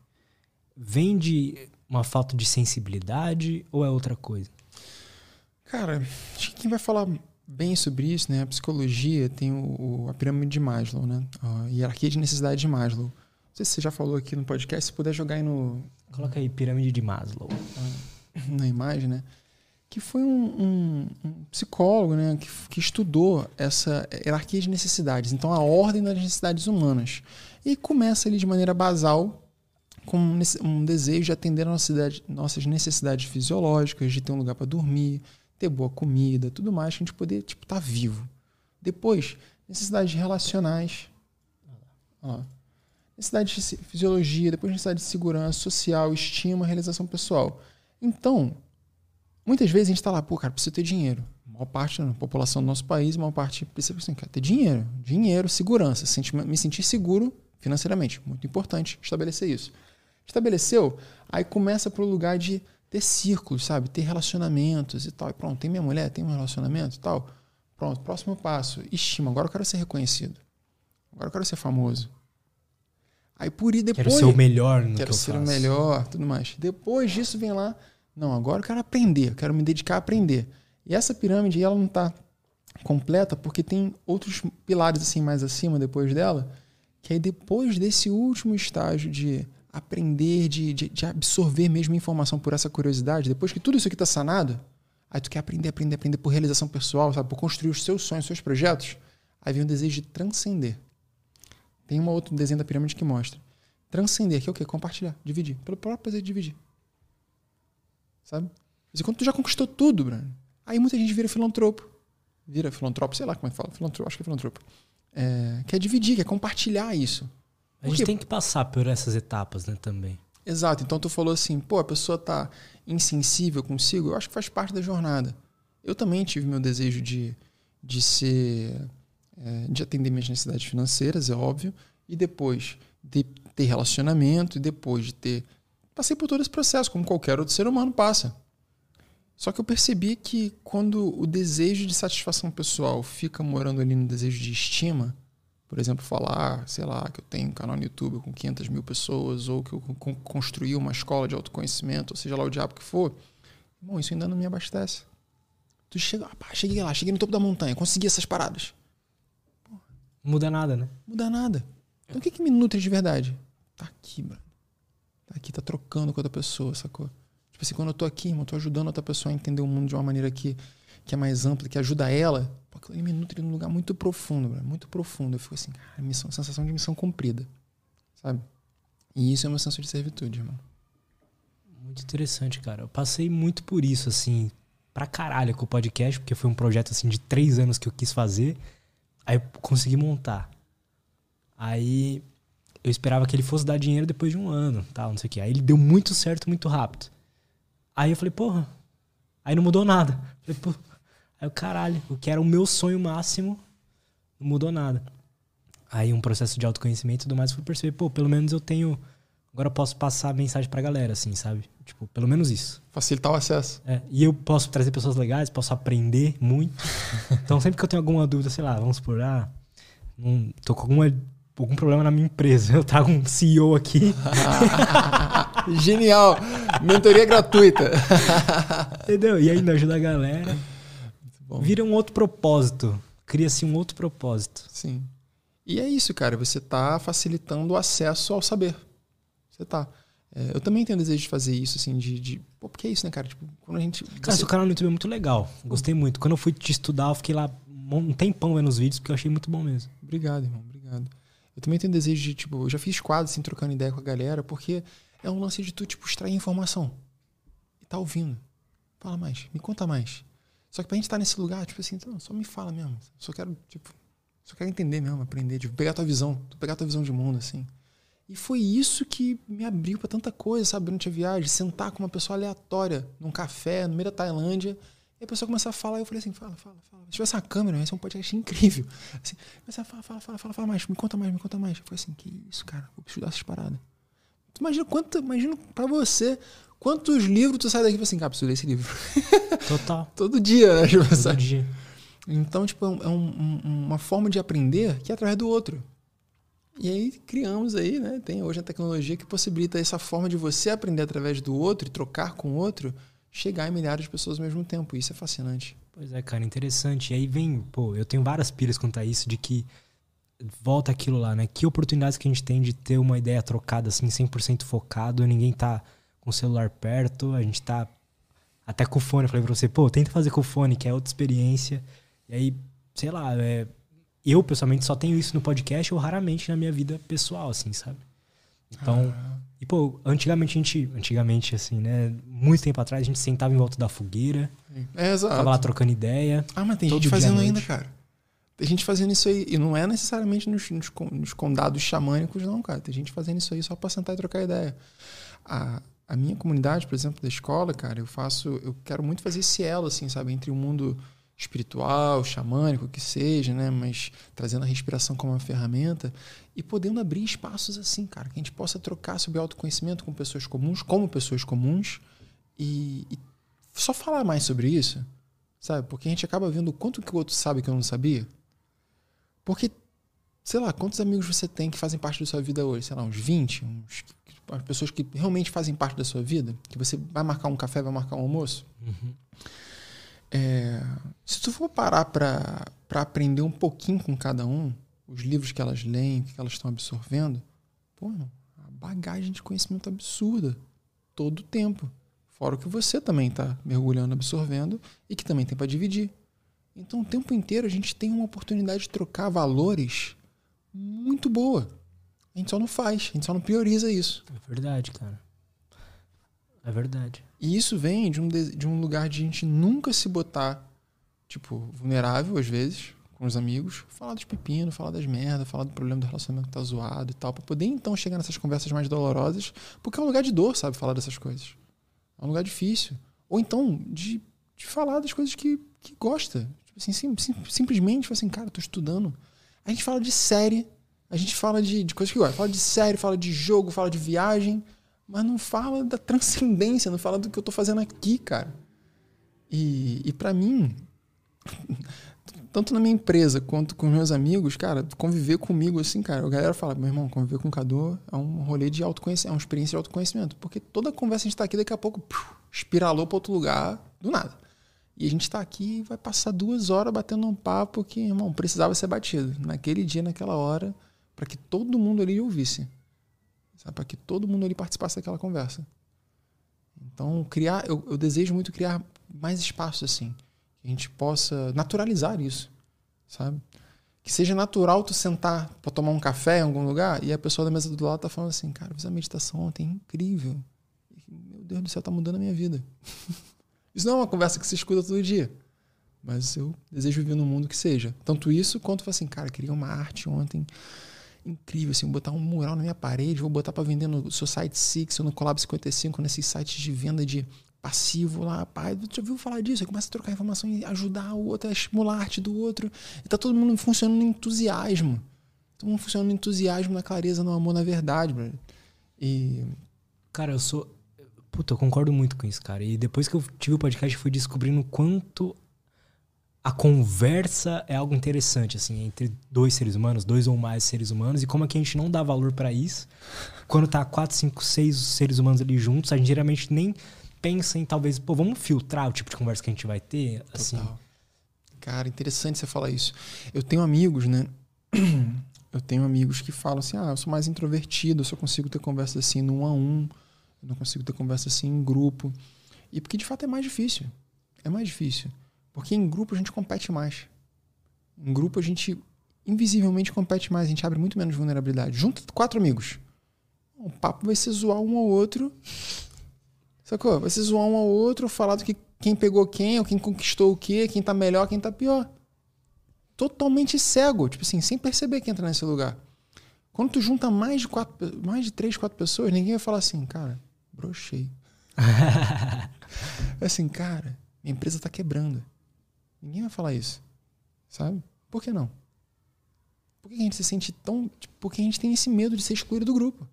Vem de uma falta de sensibilidade ou é outra coisa? Cara, acho que quem vai falar bem sobre isso, né? A psicologia tem o, o, a pirâmide de Maslow, né? A hierarquia de necessidade de Maslow. Não sei se você já falou aqui no podcast, se puder jogar aí no. Coloca aí pirâmide de Maslow. Na imagem, né? que foi um, um, um psicólogo né, que, que, estudou essa hierarquia de necessidades, então a ordem das necessidades humanas. E começa ali de maneira basal com um desejo de atender às nossas necessidades fisiológicas, de ter um lugar para dormir, ter boa comida, tudo mais, que a gente poder tipo, estar tá vivo. Depois, necessidades relacionais. Ó, necessidade de fisiologia, depois necessidade de segurança social, estima, realização pessoal. Então, Muitas vezes a gente está lá, pô, cara, precisa ter dinheiro. A maior parte da população do nosso país, a maior parte precisa assim, ter dinheiro. Dinheiro, segurança. Me sentir seguro financeiramente. Muito importante estabelecer isso. Estabeleceu, aí começa para o lugar de ter círculos, sabe? Ter relacionamentos e tal. E pronto, tem minha mulher, tem um relacionamento e tal. Pronto, próximo passo. Estima, agora eu quero ser reconhecido. Agora eu quero ser famoso. Aí por ir depois. Quero ser o melhor no Quero que ser faço. o melhor, tudo mais. Depois disso vem lá não, agora eu quero aprender, eu quero me dedicar a aprender. E essa pirâmide ela não está completa porque tem outros pilares assim mais acima depois dela, que aí depois desse último estágio de aprender, de, de, de absorver mesmo informação por essa curiosidade, depois que tudo isso aqui está sanado, aí tu quer aprender, aprender, aprender por realização pessoal, sabe, por construir os seus sonhos, os seus projetos, aí vem o desejo de transcender. Tem um outro desenho da pirâmide que mostra. Transcender, que é o quê? Compartilhar, dividir. Pelo próprio prazer de dividir sabe? Mas quando tu já conquistou tudo, Bruno, aí muita gente vira filantropo. Vira filantropo, sei lá como é que fala. Filantropo, acho que é filantropo. É, quer dividir, quer compartilhar isso. A gente tem que passar por essas etapas, né, também. Exato. Então tu falou assim, pô, a pessoa tá insensível consigo. Eu acho que faz parte da jornada. Eu também tive meu desejo de, de ser. É, de atender minhas necessidades financeiras, é óbvio. E depois de ter relacionamento e depois de ter. Passei por todo esse processo, como qualquer outro ser humano passa. Só que eu percebi que quando o desejo de satisfação pessoal fica morando ali no desejo de estima, por exemplo, falar, sei lá, que eu tenho um canal no YouTube com 500 mil pessoas, ou que eu construí uma escola de autoconhecimento, ou seja lá o diabo que for, bom, isso ainda não me abastece. Tu chega, ah, cheguei lá, cheguei no topo da montanha, consegui essas paradas. Porra. Muda nada, né? Muda nada. Então o que, que me nutre de verdade? Tá aqui, mano. Tá aqui, tá trocando com outra pessoa, sacou? Tipo assim, quando eu tô aqui, irmão, tô ajudando outra pessoa a entender o mundo de uma maneira que, que é mais ampla, que ajuda ela, pô, aquilo me nutre num lugar muito profundo, bro, muito profundo. Eu fico assim, cara, missão, sensação de missão cumprida, sabe? E isso é uma sensação de servitude, irmão. Muito interessante, cara. Eu passei muito por isso, assim, pra caralho com o podcast, porque foi um projeto, assim, de três anos que eu quis fazer. Aí eu consegui montar. Aí eu esperava que ele fosse dar dinheiro depois de um ano, tal, não sei o quê. Aí ele deu muito certo, muito rápido. Aí eu falei, porra. Aí não mudou nada. Falei. Aí o caralho, o que era o meu sonho máximo, não mudou nada. Aí um processo de autoconhecimento e tudo mais, fui perceber, pô, pelo menos eu tenho. Agora eu posso passar a mensagem pra galera, assim, sabe? Tipo, pelo menos isso. Facilitar o acesso. É, e eu posso trazer pessoas legais, posso aprender muito. então sempre que eu tenho alguma dúvida, sei lá, vamos por, ah, um, tô com alguma algum problema na minha empresa. Eu trago um CEO aqui. Genial! Mentoria gratuita. Entendeu? E ainda ajuda a galera. Vira um outro propósito. Cria-se um outro propósito. Sim. E é isso, cara. Você está facilitando o acesso ao saber. Você tá. É, eu também tenho desejo de fazer isso, assim, de. de pô, porque é isso, né, cara? Tipo, quando a gente. Cara, você... seu canal no YouTube é muito legal. Gostei muito. Quando eu fui te estudar, eu fiquei lá um tempão vendo os vídeos, porque eu achei muito bom mesmo. Obrigado, irmão. Obrigado. Eu também tenho desejo de, tipo, eu já fiz quadros assim, trocando ideia com a galera, porque é um lance de tu, tipo, extrair informação. E tá ouvindo. Fala mais, me conta mais. Só que pra gente tá nesse lugar, tipo assim, então, só me fala mesmo. Só quero, tipo, só quero entender mesmo, aprender, tipo, pegar tua visão, pegar tua visão de mundo, assim. E foi isso que me abriu para tanta coisa, sabe, durante a viagem. Sentar com uma pessoa aleatória num café no meio da Tailândia e a pessoa começa a falar, eu falei assim, fala, fala, fala. Se tivesse uma câmera, ia ser um podcast incrível. Assim, começa a falar, fala, fala, fala, fala mais, me conta mais, me conta mais. Eu falei assim, que isso, cara, vou estudar essas paradas. Tu imagina quanto, imagina pra você, quantos livros tu sai daqui e fala assim, cara, preciso ler esse livro. Total. Todo dia, né? Tipo, Todo dia. Então, tipo, é, um, um, uma forma de aprender que é através do outro. E aí criamos aí, né? Tem hoje a tecnologia que possibilita essa forma de você aprender através do outro e trocar com o outro chegar em milhares de pessoas ao mesmo tempo. Isso é fascinante. Pois é, cara, interessante. E aí vem, pô, eu tenho várias pilhas quanto a isso, de que volta aquilo lá, né? Que oportunidades que a gente tem de ter uma ideia trocada, assim, 100% focado, ninguém tá com o celular perto, a gente tá até com o fone. Eu falei pra você, pô, tenta fazer com o fone, que é outra experiência. E aí, sei lá, é, eu pessoalmente só tenho isso no podcast ou raramente na minha vida pessoal, assim, sabe? Então, ah. E, pô, antigamente a gente. Antigamente, assim, né? Muito tempo atrás, a gente sentava em volta da fogueira. É, exato. Tava lá trocando ideia. Ah, mas tem gente fazendo ainda, cara. Tem gente fazendo isso aí. E não é necessariamente nos, nos, nos, condados xamânicos, não, cara. Tem gente fazendo isso aí só pra sentar e trocar ideia. A, a minha comunidade, por exemplo, da escola, cara, eu faço. Eu quero muito fazer esse elo, assim, sabe? Entre o mundo espiritual, xamânico, que seja, né? Mas trazendo a respiração como uma ferramenta e podendo abrir espaços assim, cara, que a gente possa trocar sobre autoconhecimento com pessoas comuns, como pessoas comuns e, e só falar mais sobre isso, sabe? Porque a gente acaba vendo quanto que o outro sabe que eu não sabia. Porque, sei lá, quantos amigos você tem que fazem parte da sua vida hoje? Sei lá, uns 20, uns, as pessoas que realmente fazem parte da sua vida, que você vai marcar um café, vai marcar um almoço. Uhum. É, se tu for parar para aprender um pouquinho com cada um, os livros que elas leem, que elas estão absorvendo, pô, a bagagem de conhecimento absurda todo o tempo. Fora o que você também está mergulhando, absorvendo e que também tem para dividir. Então, o tempo inteiro a gente tem uma oportunidade de trocar valores muito boa. A gente só não faz, a gente só não prioriza isso. É verdade, cara. É verdade. E isso vem de um, de um lugar de a gente nunca se botar, tipo, vulnerável às vezes, com os amigos, falar dos pepinos, falar das merdas, falar do problema do relacionamento que tá zoado e tal, para poder então chegar nessas conversas mais dolorosas, porque é um lugar de dor, sabe, falar dessas coisas. É um lugar difícil. Ou então, de, de falar das coisas que, que gosta. Tipo assim, sim, sim, simplesmente, tipo assim, cara, tô estudando. A gente fala de série A gente fala de, de coisas que gosta. Fala de série, fala de jogo, fala de viagem, mas não fala da transcendência, não fala do que eu tô fazendo aqui, cara. E, e para mim, tanto na minha empresa quanto com meus amigos, cara, conviver comigo assim, cara, a galera fala, meu irmão, conviver com o Cadu é um rolê de autoconhecimento, é uma experiência de autoconhecimento. Porque toda conversa a gente tá aqui, daqui a pouco, espiralou para outro lugar, do nada. E a gente tá aqui e vai passar duas horas batendo um papo que, irmão, precisava ser batido. Naquele dia, naquela hora, para que todo mundo ali ouvisse. Para que todo mundo ali participasse daquela conversa. Então, criar, eu, eu desejo muito criar mais espaço assim. Que a gente possa naturalizar isso, sabe? Que seja natural tu sentar para tomar um café em algum lugar e a pessoa da mesa do lado tá falando assim, cara, fiz a meditação ontem, incrível. Meu Deus do céu, tá mudando a minha vida. isso não é uma conversa que se escuta todo dia. Mas eu desejo viver num mundo que seja. Tanto isso quanto assim, cara, queria uma arte ontem incrível, assim, botar um mural na minha parede, vou botar para vender no Society Six ou no Collab 55, nesses sites de venda de passivo lá, pai, já ouviu falar disso? Aí começa a trocar informação e ajudar o outro, a estimular a arte do outro. E tá todo mundo funcionando em entusiasmo. Todo mundo funcionando em entusiasmo, na clareza, no amor, na verdade, bro. E. Cara, eu sou. Puta, eu concordo muito com isso, cara. E depois que eu tive o podcast, fui descobrindo quanto a conversa é algo interessante, assim, entre dois seres humanos, dois ou mais seres humanos, e como é que a gente não dá valor para isso. Quando tá quatro, cinco, seis seres humanos ali juntos, a gente geralmente nem pensa em talvez, pô, vamos filtrar o tipo de conversa que a gente vai ter, assim. Total. Cara, interessante você falar isso. Eu tenho amigos, né? Eu tenho amigos que falam assim: ah, eu sou mais introvertido, eu só consigo ter conversa assim no um a um, eu não consigo ter conversa assim em grupo. E porque de fato é mais difícil. É mais difícil. Porque em grupo a gente compete mais. Em grupo a gente invisivelmente compete mais, a gente abre muito menos vulnerabilidade. Junta quatro amigos. O papo vai ser zoar um ao outro. Sacou? Vai ser zoar um ao outro, falar do que quem pegou quem, ou quem conquistou o quê, quem tá melhor, quem tá pior. Totalmente cego, tipo assim, sem perceber que entra nesse lugar. Quando tu junta mais de quatro, mais de três, quatro pessoas, ninguém vai falar assim, cara, brochei. é assim, cara, minha empresa tá quebrando. Ninguém vai falar isso. Sabe? Por que não? Por que a gente se sente tão. Tipo, porque a gente tem esse medo de ser excluído do grupo.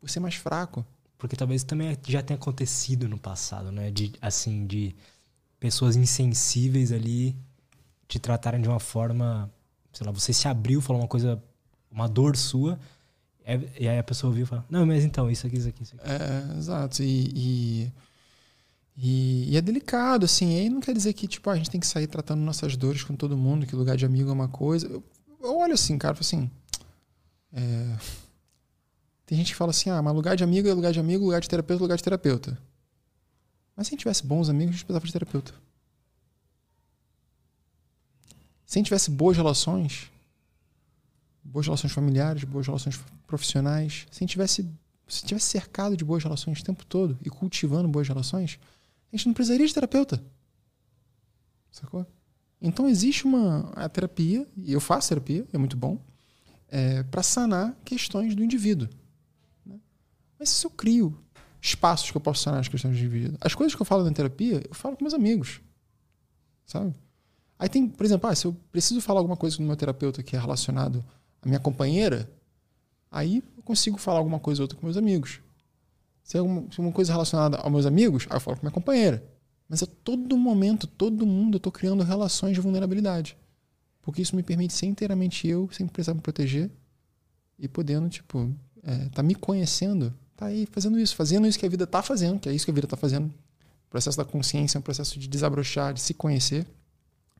Por ser mais fraco. Porque talvez também já tenha acontecido no passado, né? De, assim, de pessoas insensíveis ali te tratarem de uma forma. Sei lá, você se abriu, falou uma coisa, uma dor sua. É, e aí a pessoa ouviu e fala: Não, mas então, isso aqui, isso aqui, isso aqui. É, exato. e, e e, e, é delicado, assim. E aí não quer dizer que tipo, a gente tem que sair tratando nossas dores com todo mundo, que lugar de amigo é uma coisa. Eu, eu olho assim, cara, assim. É... Tem gente que fala assim: ah, mas lugar de amigo é lugar de amigo, lugar de terapeuta é lugar de terapeuta. Mas se a gente tivesse bons amigos, a gente precisava de terapeuta. Se a gente tivesse boas relações, boas relações familiares, boas relações profissionais, se a gente tivesse, se tivesse cercado de boas relações o tempo todo e cultivando boas relações, a gente não precisaria de terapeuta. Sacou? Então existe uma a terapia, e eu faço terapia, é muito bom, é, para sanar questões do indivíduo. Né? Mas se eu crio espaços que eu posso sanar as questões do indivíduo, as coisas que eu falo na terapia, eu falo com meus amigos. Sabe? Aí tem, por exemplo, ah, se eu preciso falar alguma coisa com o meu terapeuta que é relacionado à minha companheira, aí eu consigo falar alguma coisa ou outra com meus amigos. Se é uma, se é uma coisa relacionada aos meus amigos, aí eu falo com minha companheira. Mas a todo momento, todo mundo, eu estou criando relações de vulnerabilidade. Porque isso me permite ser inteiramente eu, sem precisar me proteger. E podendo, tipo, é, tá me conhecendo, tá aí fazendo isso, fazendo isso que a vida tá fazendo, que é isso que a vida tá fazendo. O processo da consciência é um processo de desabrochar, de se conhecer.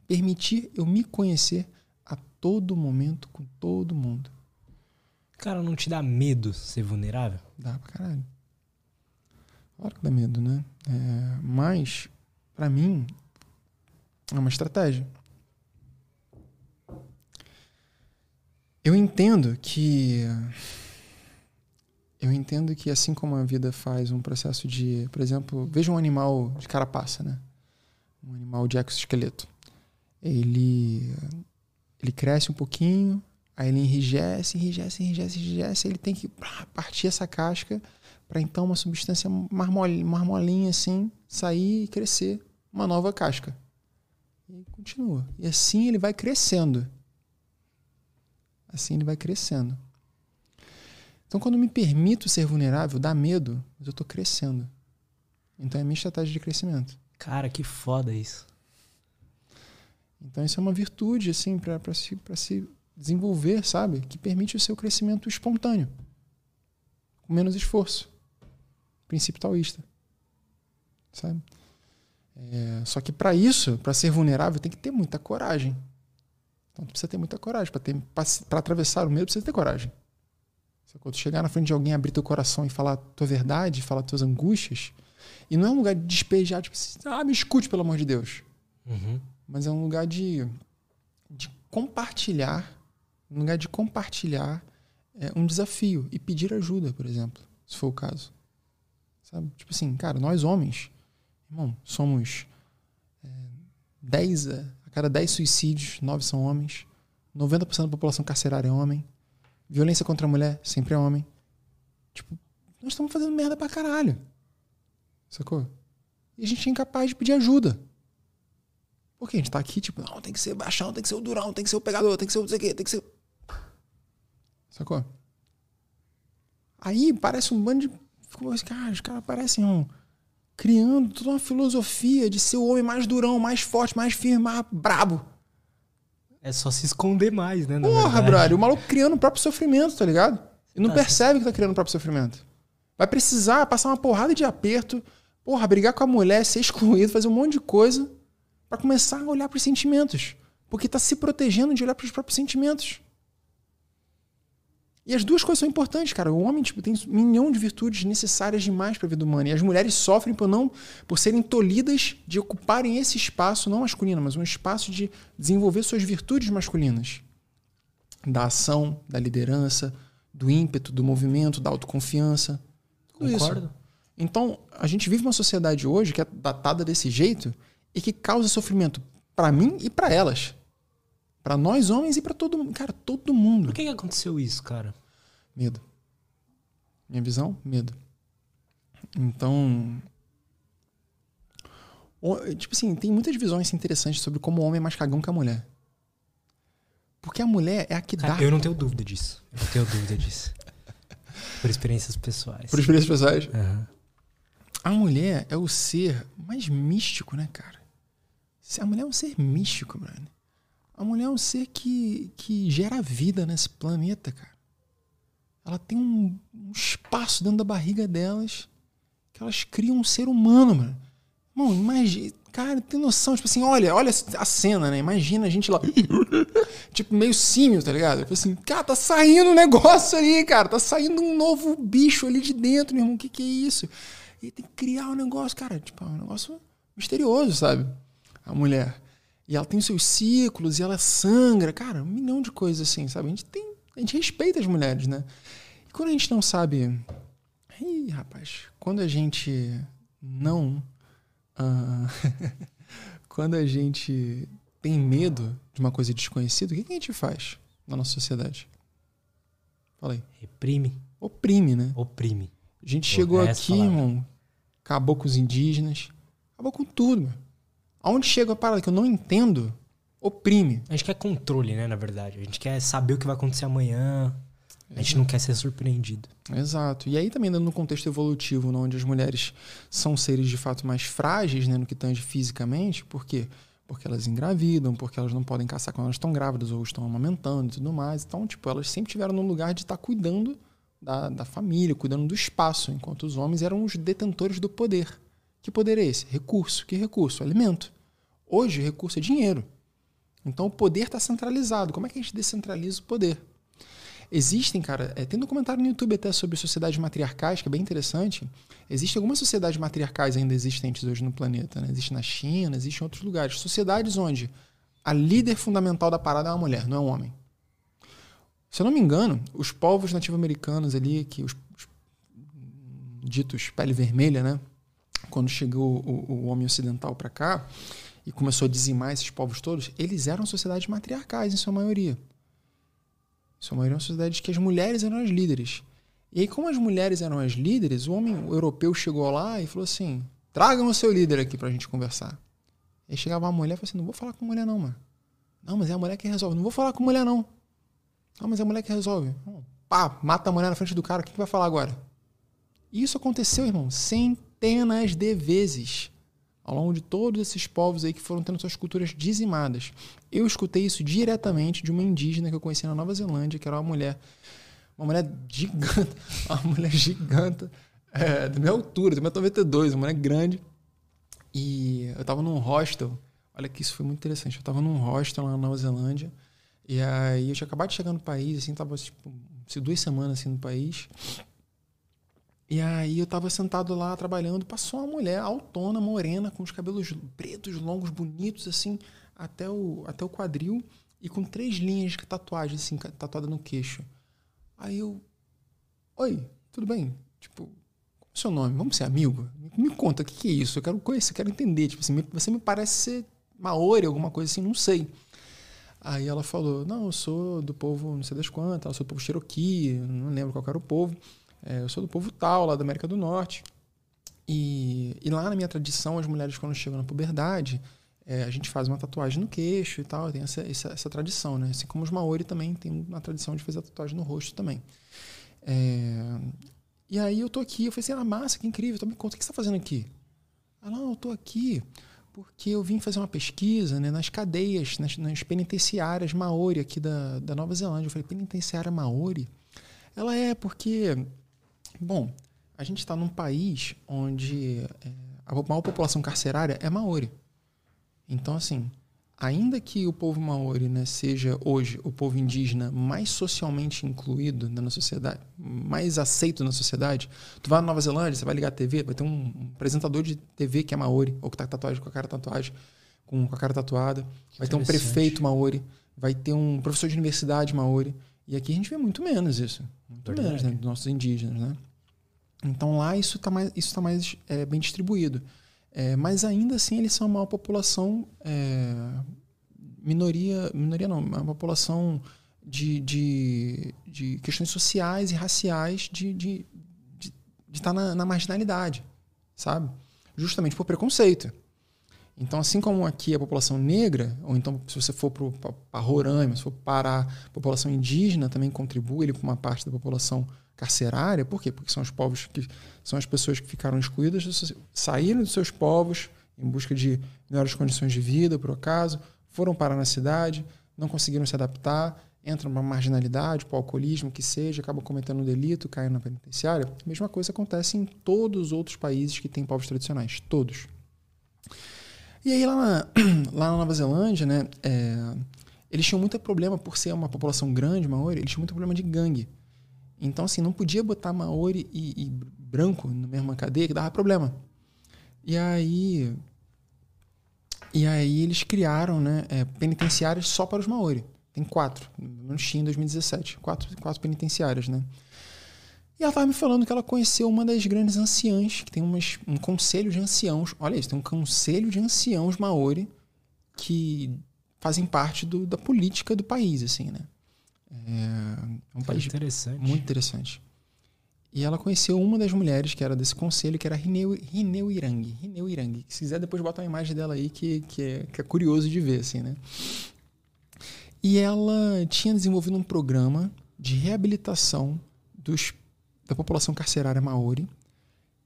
Permitir eu me conhecer a todo momento, com todo mundo. Cara, não te dá medo ser vulnerável? Dá pra caralho. Claro que dá medo, né? É, mas, para mim, é uma estratégia. Eu entendo que. Eu entendo que, assim como a vida faz um processo de. Por exemplo, veja um animal de carapaça, né? Um animal de exoesqueleto. Ele. Ele cresce um pouquinho, aí ele enrijece, enrijece, enrijece, enrijece, ele tem que partir essa casca para então uma substância marmolinha, marmolinha assim sair e crescer uma nova casca. E continua. E assim ele vai crescendo. assim ele vai crescendo. Então, quando me permito ser vulnerável, dá medo, mas eu tô crescendo. Então, é a minha estratégia de crescimento. Cara, que foda isso. Então, isso é uma virtude, assim, para se, pra se desenvolver, sabe? Que permite o seu crescimento espontâneo, com menos esforço. Princípio taoísta. Sabe? É, só que para isso, para ser vulnerável, tem que ter muita coragem. Então, precisa ter muita coragem. Para atravessar o medo, precisa ter coragem. Quando chegar na frente de alguém, abrir teu coração e falar a tua verdade, falar tuas angústias, e não é um lugar de despejar, tipo assim, ah, me escute, pelo amor de Deus. Uhum. Mas é um lugar de, de compartilhar, um lugar de compartilhar é, um desafio e pedir ajuda, por exemplo, se for o caso. Sabe? Tipo assim, cara, nós homens, irmão, somos é, 10, a cada 10 suicídios, 9 são homens, 90% da população carcerária é homem, violência contra a mulher sempre é homem. Tipo, nós estamos fazendo merda pra caralho. Sacou? E a gente é incapaz de pedir ajuda. Porque a gente tá aqui, tipo, não, tem que ser baixão, tem que ser o durão, tem que ser o pegador, tem que ser o não sei o quê, tem que ser. Sacou? Aí parece um bando de. Ficou assim, cara, os caras parecem um, criando toda uma filosofia de ser o homem mais durão, mais forte, mais firme, mais brabo. É só se esconder mais, né? Porra, brother, o maluco criando o próprio sofrimento, tá ligado? E não tá percebe que tá criando o próprio sofrimento. Vai precisar passar uma porrada de aperto, porra, brigar com a mulher, ser excluído, fazer um monte de coisa para começar a olhar para os sentimentos. Porque tá se protegendo de olhar para os próprios sentimentos. E as duas coisas são importantes, cara. O homem tipo, tem um milhão de virtudes necessárias demais para a vida humana. E as mulheres sofrem por não por serem tolhidas de ocuparem esse espaço, não masculino, mas um espaço de desenvolver suas virtudes masculinas. Da ação, da liderança, do ímpeto, do movimento, da autoconfiança. Tudo Concordo. Isso. Então, a gente vive uma sociedade hoje que é datada desse jeito e que causa sofrimento para mim e para elas. Para nós homens e para todo mundo. Cara, todo mundo. Por que, que aconteceu isso, cara? Medo. Minha visão? Medo. Então. Tipo assim, tem muitas visões interessantes sobre como o homem é mais cagão que a mulher. Porque a mulher é a que Cara, dá. Eu não tenho dúvida disso. Eu não tenho dúvida disso. Por experiências pessoais. Por experiências pessoais? Uhum. A mulher é o ser mais místico, né, cara? A mulher é um ser místico, mano. A mulher é um ser que, que gera vida nesse planeta, cara. Ela tem um, um espaço dentro da barriga delas que elas criam um ser humano, mano. Mano, imagina. Cara, tem noção, tipo assim, olha, olha a cena, né? Imagina a gente lá. tipo, meio símio, tá ligado? Tipo assim, cara, tá saindo um negócio ali, cara. Tá saindo um novo bicho ali de dentro, meu irmão. O que, que é isso? E tem que criar um negócio, cara. Tipo, é um negócio misterioso, sabe? A mulher. E ela tem os seus ciclos, e ela sangra. Cara, um milhão de coisas assim, sabe? A gente tem. A gente respeita as mulheres, né? E quando a gente não sabe. Ih, rapaz, quando a gente não. Uh, quando a gente tem medo de uma coisa desconhecida, o que, que a gente faz na nossa sociedade? Fala aí. Reprime. Oprime, né? Oprime. A gente chegou aqui, irmão, acabou com os indígenas, acabou com tudo, meu. Aonde chega a parada que eu não entendo, oprime. A gente quer controle, né, na verdade. A gente quer saber o que vai acontecer amanhã. A gente não quer ser surpreendido. Exato. E aí também dando no contexto evolutivo, onde as mulheres são seres de fato mais frágeis, né, no que tange fisicamente, por quê? Porque elas engravidam, porque elas não podem caçar quando elas estão grávidas ou estão amamentando e tudo mais. Então, tipo, elas sempre tiveram no lugar de estar tá cuidando da, da família, cuidando do espaço, enquanto os homens eram os detentores do poder. Que poder é esse? Recurso. Que recurso? Alimento. Hoje, recurso é dinheiro. Então, o poder está centralizado. Como é que a gente descentraliza o poder? Existem, cara, é, tem um documentário no YouTube até sobre sociedades matriarcais, que é bem interessante. Existem algumas sociedades matriarcais ainda existentes hoje no planeta. Né? Existe na China, existe em outros lugares. Sociedades onde a líder fundamental da parada é uma mulher, não é um homem. Se eu não me engano, os povos nativo-americanos ali, que os, os, ditos pele vermelha, né? Quando chegou o, o homem ocidental para cá e começou a dizimar esses povos todos, eles eram sociedades matriarcais em sua maioria. Em sua maioria eram sociedades que as mulheres eram as líderes. E aí, como as mulheres eram as líderes, o homem europeu chegou lá e falou assim: tragam o seu líder aqui pra gente conversar. Aí chegava uma mulher e falou assim: não vou falar com mulher não, mano. Não, mas é a mulher que resolve. Não vou falar com mulher não. Ah, mas é a mulher que resolve. Pá, mata a mulher na frente do cara, o que, que vai falar agora? E isso aconteceu, irmão, centenas de vezes ao longo de todos esses povos aí que foram tendo suas culturas dizimadas. Eu escutei isso diretamente de uma indígena que eu conheci na Nova Zelândia, que era uma mulher, uma mulher gigante, uma mulher gigante, é, da minha altura, da minha 92, uma mulher grande. E eu tava num hostel, olha que isso foi muito interessante, eu tava num hostel lá na Nova Zelândia, e aí eu tinha acabado de chegar no país, assim, tava tipo, duas semanas assim no país, e aí eu tava sentado lá trabalhando, passou uma mulher autona, morena, com os cabelos pretos, longos, bonitos, assim, até o, até o quadril, e com três linhas de tatuagem, assim, tatuada no queixo. Aí eu. Oi, tudo bem? Tipo, qual é seu nome? Vamos ser amigo? Me, me conta, o que, que, é isso? Eu quero conhecer, eu quero entender. Tipo assim, você me parece ser maori, alguma coisa assim, não sei. Aí ela falou: Não, eu sou do povo não sei das quantas, eu sou do povo Cherokee, não lembro qual era o povo. É, eu sou do povo tal, lá da América do Norte. E, e lá na minha tradição, as mulheres, quando chegam na puberdade, é, a gente faz uma tatuagem no queixo e tal, tem essa, essa, essa, tradição, né? Assim como os Maori também tem uma tradição de fazer a tatuagem no rosto também. É, e aí eu tô aqui, eu falei assim, ah, massa, que incrível, então me conta, o que você tá fazendo aqui? Ela, não, eu tô aqui porque eu vim fazer uma pesquisa né, nas cadeias, nas, nas penitenciárias Maori aqui da, da Nova Zelândia. Eu falei, penitenciária Maori? Ela é porque Bom, a gente está num país onde é, a maior população carcerária é maori. Então, assim, ainda que o povo maori né, seja hoje o povo indígena mais socialmente incluído né, na sociedade, mais aceito na sociedade, tu vai na Nova Zelândia, você vai ligar a TV, vai ter um apresentador de TV que é maori, ou que tá com tatuagem com a cara tatuagem, com, com a cara tatuada, vai ter um prefeito maori, vai ter um professor de universidade maori. E aqui a gente vê muito menos isso. Muito Verdade. menos, né, dos nossos indígenas, né? Então lá isso está mais, isso tá mais é, bem distribuído. É, mas ainda assim eles são uma população é, minoria, minoria não, uma população de, de, de questões sociais e raciais de estar de, de, de tá na, na marginalidade, sabe? Justamente por preconceito. Então, assim como aqui a população negra, ou então se você for para Roraima, se for para a população indígena, também contribui ele uma parte da população carcerária. Por quê? Porque são os povos que são as pessoas que ficaram excluídas, saíram dos seus povos em busca de melhores condições de vida, por acaso, foram parar na cidade, não conseguiram se adaptar, entram numa marginalidade, para o alcoolismo, que seja, acabam cometendo um delito, caem na penitenciária. A mesma coisa acontece em todos os outros países que têm povos tradicionais, todos. E aí lá na, lá na Nova Zelândia, né, é, eles tinham muito problema por ser uma população grande, maori, eles tinham muito problema de gangue. Então, assim, não podia botar maori e, e branco na mesma cadeia que dava problema. E aí. E aí eles criaram né, é, penitenciárias só para os maori. Tem quatro, no tinha em 2017. Quatro, quatro penitenciárias, né? E ela estava me falando que ela conheceu uma das grandes anciãs, que tem umas, um conselho de anciãos. Olha isso, tem um conselho de anciãos maori que fazem parte do, da política do país, assim, né? É um país interessante. muito interessante. E ela conheceu uma das mulheres que era desse conselho, que era Rineu, Rineu Irang. Rineu Irang. Se quiser, depois bota uma imagem dela aí, que, que, é, que é curioso de ver, assim, né? E ela tinha desenvolvido um programa de reabilitação dos, da população carcerária maori,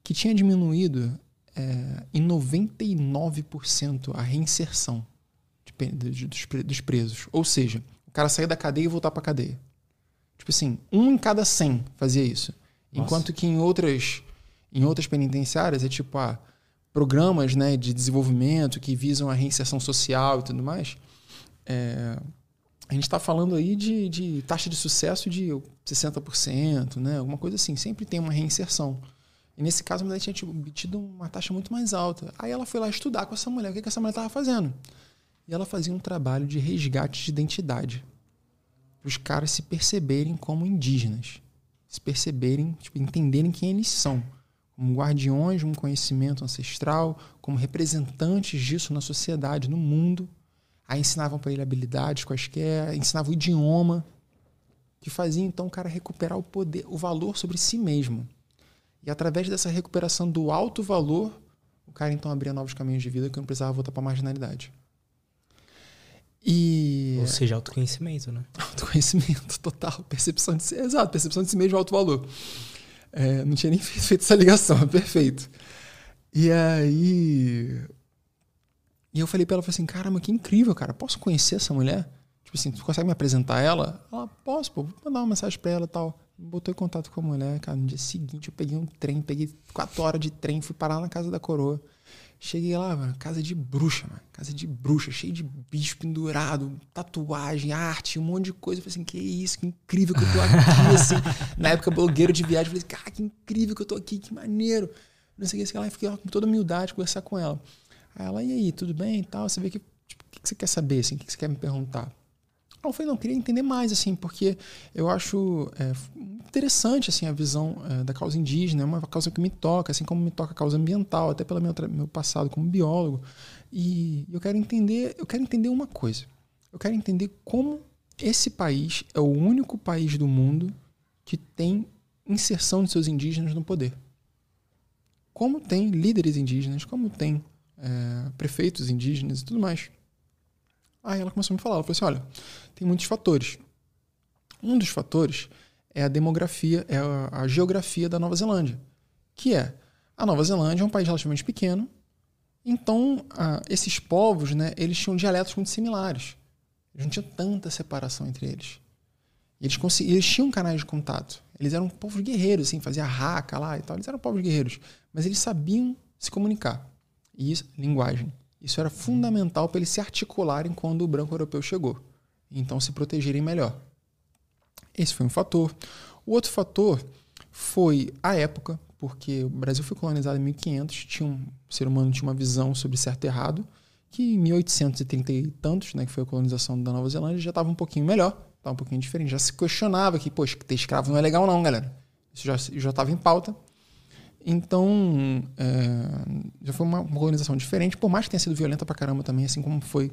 que tinha diminuído é, em 99% a reinserção de, de, dos, dos presos. Ou seja, o cara sair da cadeia e voltar pra cadeia. Tipo assim, um em cada cem fazia isso. Nossa. Enquanto que em outras, em outras penitenciárias é tipo, ah, programas né, de desenvolvimento que visam a reinserção social e tudo mais. É, a gente está falando aí de, de, taxa de sucesso de 60%, né? alguma coisa assim. Sempre tem uma reinserção. E nesse caso, a mulher tinha tido uma taxa muito mais alta. Aí ela foi lá estudar com essa mulher, o que, que essa mulher estava fazendo. E ela fazia um trabalho de resgate de identidade. Para os caras se perceberem como indígenas. Se perceberem, tipo, entenderem quem eles são. Como guardiões de um conhecimento ancestral, como representantes disso na sociedade, no mundo. Aí ensinavam para ele habilidades quaisquer, ensinavam o idioma, que fazia então o cara recuperar o poder, o valor sobre si mesmo. E através dessa recuperação do alto valor, o cara então abria novos caminhos de vida que não precisava voltar para a marginalidade. Ou seja, autoconhecimento, né? Autoconhecimento, total. Percepção de si. Exato, percepção de si mesmo, alto valor. É, não tinha nem feito essa ligação, perfeito. E aí. E eu falei pra ela, falei assim, caramba, que incrível, cara. Posso conhecer essa mulher? Tipo assim, tu consegue me apresentar ela? Ela, posso, pô, vou mandar uma mensagem pra ela e tal. Botou em contato com a mulher, cara. No dia seguinte eu peguei um trem, peguei quatro horas de trem, fui parar na casa da coroa. Cheguei lá, mano, casa de bruxa, mano. Casa de bruxa, cheio de bicho pendurado, tatuagem, arte, um monte de coisa. Eu falei assim, que isso, que incrível que eu tô aqui, assim. Na época, blogueiro de viagem, eu falei, cara, que incrível que eu tô aqui, que maneiro. Não sei o que, sei lá, e fiquei lá com toda humildade conversar com ela. Aí ela, e aí, tudo bem e tal? Você vê que, tipo, o que você quer saber, assim? O que você quer me perguntar? Eu falei, não, queria entender mais, assim, porque eu acho é, interessante, assim, a visão é, da causa indígena, é uma causa que me toca, assim como me toca a causa ambiental, até pelo meu, meu passado como biólogo. E eu quero entender, eu quero entender uma coisa. Eu quero entender como esse país é o único país do mundo que tem inserção de seus indígenas no poder. Como tem líderes indígenas, como tem é, prefeitos indígenas e tudo mais. Aí ela começou a me falar, ela falou assim, olha, tem muitos fatores. Um dos fatores é a demografia, é a, a geografia da Nova Zelândia, que é a Nova Zelândia é um país relativamente pequeno, então a, esses povos, né, eles tinham dialetos muito similares. Eles não tinha tanta separação entre eles. Eles, eles tinham canais de contato. Eles eram povos guerreiros, assim, fazia raca lá e tal. Eles eram povos guerreiros, mas eles sabiam se comunicar. E isso, linguagem. Isso era fundamental para eles se articularem quando o branco europeu chegou. Então se protegerem melhor. Esse foi um fator. O outro fator foi a época, porque o Brasil foi colonizado em 1500, tinha um, o ser humano tinha uma visão sobre certo e errado, que em 1830 e tantos, né, que foi a colonização da Nova Zelândia, já estava um pouquinho melhor, estava um pouquinho diferente, já se questionava que, poxa, ter escravo não é legal não, galera. Isso já estava em pauta. Então, é, já foi uma, colonização diferente, por mais que tenha sido violenta pra caramba também, assim como foi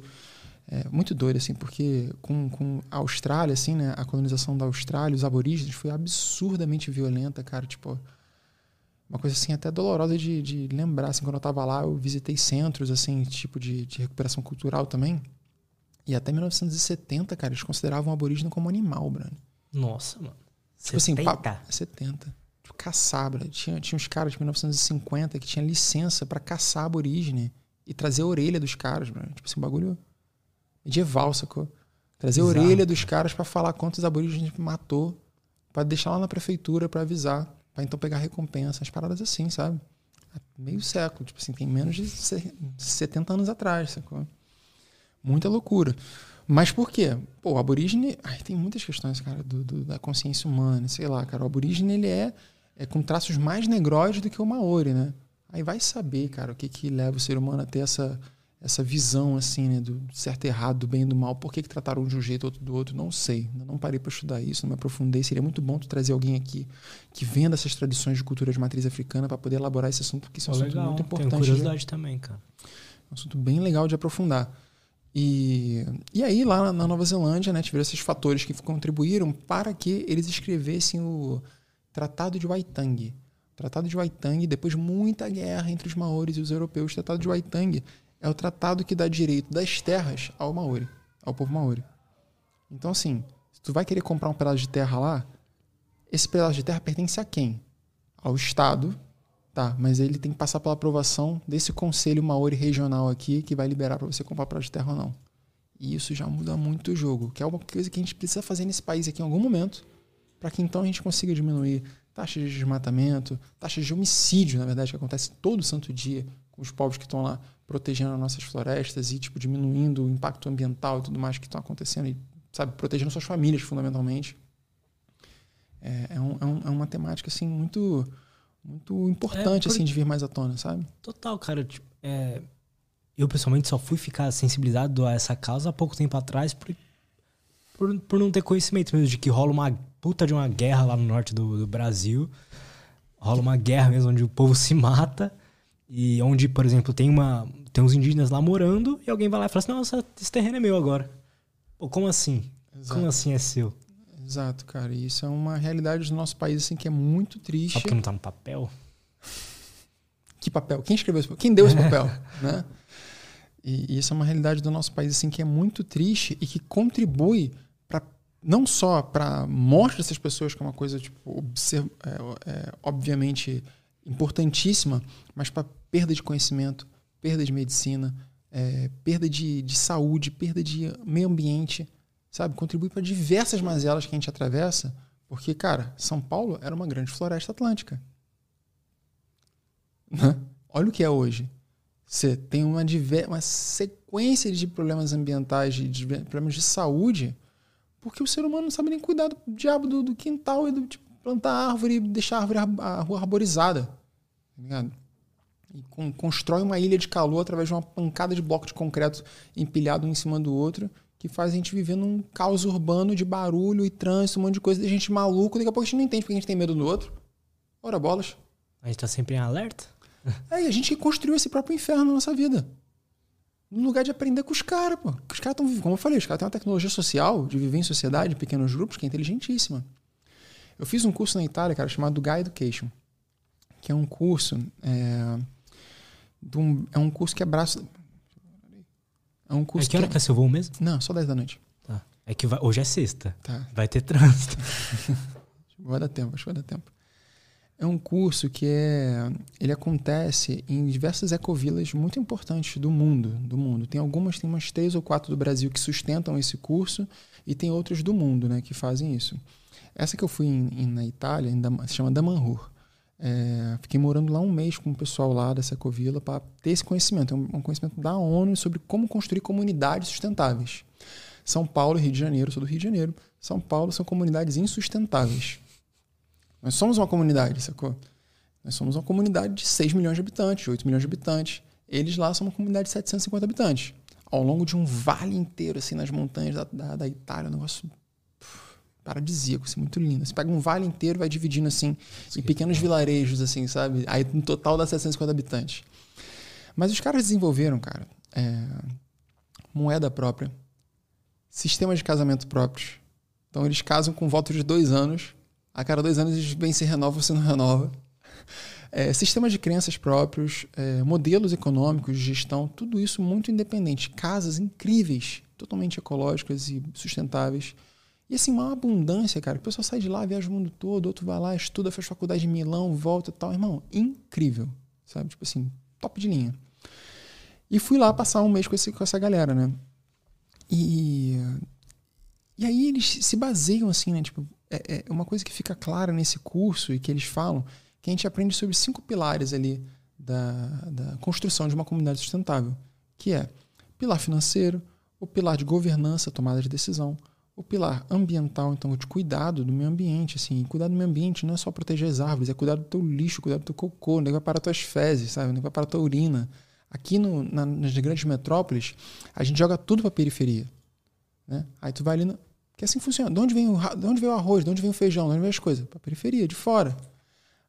é, muito doido, assim, porque com, com a Austrália, assim, né, a colonização da Austrália, os aborígenes, foi absurdamente violenta, cara, tipo, uma coisa, assim, até dolorosa de, de lembrar, assim, quando eu tava lá, eu visitei centros, assim, tipo de, de recuperação cultural também, e até 1970, cara, eles consideravam o aborígene como animal, Bruno. Nossa, mano. Tipo 70? assim, pá, 70 caçar. Tinha, tinha uns caras de 1950 que tinha licença para caçar aborígene e trazer a orelha dos caras, bro. Tipo assim, um bagulho medieval, sacou? Trazer Exato. a orelha dos caras para falar quantos aborígenes matou, para deixar lá na prefeitura para avisar, para então pegar recompensa, as paradas assim, sabe? Meio século, tipo assim, tem menos de 70 anos atrás, sacou? Muita loucura. Mas por quê? Pô, o aborígene. Ai, tem muitas questões, cara, do, do, da consciência humana, sei lá, cara. O aborígene, ele é é com traços mais negróides do que o Maori, né? Aí vai saber, cara, o que, que leva o ser humano a ter essa, essa visão, assim, né, do certo e errado, do bem e do mal. Por que, que trataram um de um jeito, outro do outro? Não sei. não parei para estudar isso, não me aprofundei. Seria muito bom tu trazer alguém aqui que venda essas tradições de cultura de matriz africana para poder elaborar esse assunto, porque isso é um assunto muito importante. Tenho curiosidade também, cara. É um assunto bem legal de aprofundar. E, e aí, lá na Nova Zelândia, né, tiveram esses fatores que contribuíram para que eles escrevessem o Tratado de Waitangi. Tratado de Waitangi, depois de muita guerra entre os maores e os europeus, o Tratado de Waitangi é o tratado que dá direito das terras ao maori, ao povo maori. Então, assim, se tu vai querer comprar um pedaço de terra lá, esse pedaço de terra pertence a quem? Ao Estado, tá? Mas ele tem que passar pela aprovação desse conselho maori regional aqui, que vai liberar para você comprar pedaço de terra ou não. E isso já muda muito o jogo, que é uma coisa que a gente precisa fazer nesse país aqui em algum momento para que então a gente consiga diminuir taxas de desmatamento, taxas de homicídio, na verdade, que acontece todo santo dia com os povos que estão lá protegendo as nossas florestas e tipo diminuindo o impacto ambiental e tudo mais que estão acontecendo e sabe protegendo suas famílias fundamentalmente. É, é, um, é, um, é uma temática assim muito muito importante é, assim de vir mais à tona, sabe? Total, cara. Tipo, é, eu pessoalmente só fui ficar sensibilizado a essa causa há pouco tempo atrás por, por, por não ter conhecimento mesmo de que rola uma puta de uma guerra lá no norte do, do Brasil. Rola uma guerra mesmo onde o povo se mata e onde, por exemplo, tem uma tem uns indígenas lá morando e alguém vai lá e fala assim: "Nossa, esse terreno é meu agora". Pô, como assim? Exato. Como assim é seu? Exato, cara. E isso é uma realidade do nosso país assim que é muito triste. Só porque não tá no papel? Que papel? Quem escreveu esse papel? Quem deu esse papel, né? E, e isso é uma realidade do nosso país assim que é muito triste e que contribui não só para a morte dessas pessoas, que é uma coisa tipo é, é, obviamente importantíssima, mas para perda de conhecimento, perda de medicina, é, perda de, de saúde, perda de meio ambiente, sabe? Contribui para diversas mazelas que a gente atravessa, porque, cara, São Paulo era uma grande floresta atlântica. Né? Olha o que é hoje. Você tem uma, uma sequência de problemas ambientais, de, de, problemas de saúde, porque o ser humano não sabe nem cuidar do diabo do, do quintal e do tipo, plantar árvore e deixar a árvore a rua arborizada. Tá ligado? E com, constrói uma ilha de calor através de uma pancada de bloco de concreto empilhado um em cima do outro, que faz a gente viver num caos urbano de barulho e trânsito, um monte de coisa, de gente maluco. Daqui a pouco a gente não entende porque a gente tem medo do outro. Ora bolas. A gente tá sempre em alerta. É, e a gente que construiu esse próprio inferno na nossa vida. No lugar de aprender com os caras, pô. Os caras estão, como eu falei, os caras têm uma tecnologia social de viver em sociedade, em pequenos grupos, que é inteligentíssima. Eu fiz um curso na Itália, cara, chamado Guy Education, que é um curso. É, um, é um curso que é braço. É um curso. É que hora que, é, que é seu voo mesmo? Não, só 10 da noite. Tá. É que vai, hoje é sexta. Tá. Vai ter trânsito. vai dar tempo, acho que vai dar tempo. É um curso que é, ele acontece em diversas ecovilas muito importantes do mundo, do mundo. Tem algumas, tem umas três ou quatro do Brasil que sustentam esse curso e tem outras do mundo, né, que fazem isso. Essa que eu fui em, em, na Itália se chama Damanhur. É, fiquei morando lá um mês com o pessoal lá dessa ecovila para ter esse conhecimento, é um, um conhecimento da ONU sobre como construir comunidades sustentáveis. São Paulo e Rio de Janeiro, sou do Rio de Janeiro. São Paulo são comunidades insustentáveis. Nós somos uma comunidade, sacou? Nós somos uma comunidade de 6 milhões de habitantes, 8 milhões de habitantes. Eles lá são uma comunidade de 750 habitantes. Ao longo de um vale inteiro, assim, nas montanhas da, da, da Itália, um negócio paradisíaco, assim, muito lindo. Você pega um vale inteiro vai dividindo, assim, Sim. em pequenos vilarejos, assim, sabe? Aí no total dá 750 habitantes. Mas os caras desenvolveram, cara, é, moeda própria, sistemas de casamento próprios. Então eles casam com voto de dois anos a cada dois anos eles bem se renova, você não renova. É, sistemas de crenças próprios, é, modelos econômicos gestão, tudo isso muito independente. Casas incríveis, totalmente ecológicas e sustentáveis. E assim, uma abundância, cara. O pessoal sai de lá, viaja o mundo todo, outro vai lá, estuda, faz faculdade em Milão, volta e tal. Irmão, incrível. Sabe? Tipo assim, top de linha. E fui lá passar um mês com, esse, com essa galera, né? E, e aí eles se baseiam assim, né? Tipo, é, é uma coisa que fica clara nesse curso e que eles falam que a gente aprende sobre cinco pilares ali da, da construção de uma comunidade sustentável, que é pilar financeiro, o pilar de governança, tomada de decisão, o pilar ambiental, então, de cuidado do meio ambiente, assim, cuidar do meio ambiente não é só proteger as árvores, é cuidar do teu lixo, cuidar do teu cocô, onde vai para as tuas fezes, sabe? Onde vai para a tua urina. Aqui no, na, nas grandes metrópoles, a gente joga tudo para periferia. Né? Aí tu vai ali, no, que assim funciona. De onde vem o, de onde vem o arroz? De onde vem o feijão? De onde vem as coisas? Para a periferia, de fora.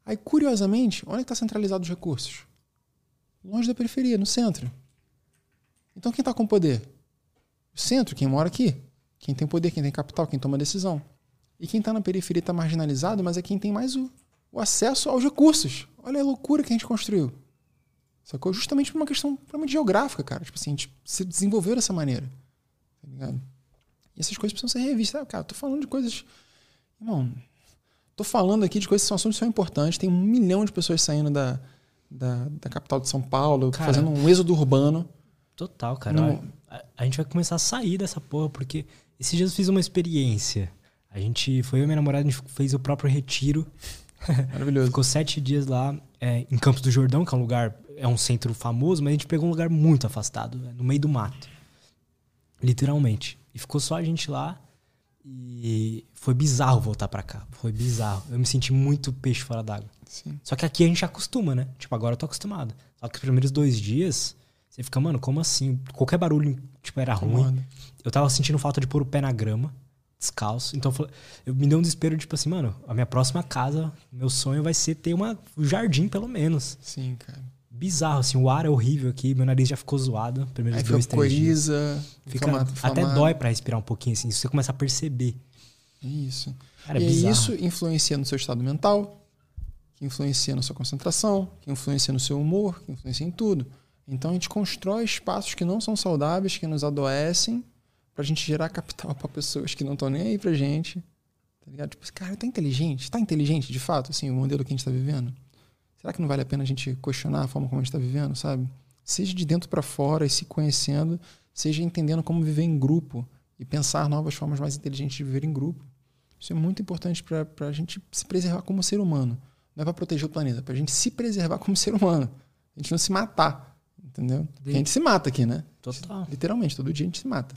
Aí, curiosamente, onde é está centralizado os recursos? Longe da periferia, no centro. Então, quem está com poder? O centro, quem mora aqui. Quem tem poder, quem tem capital, quem toma decisão. E quem está na periferia está marginalizado, mas é quem tem mais o, o, acesso aos recursos. Olha a loucura que a gente construiu. Sacou? Justamente por uma questão geográfica, cara. Tipo assim, a gente se desenvolveu dessa maneira. Tá ligado? E essas coisas precisam ser revistas. Cara, tô falando de coisas. Irmão, tô falando aqui de coisas que são assuntos que são importantes. Tem um milhão de pessoas saindo da, da, da capital de São Paulo, cara, fazendo um êxodo urbano. Total, cara. No... A, a, gente vai começar a sair dessa porra, porque esses dias eu fiz uma experiência. A gente foi eu e minha namorada, a gente fez o próprio retiro. Maravilhoso. Ficou sete dias lá é, em Campos do Jordão, que é um lugar, é um centro famoso, mas a gente pegou um lugar muito afastado, né, no meio do mato. Literalmente. E ficou só a gente lá. E foi bizarro voltar para cá. Foi bizarro. Eu me senti muito peixe fora d'água. Só que aqui a gente acostuma, né? Tipo, agora eu tô acostumado. Só que os primeiros dois dias, você fica, mano, como assim? Qualquer barulho, tipo, era ruim. Mano. Eu tava sentindo falta de pôr o pé na grama, descalço. Então eu me deu um desespero, tipo assim, mano, a minha próxima casa, meu sonho vai ser ter uma, um jardim, pelo menos. Sim, cara bizarro, assim, o ar é horrível aqui, meu nariz já ficou zoado, primeiros Aí dois, três coriza, dias. Fica, inflamado, até dói para respirar um pouquinho, assim, você começa a perceber. Isso. Cara, é e isso influencia no seu estado mental, que influencia na sua concentração, que influencia no seu humor, que influencia em tudo. Então a gente constrói espaços que não são saudáveis, que nos adoecem, pra gente gerar capital para pessoas que não estão nem aí pra gente. Tá ligado? Tipo, cara, tá inteligente? Tá inteligente de fato, assim, o modelo que a gente tá vivendo? Será que não vale a pena a gente questionar a forma como a gente tá vivendo, sabe? Seja de dentro para fora e se conhecendo, seja entendendo como viver em grupo e pensar novas formas mais inteligentes de viver em grupo. Isso é muito importante para a gente se preservar como ser humano. Não é para proteger o planeta, é para a gente se preservar como ser humano. A gente não se matar, entendeu? Porque a gente se mata aqui, né? Total. Literalmente, todo dia a gente se mata.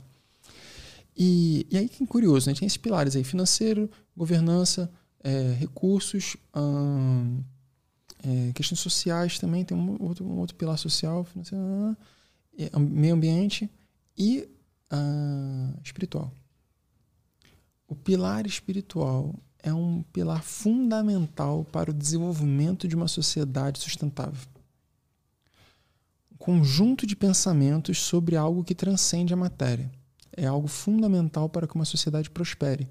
E, e aí que é curioso, né? Tem esses pilares aí, financeiro, governança, é, recursos, hum, é, questões sociais também, tem um outro, um outro pilar social, financeiro, é, meio ambiente e uh, espiritual. O pilar espiritual é um pilar fundamental para o desenvolvimento de uma sociedade sustentável. Um conjunto de pensamentos sobre algo que transcende a matéria. É algo fundamental para que uma sociedade prospere.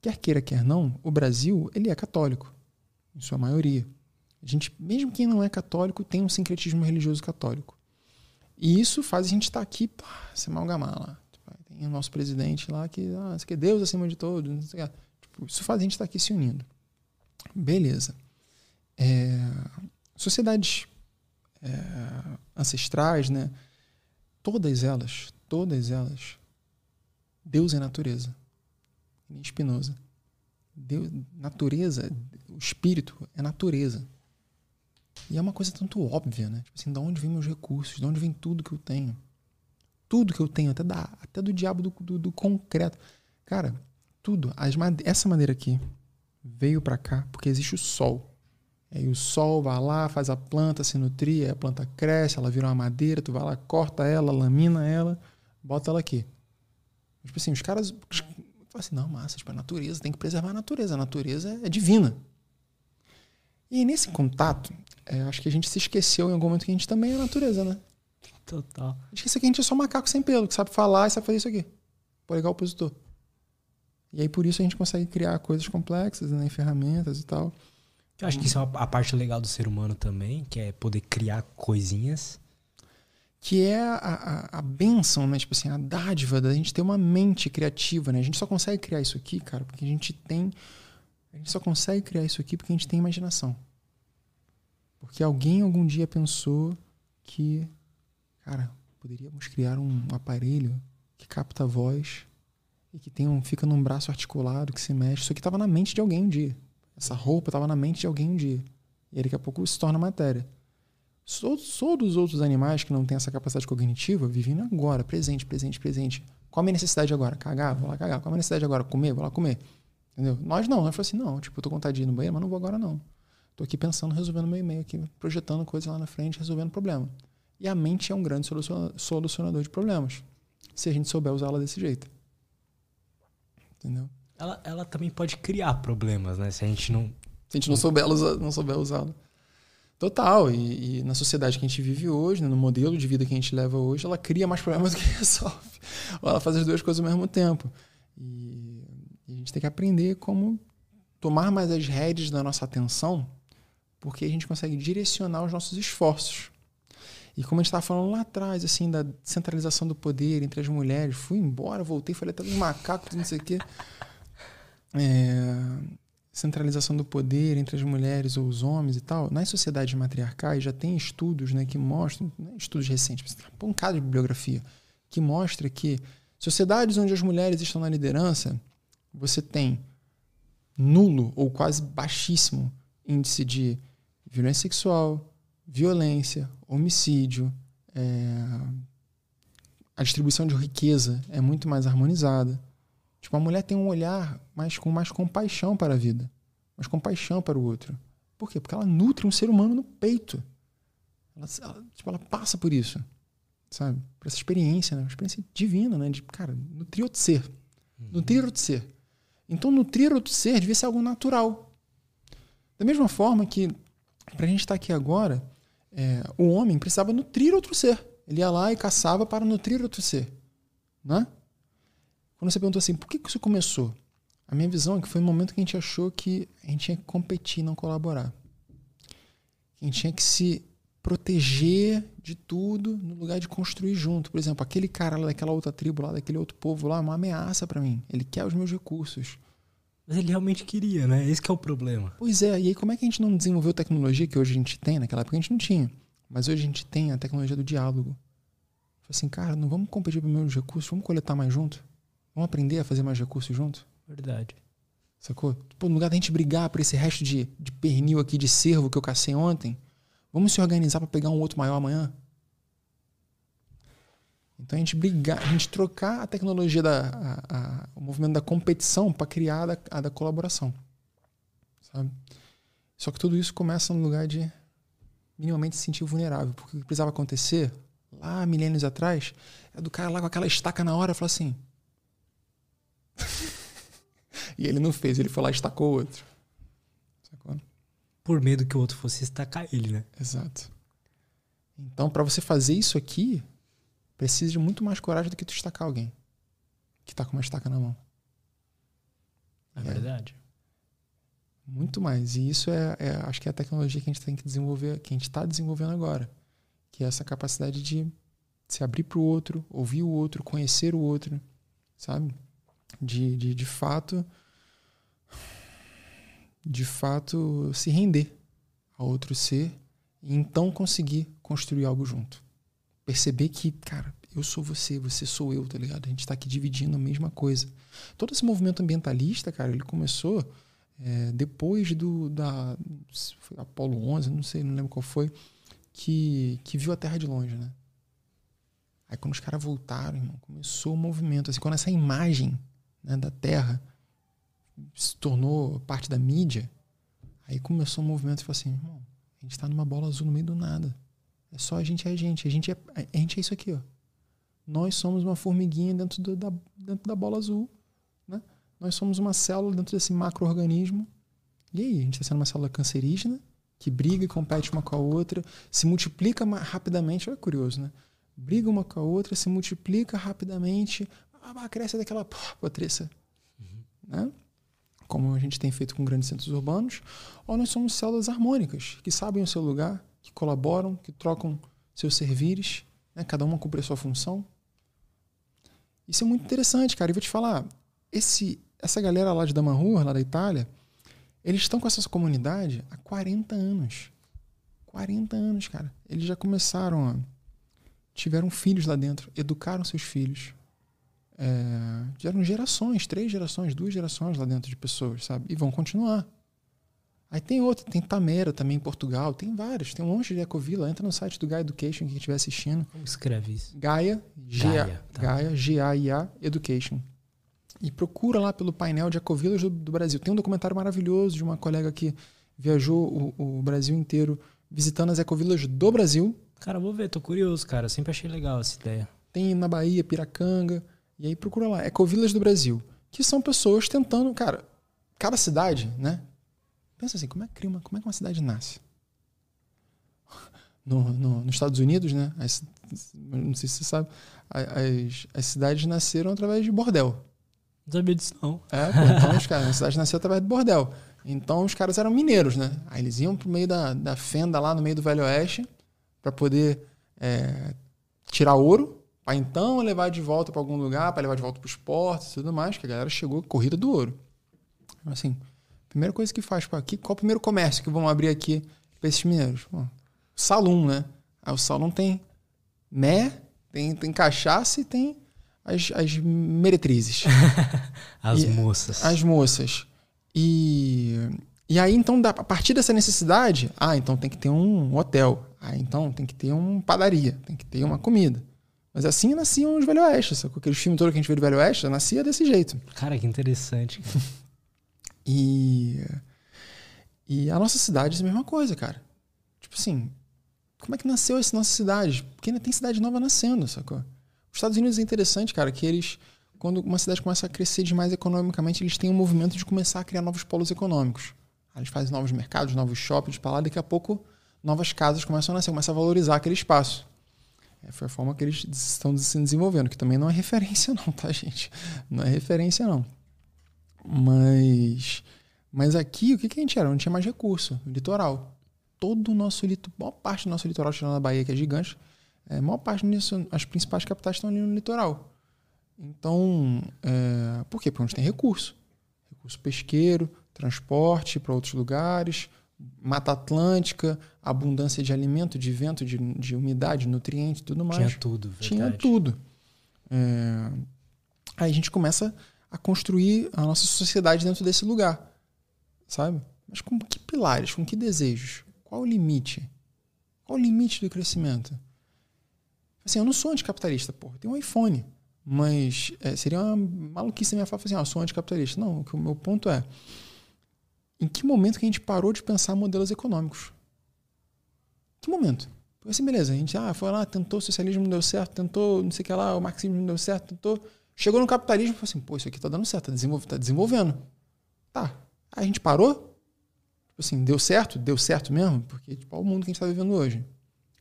Quer queira, quer não, o Brasil ele é católico, em sua maioria. A gente, mesmo quem não é católico, tem um sincretismo religioso católico. E isso faz a gente estar tá aqui, pá, se amalgamar lá tem o nosso presidente lá que, ah, isso aqui é Deus acima de todos. Tipo, isso faz a gente estar aqui se unindo. Beleza. É, sociedades é, ancestrais, né? Todas elas, todas elas, Deus é natureza. Spinoza. Deus, natureza, o espírito é natureza. E é uma coisa tanto óbvia, né? Tipo assim, de onde vêm meus recursos? De onde vem tudo que eu tenho? Tudo que eu tenho, até, da, até do diabo do, do, do concreto. Cara, tudo. As made essa madeira aqui veio para cá porque existe o sol. Aí o sol vai lá, faz a planta se nutrir, a planta cresce, ela vira uma madeira, tu vai lá, corta ela, lamina ela, bota ela aqui. Tipo assim, os caras falam assim, não, massa, tipo, a natureza, tem que preservar a natureza, a natureza é divina. E nesse contato, é, acho que a gente se esqueceu em algum momento que a gente também é natureza, né? Total. Esqueci que a gente é só macaco sem pelo, que sabe falar e sabe fazer isso aqui. Polegar opositor. E aí por isso a gente consegue criar coisas complexas, né, ferramentas e tal. Eu acho que isso é a parte legal do ser humano também, que é poder criar coisinhas. Que é a, a, a benção, né? Tipo assim, a dádiva da gente ter uma mente criativa, né? A gente só consegue criar isso aqui, cara, porque a gente tem. A gente só consegue criar isso aqui porque a gente tem imaginação. Porque alguém algum dia pensou que Cara, poderíamos criar um aparelho que capta a voz e que tem um, fica num braço articulado que se mexe. Isso aqui estava na mente de alguém um dia. Essa roupa estava na mente de alguém um dia. E aí, daqui a pouco se torna matéria. Todos os outros animais que não têm essa capacidade cognitiva vivem agora, presente, presente, presente. Qual a minha necessidade agora? Cagar? Vou lá cagar. Qual a minha necessidade agora? Comer? Vou lá comer. Entendeu? Nós não. Nós falamos assim, não, tipo, eu tô com vontade de ir no banheiro, mas não vou agora não. Tô aqui pensando, resolvendo meu e-mail aqui, projetando coisas lá na frente, resolvendo problema. E a mente é um grande solucionador de problemas, se a gente souber usá-la desse jeito. Entendeu? Ela, ela também pode criar problemas, né? Se a gente não. Se a gente não souber, usar, não souber usá-la. Total. E, e, na sociedade que a gente vive hoje, né, no modelo de vida que a gente leva hoje, ela cria mais problemas do que resolve. Ou ela faz as duas coisas ao mesmo tempo. E, e a gente tem que aprender como tomar mais as rédeas da nossa atenção, porque a gente consegue direcionar os nossos esforços. E como a gente estava falando lá atrás, assim, da centralização do poder entre as mulheres, fui embora, voltei, falei até dos macacos, não sei o quê. É, centralização do poder entre as mulheres ou os homens e tal. Nas sociedades matriarcais já tem estudos né, que mostram, né, estudos recentes, um caso de bibliografia, que mostra que sociedades onde as mulheres estão na liderança, você tem nulo ou quase baixíssimo índice de violência sexual, violência, homicídio, é, a distribuição de riqueza é muito mais harmonizada. Tipo, a mulher tem um olhar mais com mais compaixão para a vida, mais compaixão para o outro. Por quê? Porque ela nutre um ser humano no peito. Ela, ela tipo, ela passa por isso, sabe? Por essa experiência, né? Uma experiência divina, né? De, cara, nutrir outro ser. Uhum. Nutrir outro ser. Então, nutrir outro ser devia ser algo natural. Da mesma forma que, para a gente estar aqui agora, é, o homem precisava nutrir outro ser. Ele ia lá e caçava para nutrir outro ser. Né? Quando você perguntou assim, por que, que isso começou? A minha visão é que foi um momento que a gente achou que a gente tinha que competir, não colaborar. A gente tinha que se proteger de tudo no lugar de construir junto. Por exemplo, aquele cara lá daquela outra tribo lá, daquele outro povo lá, é uma ameaça para mim. Ele quer os meus recursos. Mas ele realmente queria, né? Esse que é o problema. Pois é, e aí como é que a gente não desenvolveu tecnologia que hoje a gente tem? Naquela época a gente não tinha. Mas hoje a gente tem a tecnologia do diálogo. Falei assim, cara, não vamos competir pelos meus recursos, vamos coletar mais junto? Vamos aprender a fazer mais recursos junto? Verdade. Sacou? Pô, no lugar da gente brigar por esse resto de, de pernil aqui de cervo que eu cacei ontem, vamos se organizar para pegar um outro maior amanhã? Então a gente brigar, a gente trocar a tecnologia da a, a, o movimento da competição para criar a da, a da colaboração, sabe? Só que tudo isso começa no lugar de minimamente se sentir vulnerável, porque o que precisava acontecer lá milênios atrás é do cara lá com aquela estaca na hora, falar assim. e ele não fez, ele foi lá e estacou outro. Por medo que o outro fosse estacar ele, né? Exato. Então, para você fazer isso aqui, precisa de muito mais coragem do que tu estacar alguém que tá com uma estaca na mão. É, é. verdade. Muito mais. E isso é, é, acho que é a tecnologia que a gente tem que desenvolver, que a gente está desenvolvendo agora. Que é essa capacidade de se abrir para o outro, ouvir o outro, conhecer o outro, sabe? De, de, de fato, de fato, se render a outro ser e então conseguir construir algo junto perceber que, cara, eu sou você, você sou eu, tá ligado? A gente está aqui dividindo a mesma coisa. Todo esse movimento ambientalista, cara, ele começou é, depois do da foi Apolo 11, não sei, não lembro qual foi, que, que viu a Terra de longe, né? Aí quando os caras voltaram, irmão, começou o movimento, assim, quando essa imagem né, da Terra se tornou parte da mídia, aí começou o movimento e falou assim, irmão, a gente está numa bola azul no meio do nada. É só a gente é a gente. A gente é, a gente é isso aqui, ó. Nós somos uma formiguinha dentro, do, da, dentro da bola azul. Né? Nós somos uma célula dentro desse macro-organismo. E aí, a gente está sendo uma célula cancerígena que briga e compete uma com a outra, se multiplica rapidamente. Olha que curioso, né? Briga uma com a outra, se multiplica rapidamente. Ah, cresce daquela patrícia. Uhum. Né? Como a gente tem feito com grandes centros urbanos. Ou nós somos células harmônicas, que sabem o seu lugar, que colaboram, que trocam seus servires, né? cada uma cumpre a sua função. Isso é muito interessante, cara. E vou te falar, esse, essa galera lá de Damanhur, lá da Itália, eles estão com essa comunidade há 40 anos. 40 anos, cara. Eles já começaram a. Tiveram filhos lá dentro, educaram seus filhos. É, tiveram gerações, três gerações, duas gerações lá dentro de pessoas, sabe? E vão continuar. Aí tem outro, tem Tamera também em Portugal, tem vários, tem um monte de ecovila. Entra no site do Gaia Education, quem estiver assistindo. Como escreve isso? Gaia, Gaia, tá. Gaia G-A-I-A Education. E procura lá pelo painel de ecovilas do, do, Brasil. Tem um documentário maravilhoso de uma colega que viajou o, o Brasil inteiro visitando as ecovilas do Brasil. Cara, vou ver, tô curioso, cara. Sempre achei legal essa ideia. Tem na Bahia, Piracanga. E aí procura lá, ecovilas do Brasil. Que são pessoas tentando, cara, cada cidade, né? Pensa assim, como é que, uma, como é que uma cidade nasce? No, no, nos Estados Unidos, né? As, não sei se você sabe, as, as cidades nasceram através de bordel. Não sabia disso, não. É, pô, então os caras, a cidade nasceu através de bordel. Então os caras eram mineiros, né? Aí eles iam pro meio da, da fenda lá no meio do Velho Oeste para poder é, tirar ouro, para então levar de volta para algum lugar, para levar de volta para os portos e tudo mais, que a galera chegou corrida do ouro. Assim, Primeira coisa que faz, aqui, qual o primeiro comércio que vão abrir aqui para esses mineiros? Pô, salão, né? Aí o salão tem mé, tem, tem cachaça e tem as, as meretrizes. as e, moças. As moças. E, e aí, então, a partir dessa necessidade, ah, então tem que ter um hotel. Ah, então tem que ter uma padaria, tem que ter uma comida. Mas assim nasciam os Velho Oeste, com aqueles filmes todos que a gente vê do Velho Oeste, nascia desse jeito. Cara, que interessante. E, e a nossa cidade é a mesma coisa, cara. Tipo assim, como é que nasceu essa nossa cidade? Porque ainda tem cidade nova nascendo, sacou? Os Estados Unidos é interessante, cara, que eles, quando uma cidade começa a crescer demais economicamente, eles têm um movimento de começar a criar novos polos econômicos. eles fazem novos mercados, novos shoppings para lá, daqui a pouco novas casas começam a nascer, começam a valorizar aquele espaço. É, foi a forma que eles estão se desenvolvendo, que também não é referência não, tá, gente? Não é referência não. Mas, mas aqui, o que, que a gente era? Não tinha mais recurso, litoral. todo o nosso litoral, maior parte do nosso litoral, tirando a Bahia, que é gigante, é, maior parte disso, as principais capitais estão ali no litoral. Então, é, por quê? Porque a gente tem recurso. Recurso pesqueiro, transporte para outros lugares, Mata Atlântica, abundância de alimento, de vento, de, de umidade, nutrientes, tudo mais. Tinha tudo, verdade. Tinha tudo. É, aí a gente começa a construir a nossa sociedade dentro desse lugar, sabe? Mas com que pilares, com que desejos? Qual o limite? Qual o limite do crescimento? Assim, eu não sou anticapitalista, porra. Tem um iPhone. Mas é, seria uma maluquice minha falar assim, ah, eu sou anticapitalista. Não, o meu ponto é em que momento que a gente parou de pensar modelos econômicos? Que momento? Porque assim, beleza, a gente ah, foi lá, tentou o socialismo, não deu certo, tentou não sei o que lá, o marxismo não deu certo, tentou. Chegou no capitalismo e falou assim, pô, isso aqui tá dando certo, tá, desenvolv tá desenvolvendo. Tá. Aí a gente parou, tipo assim, deu certo? Deu certo mesmo? Porque tipo, o mundo que a gente está vivendo hoje.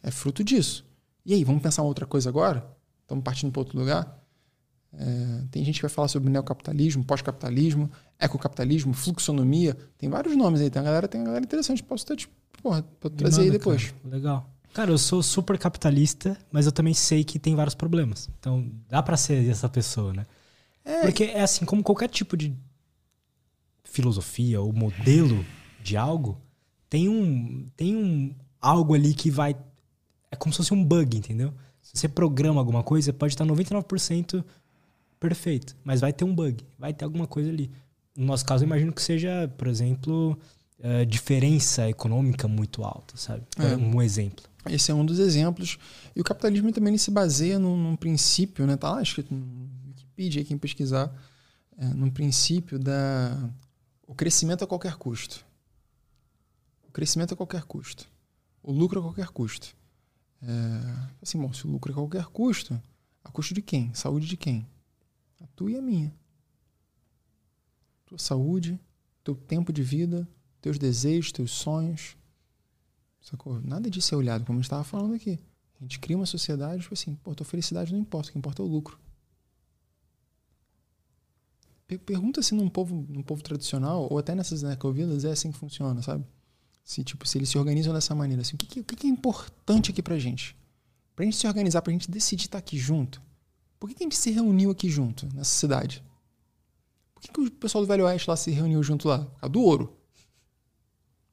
É fruto disso. E aí, vamos pensar uma outra coisa agora? Estamos partindo para outro lugar? É, tem gente que vai falar sobre neocapitalismo, pós-capitalismo, ecocapitalismo, fluxonomia. Tem vários nomes aí. Tem uma galera, tem uma galera interessante. Posso ter, tipo, porra, trazer aí depois. Cara. Legal. Cara, eu sou super capitalista, mas eu também sei que tem vários problemas. Então, dá para ser essa pessoa, né? É. Porque é assim, como qualquer tipo de filosofia ou modelo de algo, tem um, tem um algo ali que vai. É como se fosse um bug, entendeu? Se você programa alguma coisa, pode estar 99% perfeito, mas vai ter um bug, vai ter alguma coisa ali. No nosso caso, eu imagino que seja, por exemplo, uh, diferença econômica muito alta, sabe? É. Um exemplo. Esse é um dos exemplos. E o capitalismo também se baseia num, num, princípio, né? Tá lá escrito no Wikipedia, quem pesquisar, é, num princípio da o crescimento a qualquer custo. O crescimento a qualquer custo. O lucro a qualquer custo. É, assim, bom, se o lucro a qualquer custo, a custo de quem? Saúde de quem? A tua e a minha. Tua saúde, teu tempo de vida, teus desejos, teus sonhos. Sacou? Nada disso é olhado, como a gente estava falando aqui. A gente cria uma sociedade, tipo assim, pô, tua felicidade não importa, o que importa é o lucro. Pergunta se num povo, num povo tradicional, ou até nessas ecovilas, é assim que funciona, sabe? Se, tipo, se eles se organizam dessa maneira. Assim, o, que, o que é importante aqui pra gente? Pra gente se organizar, pra gente decidir estar aqui junto. Por que, que a gente se reuniu aqui junto, nessa cidade? Por que, que o pessoal do Velho Oeste lá se reuniu junto lá? Por causa do ouro.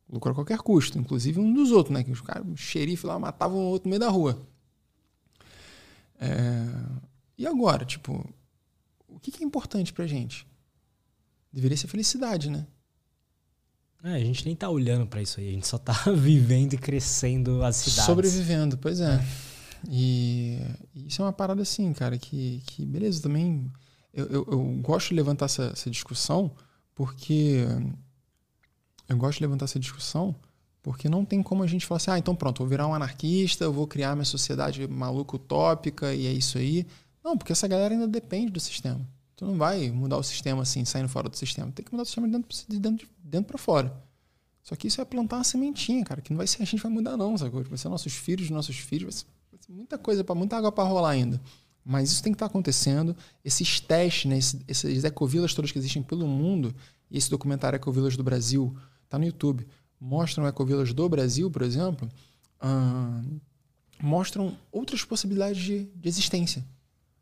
Lucro a qualquer custo, inclusive um dos outros, né? Que os caras, o xerife lá matavam o outro no meio da rua. É... E agora, tipo, o que, que é importante pra gente? Deveria ser felicidade, né? É, a gente nem tá olhando para isso aí, a gente só tá vivendo e crescendo as cidades. Sobrevivendo, pois é. E, isso é uma parada assim, cara, que, que beleza, também eu, eu, eu gosto de levantar essa, essa, discussão porque eu gosto de levantar essa discussão porque não tem como a gente falar assim, ah, então pronto, vou virar um anarquista, eu vou criar minha sociedade maluca utópica e é isso aí. Não, porque essa galera ainda depende do sistema. Tu não vai mudar o sistema assim, saindo fora do sistema. Tem que mudar o sistema de dentro, de dentro, de dentro para fora. Só que isso é plantar uma sementinha, cara, que não vai ser a gente vai mudar não, sabe? Vai ser nossos filhos, nossos filhos, muita coisa, para muita água para rolar ainda. Mas isso tem que estar tá acontecendo. Esses testes, né, esses, essas ecovilas todas que existem pelo mundo, e esse documentário Ecovilas do Brasil está no YouTube, mostram ecovilas do Brasil, por exemplo, hum, mostram outras possibilidades de, de existência.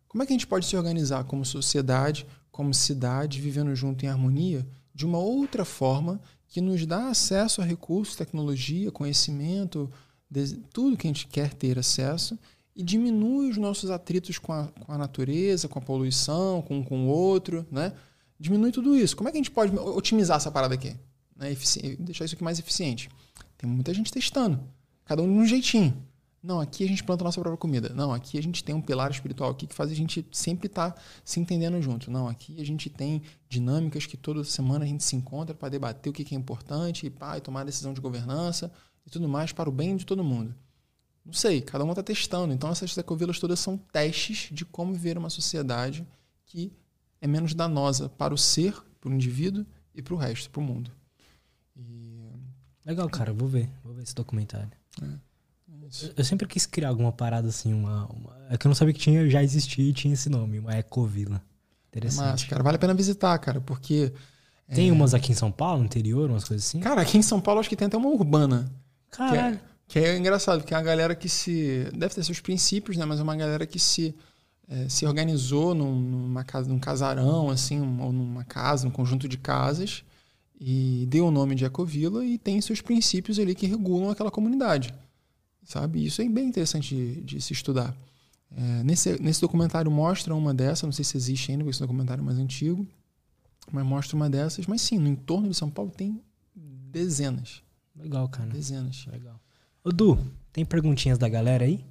Como é que a gente pode se organizar como sociedade, como cidade, vivendo junto em harmonia, de uma outra forma que nos dá acesso a recursos, tecnologia, conhecimento, tudo que a gente quer ter acesso e diminui os nossos atritos com a, com a natureza, com a poluição, com, o outro, né? Diminui tudo isso. Como é que a gente pode otimizar essa parada aqui? Né? Deixar isso aqui mais eficiente. Tem muita gente testando, cada um de um jeitinho. Não, aqui a gente planta a nossa própria comida. Não, aqui a gente tem um pilar espiritual aqui que faz a gente sempre estar tá se entendendo junto. Não, aqui a gente tem dinâmicas que toda semana a gente se encontra para debater o que é importante e, pá, e tomar decisão de governança e tudo mais para o bem de todo mundo. Não sei, cada um está testando. Então essas ecovilas todas são testes de como viver uma sociedade que é menos danosa para o ser, para o indivíduo e para o resto, para o mundo. E... Legal, cara, vou ver, vou ver esse documentário. É, é eu sempre quis criar alguma parada assim, uma, uma, É que eu não sabia que tinha, já existia e tinha esse nome, uma ecovila. Interessante. Mas, cara, vale a pena visitar, cara, porque. Tem é... umas aqui em São Paulo, no interior, umas coisas assim? Cara, aqui em São Paulo acho que tem até uma urbana Caralho. Que é, que é engraçado, porque é uma galera que se. Deve ter seus princípios, né? Mas é uma galera que se, é, se organizou num, numa casa, num casarão, assim, ou numa casa, num conjunto de casas, e deu o nome de Ecovila e tem seus princípios ali que regulam aquela comunidade. Sabe? Isso é bem interessante de, de se estudar. É, nesse, nesse documentário mostra uma dessas, não sei se existe ainda, porque esse documentário é mais antigo, mas mostra uma dessas. Mas sim, no entorno de São Paulo tem dezenas. Legal, cara. Dezenas. Legal. Ô, Du, tem perguntinhas da galera aí?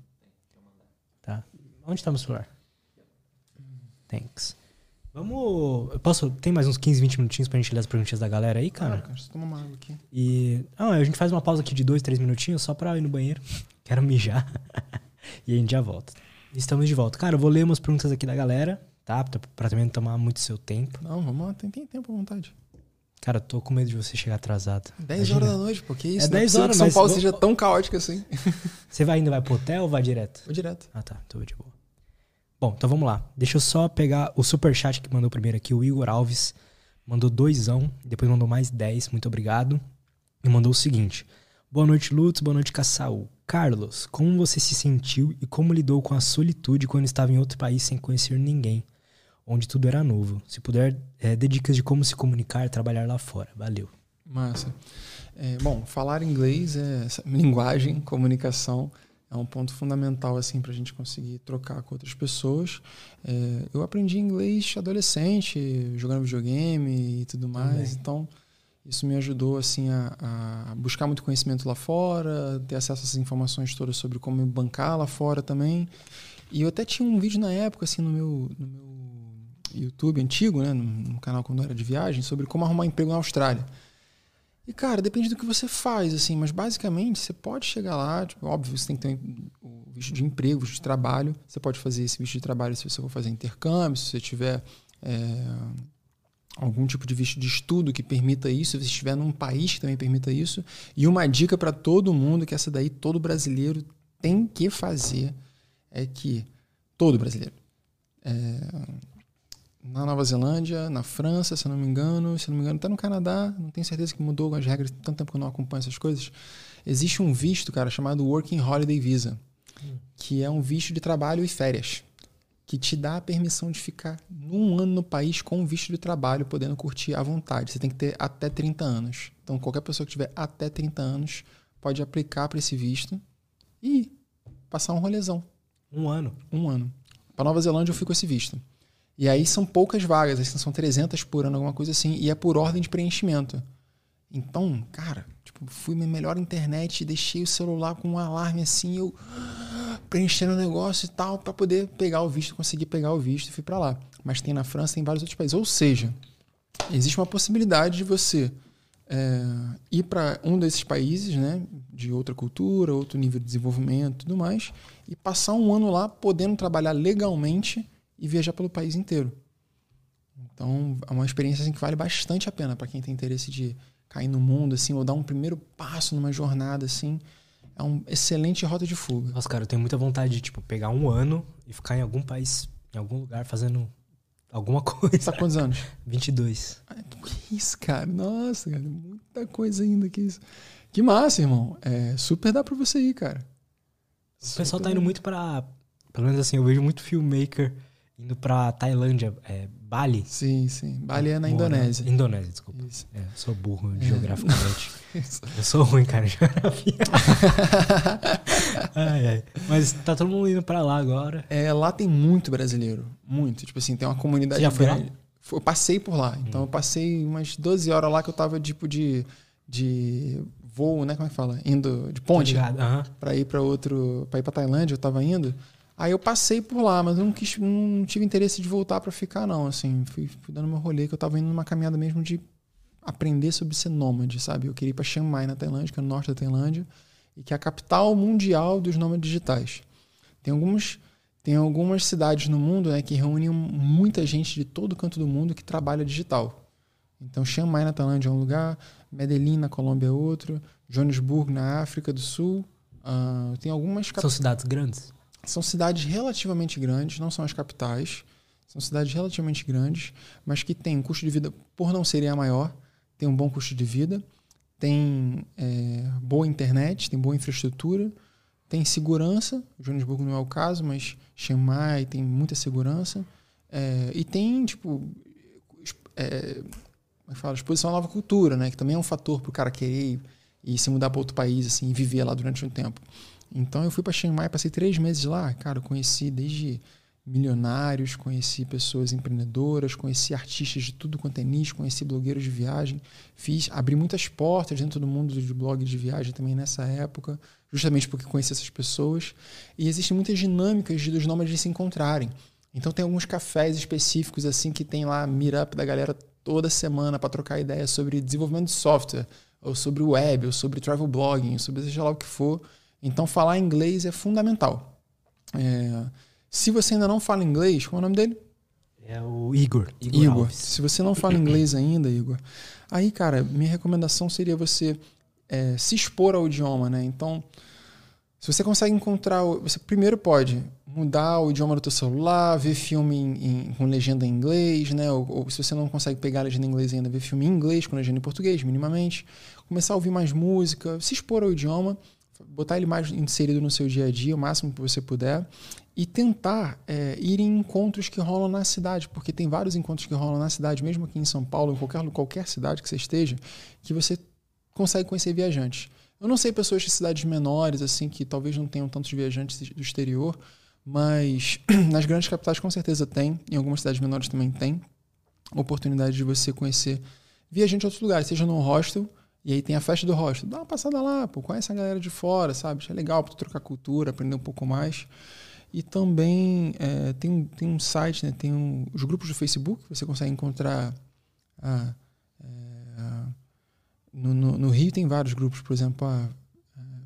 Tá. Onde tá meu celular? Thanks. Vamos. Eu posso. Tem mais uns 15, 20 minutinhos pra gente ler as perguntinhas da galera aí, cara? Cara, cara, eu tomar uma água aqui. E. Ah, a gente faz uma pausa aqui de dois, três minutinhos só pra ir no banheiro. Quero mijar. e a gente já volta. Estamos de volta. Cara, eu vou ler umas perguntas aqui da galera, tá? Pra, pra também não tomar muito seu tempo. Não, vamos lá, tem, tem tempo à vontade. Cara, eu tô com medo de você chegar atrasado. 10 Imagina. horas da noite, pô, que isso? É Não 10 possível horas, que São Paulo vou- seja tão caótico assim. Você vai ainda vai pro hotel ou vai direto? Vou direto. Ah, tá. Tô de boa. Bom, então vamos lá. Deixa eu só pegar o superchat que mandou primeiro aqui, o Igor Alves. Mandou doisão, depois mandou mais 10, muito obrigado. E mandou o seguinte. Boa noite, Lutz. Boa noite, Caçaú. Carlos, como você se sentiu e como lidou com a solitude quando estava em outro país sem conhecer ninguém? Onde tudo era novo. Se puder, é, dê dicas de como se comunicar e trabalhar lá fora. Valeu. Massa. É, bom, falar inglês é linguagem, comunicação é um ponto fundamental assim para a gente conseguir trocar com outras pessoas. É, eu aprendi inglês adolescente, jogando videogame e tudo mais, Também. então isso me ajudou assim a, a buscar muito conhecimento lá fora, ter acesso a essas informações todas sobre como bancar lá fora também. E eu até tinha um vídeo na época assim no meu, no meu YouTube antigo, né, no, canal quando era de viagem, sobre como arrumar emprego na Austrália. E, cara, depende do que você faz, assim, mas basicamente você pode chegar lá, tipo, óbvio, você tem que ter o visto de emprego, visto de trabalho. Você pode fazer esse visto de trabalho se você for fazer intercâmbio, se você tiver é, algum tipo de visto de estudo que permita isso, se você estiver num país que também permita isso. E uma dica para todo mundo, que essa daí todo brasileiro tem que fazer, é que todo brasileiro. é, na Nova Zelândia, na França, se não me engano, se não me engano, até no Canadá, não tenho certeza que mudou as regras, tanto tempo que eu não acompanho essas coisas. Existe um visto, cara, chamado Working Holiday Visa, que é um visto de trabalho e férias, que te dá a permissão de ficar um ano no país com um visto de trabalho, podendo curtir à vontade. Você tem que ter até 30 anos. Então, qualquer pessoa que tiver até 30 anos pode aplicar para esse visto e passar um rolezão. Um ano. Um ano. Para Nova Zelândia eu fui com esse visto. E aí são poucas vagas, assim, são 300 por ano, alguma coisa assim, e é por ordem de preenchimento. Então, cara, tipo, fui na melhor internet, deixei o celular com um alarme assim, eu preenchendo o negócio e tal, para poder pegar o visto, conseguir pegar o visto e fui para lá. Mas tem na França, tem em vários outros países. Ou seja, existe uma possibilidade de você é, ir para um desses países, né, de outra cultura, outro nível de desenvolvimento tudo mais, e passar um ano lá podendo trabalhar legalmente e viajar pelo país inteiro. Então, é uma experiência assim, que vale bastante a pena para quem tem interesse de cair no mundo, assim, ou dar um primeiro passo numa jornada, assim. É uma excelente rota de fuga. Nossa, cara, eu tenho muita vontade de, tipo, pegar um ano e ficar em algum país, em algum lugar, fazendo alguma coisa. tá quantos anos? 22. Ai, Que isso, cara? Nossa, cara, muita coisa ainda que isso. Que massa, irmão. É, super dá pra você ir, cara. O pessoal tá indo muito pra. Pelo menos assim, eu vejo muito filmmaker indo pra Tailândia, é, Bali. Sim, sim. Bali é na Indonésia. Indonésia, desculpa. Isso. É, sou burro geograficamente. eu sou ruim, cara, em geografia. ai, ai. Mas tá todo mundo indo pra lá agora. É, lá tem muito brasileiro. Muito. Tipo assim, tem uma comunidade Você já foi lá? Hum. grande. Eu passei por lá. Então eu passei umas 12 horas lá que eu tava tipo de, de voo, né? Como é que fala? Indo de ponte Tá ligado? Aham. para ir para outro, para ir para Tailândia, eu tava indo. Aí eu passei por lá, mas eu não quis, não tive interesse de voltar para ficar não, assim, fui, fui dando meu rolê que eu tava indo numa caminhada mesmo de aprender sobre ser nômade, sabe? Eu queria ir para Chiang Mai na Tailândia, que é no norte da Tailândia, e que é a capital mundial dos nômades digitais. Tem algumas tem algumas cidades no mundo, né, que reúnem muita gente de todo canto do mundo que trabalha digital. Então, Chiang Mai na Tailândia é um lugar, Medellín na Colômbia é outro, Joanesburgo na África do Sul. Ah, tem algumas cap- São cidades grandes? São cidades relativamente grandes, não são as capitais. São cidades relativamente grandes, mas que têm um custo de vida, por não serem a maior, tem um bom custo de vida. tem é, boa internet, tem boa infraestrutura, tem segurança. Joanesburgo não é o caso, mas Chiang tem muita segurança. É, e tem, tipo, é, é fala, exposição à nova cultura, né? Que também é um fator para o cara querer e se mudar para outro país, assim, e viver lá durante um tempo. Então eu fui para Chiang Mai, passei três meses lá. Cara, conheci desde milionários, conheci pessoas empreendedoras, conheci artistas de tudo quanto é nicho, conheci blogueiros de viagem, fiz, abri muitas portas dentro do mundo de blog de viagem também nessa época, justamente porque conheci essas pessoas. E existem muitas dinâmicas dos nômades se encontrarem. Então tem alguns cafés específicos assim que tem lá meetup da galera toda semana para trocar ideias sobre desenvolvimento de software, ou sobre web, ou sobre travel blogging, sobre seja lá o que for. Então falar inglês é fundamental. É, se você ainda não fala inglês, qual é o nome dele? É o Igor. Igor. Igor. Se você não fala inglês ainda, Igor, aí, cara, minha recomendação seria você é, se expor ao idioma, né? Então, se você consegue encontrar. Você primeiro pode mudar o idioma do teu celular, ver filme em, em, com legenda em inglês, né? Ou, ou, se você não consegue pegar a legenda em inglês ainda, ver filme em inglês com legenda em português, minimamente. Começar a ouvir mais música, se expor ao idioma, botar ele mais inserido no seu dia a dia, o máximo que você puder. E tentar é, ir em encontros que rolam na cidade, porque tem vários encontros que rolam na cidade, mesmo aqui em São Paulo, em qualquer, qualquer cidade que você esteja, que você consegue conhecer viajantes. Eu não sei pessoas de cidades menores, assim, que talvez não tenham tantos viajantes do exterior, mas nas grandes capitais com certeza tem, em algumas cidades menores também tem, oportunidade de você conhecer viajantes de outros lugares, seja num hostel, e aí tem a festa do hostel. Dá uma passada lá, pô, conhece a galera de fora, sabe? É legal para trocar cultura, aprender um pouco mais. E também é, tem, tem um site, né? tem um, os grupos do Facebook, você consegue encontrar a, no, no, no, Rio tem vários grupos, por exemplo, ah,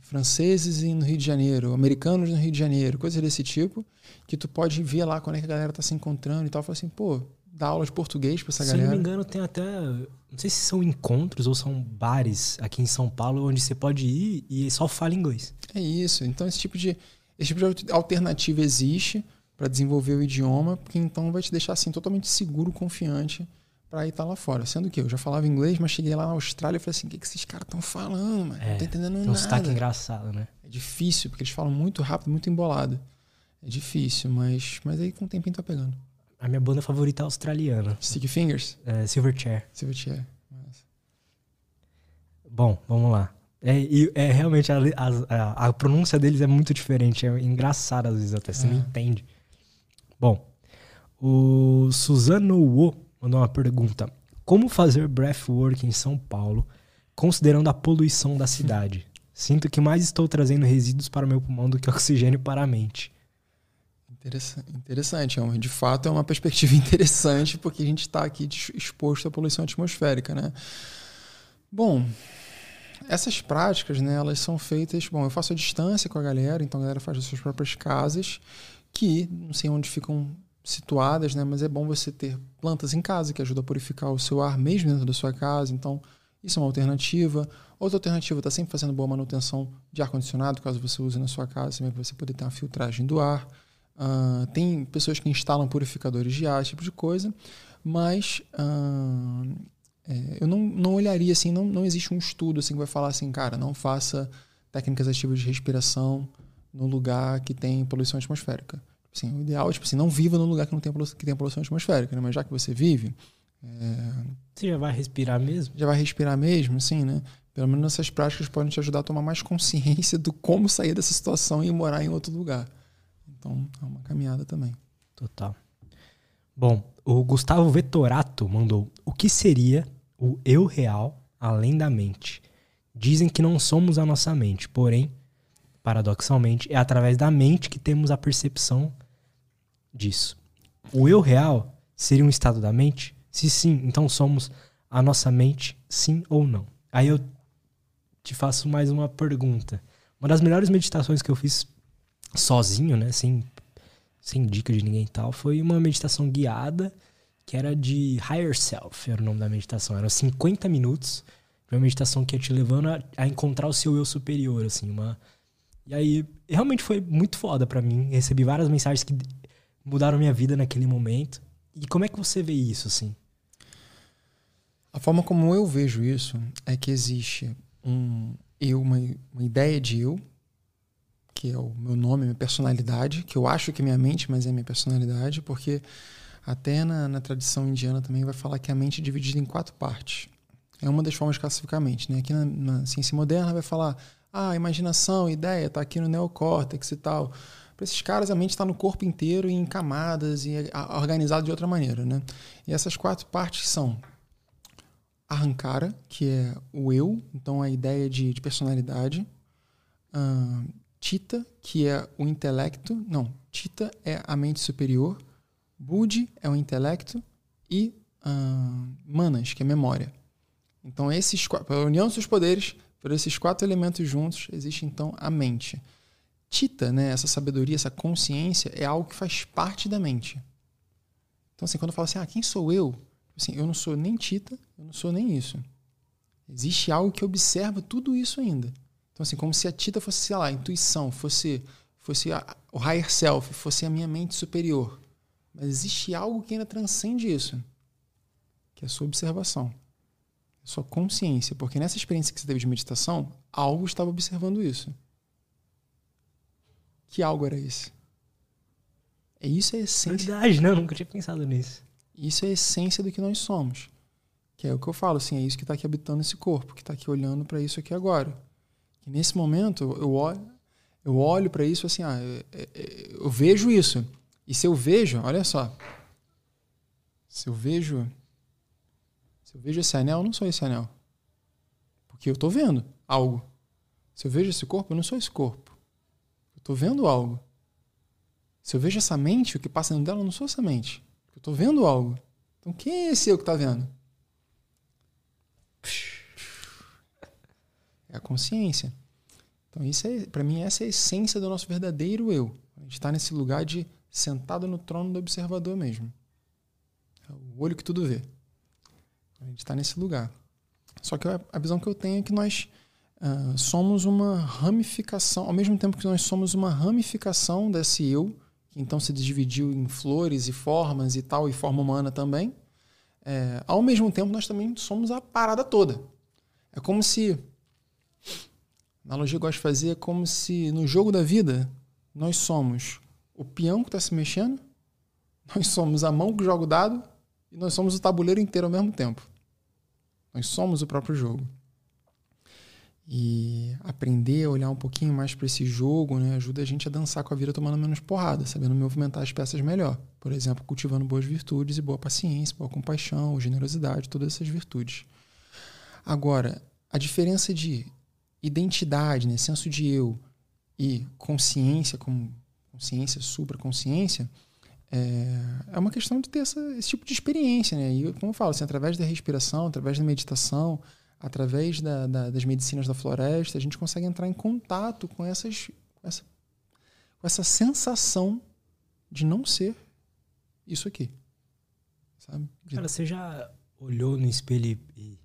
franceses no Rio de Janeiro, americanos no Rio de Janeiro, coisas desse tipo, que tu pode ver lá quando é que a galera tá se encontrando e tal. Fala assim, pô, dá aula de português pra essa se galera. Se não me engano, tem até. Não sei se são encontros ou são bares aqui em São Paulo onde você pode ir e só fala inglês. É isso. Então esse tipo de, esse tipo de alternativa existe para desenvolver o idioma, porque então vai te deixar assim totalmente seguro, confiante para ir estar tá lá fora. Sendo que eu já falava inglês, mas cheguei lá na Austrália e falei assim: o que, que esses caras estão falando, mano? É, não tô entendendo tem nada. Um sotaque engraçado, né? É difícil, porque eles falam muito rápido, muito embolado. É difícil, mas, mas aí com o tempinho tá pegando. A minha banda favorita é australiana. Sticky Fingers? É, Silverchair. Silverchair. Bom, vamos lá. É, é realmente a, a, a, pronúncia deles é muito diferente. É engraçado às vezes até, você é. não entende. Bom, o Suzano Wo mandou uma pergunta. Como fazer breathwork em São Paulo, considerando a poluição da cidade? Sinto que mais estou trazendo resíduos para o meu pulmão do que oxigênio para a mente. Interessante. É de fato, é uma perspectiva interessante, porque a gente está aqui exposto à poluição atmosférica, né? Bom, essas práticas, né, elas são feitas. Bom, eu faço a distância com a galera, então a galera faz as suas próprias casas, que não sei onde ficam situadas, né? Mas é bom você ter plantas em casa que ajudam a purificar o seu ar mesmo dentro da sua casa. Então, isso é uma alternativa. Outra alternativa está sempre fazendo boa manutenção de ar condicionado, caso você use na sua casa, para você poder ter uma filtragem do ar. Uh, tem pessoas que instalam purificadores de ar, esse tipo de coisa, mas uh, é, eu não, não olharia assim, não, não existe um estudo assim que vai falar assim, cara, não faça técnicas ativas de respiração no lugar que tem poluição atmosférica. Assim, o ideal é, tipo assim, não viva num lugar que não tem poluição, que tem poluição atmosférica, né? Mas já que você vive. É... Você já vai respirar mesmo? Já vai respirar mesmo, sim, né? Pelo menos essas práticas podem te ajudar a tomar mais consciência do como sair dessa situação e morar em outro lugar. Então, é uma caminhada também. Total. Bom, o Gustavo Vetorato mandou: O que seria o eu real além da mente? Dizem que não somos a nossa mente, porém, paradoxalmente, é através da mente que temos a percepção disso. O eu real seria um estado da mente? Se sim, então somos a nossa mente, sim ou não? Aí eu te faço mais uma pergunta. Uma das melhores meditações que eu fiz sozinho, né, sem, sem dica de ninguém e tal, foi uma meditação guiada que era de Higher Self, era o nome da meditação. Eram 50 minutos de uma meditação que ia te levando a, a encontrar o seu eu superior, assim, uma... E aí, realmente foi muito foda para mim. Recebi várias mensagens que mudaram minha vida naquele momento. E como é que você vê isso, assim? A forma como eu vejo isso é que existe um eu, uma, uma ideia de eu, que é o meu nome, minha personalidade, que eu acho que é minha mente, mas é minha personalidade, porque até na, na tradição indiana também vai falar que a mente é dividida em quatro partes. É uma das formas de classificar a mente. Né? Aqui na, na ciência moderna vai falar ah, imaginação, ideia, está aqui no neocórtex e tal. Para esses caras, a mente está no corpo inteiro, em camadas e é organizado de outra maneira. Né? E essas quatro partes são Arrancara, que é o eu, então a ideia de, de personalidade. Uh, Tita, que é o intelecto. Não, Tita é a mente superior. Budi é o intelecto. E uh, Manas, que é memória. Então, esses pela união dos seus poderes, por esses quatro elementos juntos, existe então a mente. Tita, né, essa sabedoria, essa consciência, é algo que faz parte da mente. Então, assim, quando eu falo assim, ah, quem sou eu? Assim, eu não sou nem Tita, eu não sou nem isso. Existe algo que observa tudo isso ainda. Então, assim, como se a Tita fosse, sei lá, a intuição, fosse, fosse a, o higher self, fosse a minha mente superior. Mas existe algo que ainda transcende isso, que é a sua observação, a sua consciência. Porque nessa experiência que você teve de meditação, algo estava observando isso. Que algo era esse? É isso é a essência. Verdade, não, nunca tinha pensado nisso. Isso é a essência do que nós somos. Que é o que eu falo, assim, é isso que está aqui habitando esse corpo, que está aqui olhando para isso aqui agora. E nesse momento, eu olho, eu olho para isso assim, ah, eu, é, é, eu vejo isso. E se eu vejo, olha só. Se eu vejo. Se eu vejo esse anel, eu não sou esse anel. Porque eu estou vendo algo. Se eu vejo esse corpo, eu não sou esse corpo. Eu estou vendo algo. Se eu vejo essa mente, o que passa dentro dela, eu não sou essa mente. Eu estou vendo algo. Então quem é esse eu que está vendo? É a consciência. Então isso é, para mim, essa é a essência do nosso verdadeiro eu. A gente está nesse lugar de sentado no trono do observador mesmo. É o olho que tudo vê. A gente está nesse lugar. Só que a visão que eu tenho é que nós uh, somos uma ramificação, ao mesmo tempo que nós somos uma ramificação desse eu, que então se dividiu em flores e formas e tal, e forma humana também. É, ao mesmo tempo, nós também somos a parada toda. É como se. Analogia que eu gosto de fazer é como se no jogo da vida nós somos o peão que está se mexendo, nós somos a mão que joga o dado e nós somos o tabuleiro inteiro ao mesmo tempo. Nós somos o próprio jogo. E aprender a olhar um pouquinho mais para esse jogo né, ajuda a gente a dançar com a vida tomando menos porrada, sabendo movimentar as peças melhor. Por exemplo, cultivando boas virtudes e boa paciência, boa compaixão, generosidade, todas essas virtudes. Agora, a diferença de identidade, né, senso de eu e consciência, como consciência, supraconsciência, é, é uma questão de ter essa, esse tipo de experiência. Né? E, como eu falo, assim, através da respiração, através da meditação, através da, da, das medicinas da floresta, a gente consegue entrar em contato com, essas, com, essa, com essa sensação de não ser isso aqui. Sabe? De... Cara, você já olhou no espelho e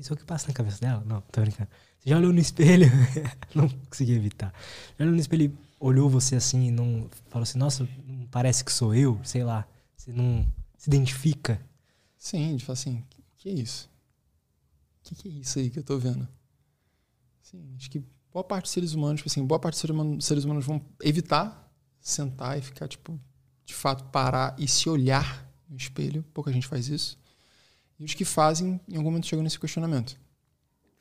pensou o que passa na cabeça dela? Não, tô brincando. Você já olhou no espelho? não consegui evitar. Já olhou no espelho olhou você assim e não falou assim, nossa, não parece que sou eu? Sei lá. Você não se identifica? Sim, de falar assim, que é isso? que, que é isso aí que eu tô vendo? Assim, acho que boa parte dos seres humanos, tipo assim, boa parte dos seres humanos vão evitar sentar e ficar, tipo, de fato, parar e se olhar no espelho. Pouca gente faz isso. E os que fazem, em algum momento chegam nesse questionamento.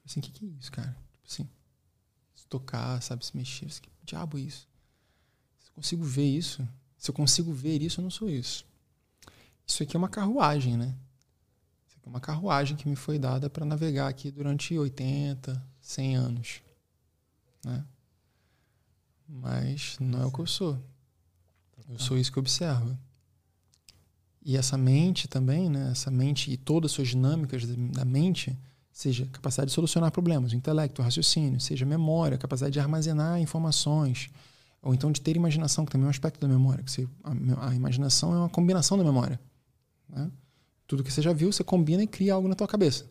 Assim, o que, que é isso, cara? Tipo assim, se tocar, sabe, se mexer. Que diabo é isso? Se eu consigo ver isso, se eu consigo ver isso, eu não sou isso. Isso aqui é uma carruagem, né? uma carruagem que me foi dada para navegar aqui durante 80, 100 anos. Né? Mas não é o que eu sou. Eu sou isso que observo. E essa mente também, né? essa mente e todas as suas dinâmicas da mente, seja capacidade de solucionar problemas, o intelecto, o raciocínio, seja memória, capacidade de armazenar informações, ou então de ter imaginação, que também é um aspecto da memória. Que você, a, a imaginação é uma combinação da memória. Né? Tudo que você já viu, você combina e cria algo na tua cabeça.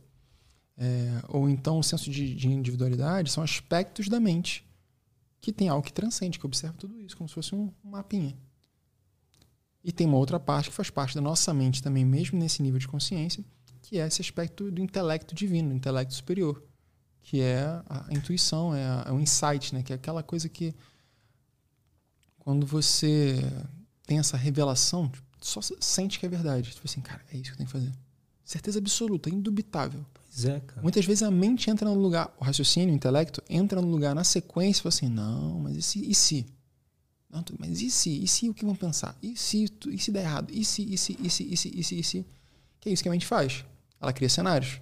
É, ou então o senso de, de, individualidade são aspectos da mente que tem algo que transcende, que observa tudo isso, como se fosse um, um mapinha. E tem uma outra parte que faz parte da nossa mente também, mesmo nesse nível de consciência, que é esse aspecto do intelecto divino, do intelecto superior, que é a intuição, é, a, é o insight, né? Que é aquela coisa que quando você tem essa revelação, só sente que é verdade. Tipo assim, cara, é isso que eu tenho que fazer. Certeza absoluta, indubitável. Pois é, cara. Muitas vezes a mente entra no lugar, o raciocínio, o intelecto, entra no lugar na sequência e fala assim, não, mas e se? E se? Não, mas e se? E se o que vão pensar? E se, e se der errado? E se, e se, e se, e se, e se, e se? Que é isso que a mente faz. Ela cria cenários.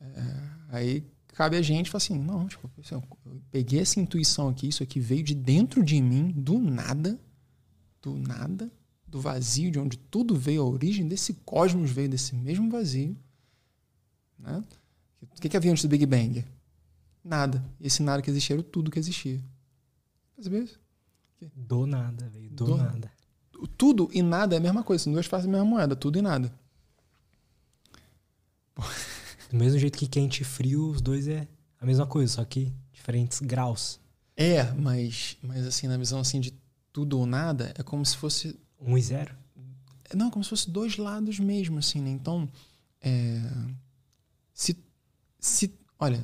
É, aí cabe a gente falar assim, não, tipo, eu peguei essa intuição aqui, isso aqui veio de dentro de mim, do nada, do nada, do vazio, de onde tudo veio, a origem desse cosmos veio desse mesmo vazio. Né? O que, que havia antes do Big Bang? Nada. Esse nada que existia era tudo que existia. Percebeu isso? Do nada, veio do, do, nada. Tudo e nada é a mesma coisa, são duas faces da mesma moeda, tudo e nada. Do mesmo jeito que quente e frio, os dois é a mesma coisa, só que diferentes graus. É, mas, mas assim, na visão assim de tudo ou nada, é como se fosse. Um e zero? Não, como se fosse dois lados mesmo, assim, né? Então, é, se, se, olha,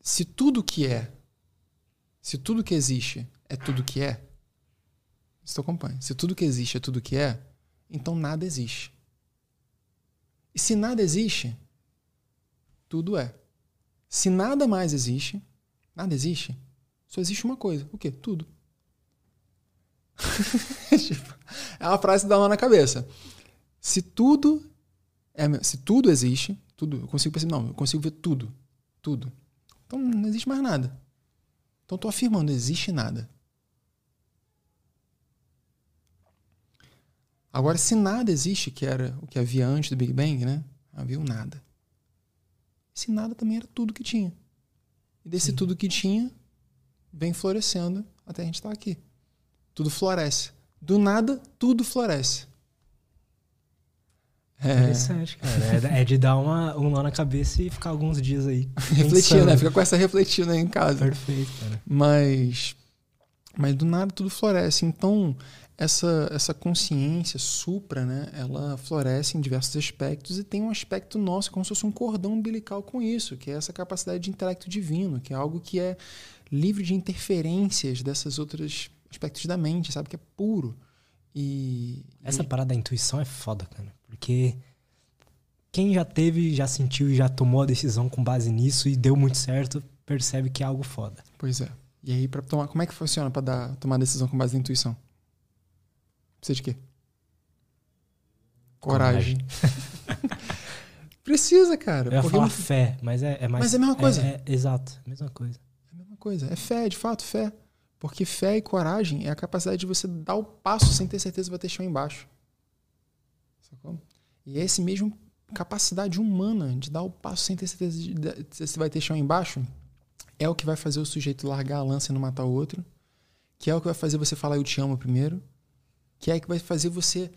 se tudo que é, se tudo que existe é tudo que é, você acompanha. Se tudo que existe é tudo que é, então nada existe. E se nada existe, tudo é. Se nada mais existe, nada existe, só existe uma coisa. O quê? Tudo. tipo, é uma frase que dá uma na cabeça. Se tudo é, se tudo existe, tudo, eu consigo perceber, não, eu consigo ver tudo, tudo. Então não existe mais nada. Então estou afirmando, existe nada. Agora, se nada existe, que era o que havia antes do Big Bang, né? Havia um nada. Esse nada também era tudo que tinha. E desse Sim. tudo que tinha, vem florescendo até a gente estar tá aqui. Tudo floresce. Do nada, tudo floresce. É. Interessante, cara. É, é, de dar uma, um nó na cabeça e ficar alguns dias aí. refletindo, né? Fica com essa refletindo aí em casa. Perfeito, cara. Mas, mas do nada tudo floresce. Então, essa, essa consciência supra, né, ela floresce em diversos aspectos e tem um aspecto nosso, como se fosse um cordão umbilical com isso, que é essa capacidade de intelecto divino, que é algo que é livre de interferências dessas outras aspectos da mente, sabe? Que é puro. E. Essa e... parada da intuição é foda, cara. Porque quem já teve, já sentiu e já tomou a decisão com base nisso e deu muito certo, percebe que é algo foda. Pois é. E aí, para tomar, como é que funciona para dar tomar decisão com base na intuição? Precisa de quê? Coragem. Precisa, cara. Eu ia falar fé, mas é, é mais. Mas é a mesma coisa. É, é, exato, a mesma coisa. É a mesma coisa. É fé, de fato, fé. Porque fé e coragem é a capacidade de você dar o passo sem ter certeza que vai ter chão embaixo. Sacou? E é esse mesmo capacidade humana de dar o passo sem ter certeza de se vai ter chão embaixo é o que vai fazer o sujeito largar a lança e não matar o outro, que é o que vai fazer você falar eu te amo primeiro, que é que vai fazer você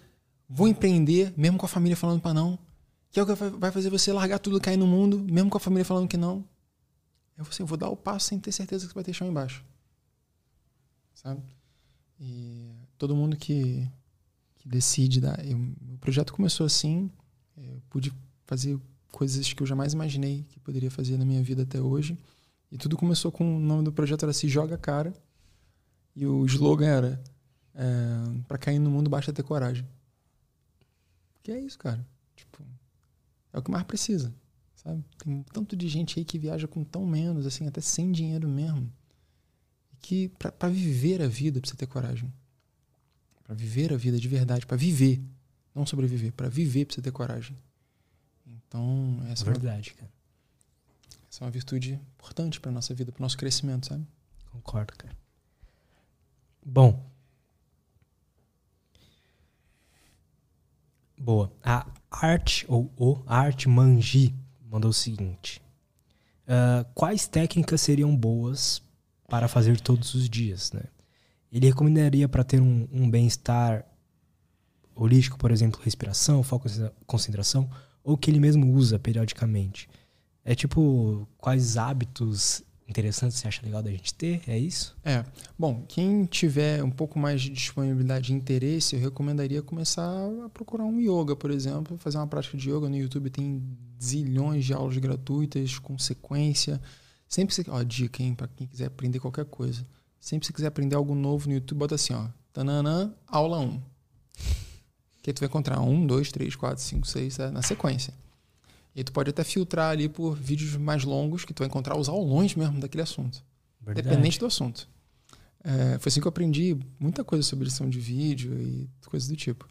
vou empreender mesmo com a família falando para não, que é o que vai fazer você largar tudo cair no mundo mesmo com a família falando que não. É eu vou dar o passo sem ter certeza que vai ter chão embaixo sabe? E todo mundo que, que decide dar. Eu, o projeto começou assim, eu pude fazer coisas que eu jamais imaginei que poderia fazer na minha vida até hoje. E tudo começou com o nome do projeto era Se Joga Cara. E o slogan era é, para cair no mundo basta ter coragem. Que é isso, cara. Tipo, é o que mais precisa, sabe? Tem tanto de gente aí que viaja com tão menos, assim, até sem dinheiro mesmo que para viver a vida precisa ter coragem. Para viver a vida de verdade, para viver, não sobreviver, para viver precisa ter coragem. Então, essa verdade, é uma, cara. Essa é uma virtude importante para nossa vida, para nosso crescimento, sabe? Concordo, cara. Bom. Boa. A arte, ou o Arte Manji, mandou o seguinte. Uh, quais técnicas seriam boas para fazer todos os dias. Né? Ele recomendaria para ter um, um bem-estar holístico, por exemplo, respiração, foco, concentração, ou que ele mesmo usa periodicamente. É tipo, quais hábitos interessante, você acha legal da gente ter? É isso? É. Bom, quem tiver um pouco mais de disponibilidade e interesse, eu recomendaria começar a procurar um yoga, por exemplo, fazer uma prática de yoga no YouTube. Tem zilhões de aulas gratuitas com sequência. Sempre você. Ó, dica, hein, pra quem quiser aprender qualquer coisa. Sempre você quiser aprender algo novo no YouTube, bota assim, ó. Tananã, aula 1. Que aí tu vai encontrar 1, 2, 3, 4, 5, 6, na sequência. E tu pode até filtrar ali por vídeos mais longos, que tu vai encontrar os aulões mesmo daquele assunto. Verdade. Dependente do assunto. É, foi assim que eu aprendi muita coisa sobre edição de vídeo e coisas do tipo.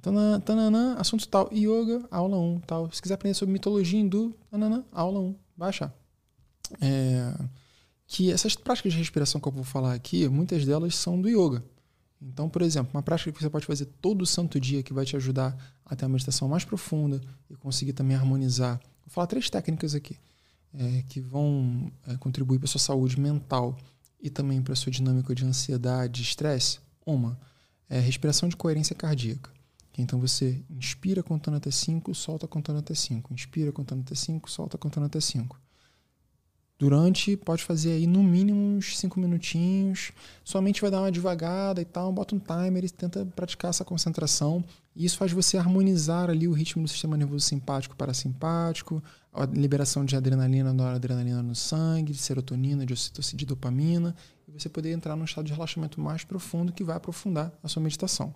Então, tananã, assunto tal, yoga, aula 1, tal. Se quiser aprender sobre mitologia hindu, tananã, aula 1, vai achar. É, que essas práticas de respiração que eu vou falar aqui, muitas delas são do yoga. Então, por exemplo, uma prática que você pode fazer todo santo dia que vai te ajudar a ter uma meditação mais profunda e conseguir também harmonizar. Vou falar três técnicas aqui é, que vão é, contribuir para a sua saúde mental e também para sua dinâmica de ansiedade e estresse. Uma é respiração de coerência cardíaca. Então você inspira contando até 5, solta contando até 5. Inspira contando até 5, solta contando até 5 durante, pode fazer aí no mínimo uns 5 minutinhos. Somente vai dar uma devagada e tal, bota um timer e tenta praticar essa concentração. Isso faz você harmonizar ali o ritmo do sistema nervoso simpático e parasimpático, a liberação de adrenalina, noradrenalina no sangue, de serotonina, de ocitocina, de dopamina, e você poder entrar num estado de relaxamento mais profundo que vai aprofundar a sua meditação.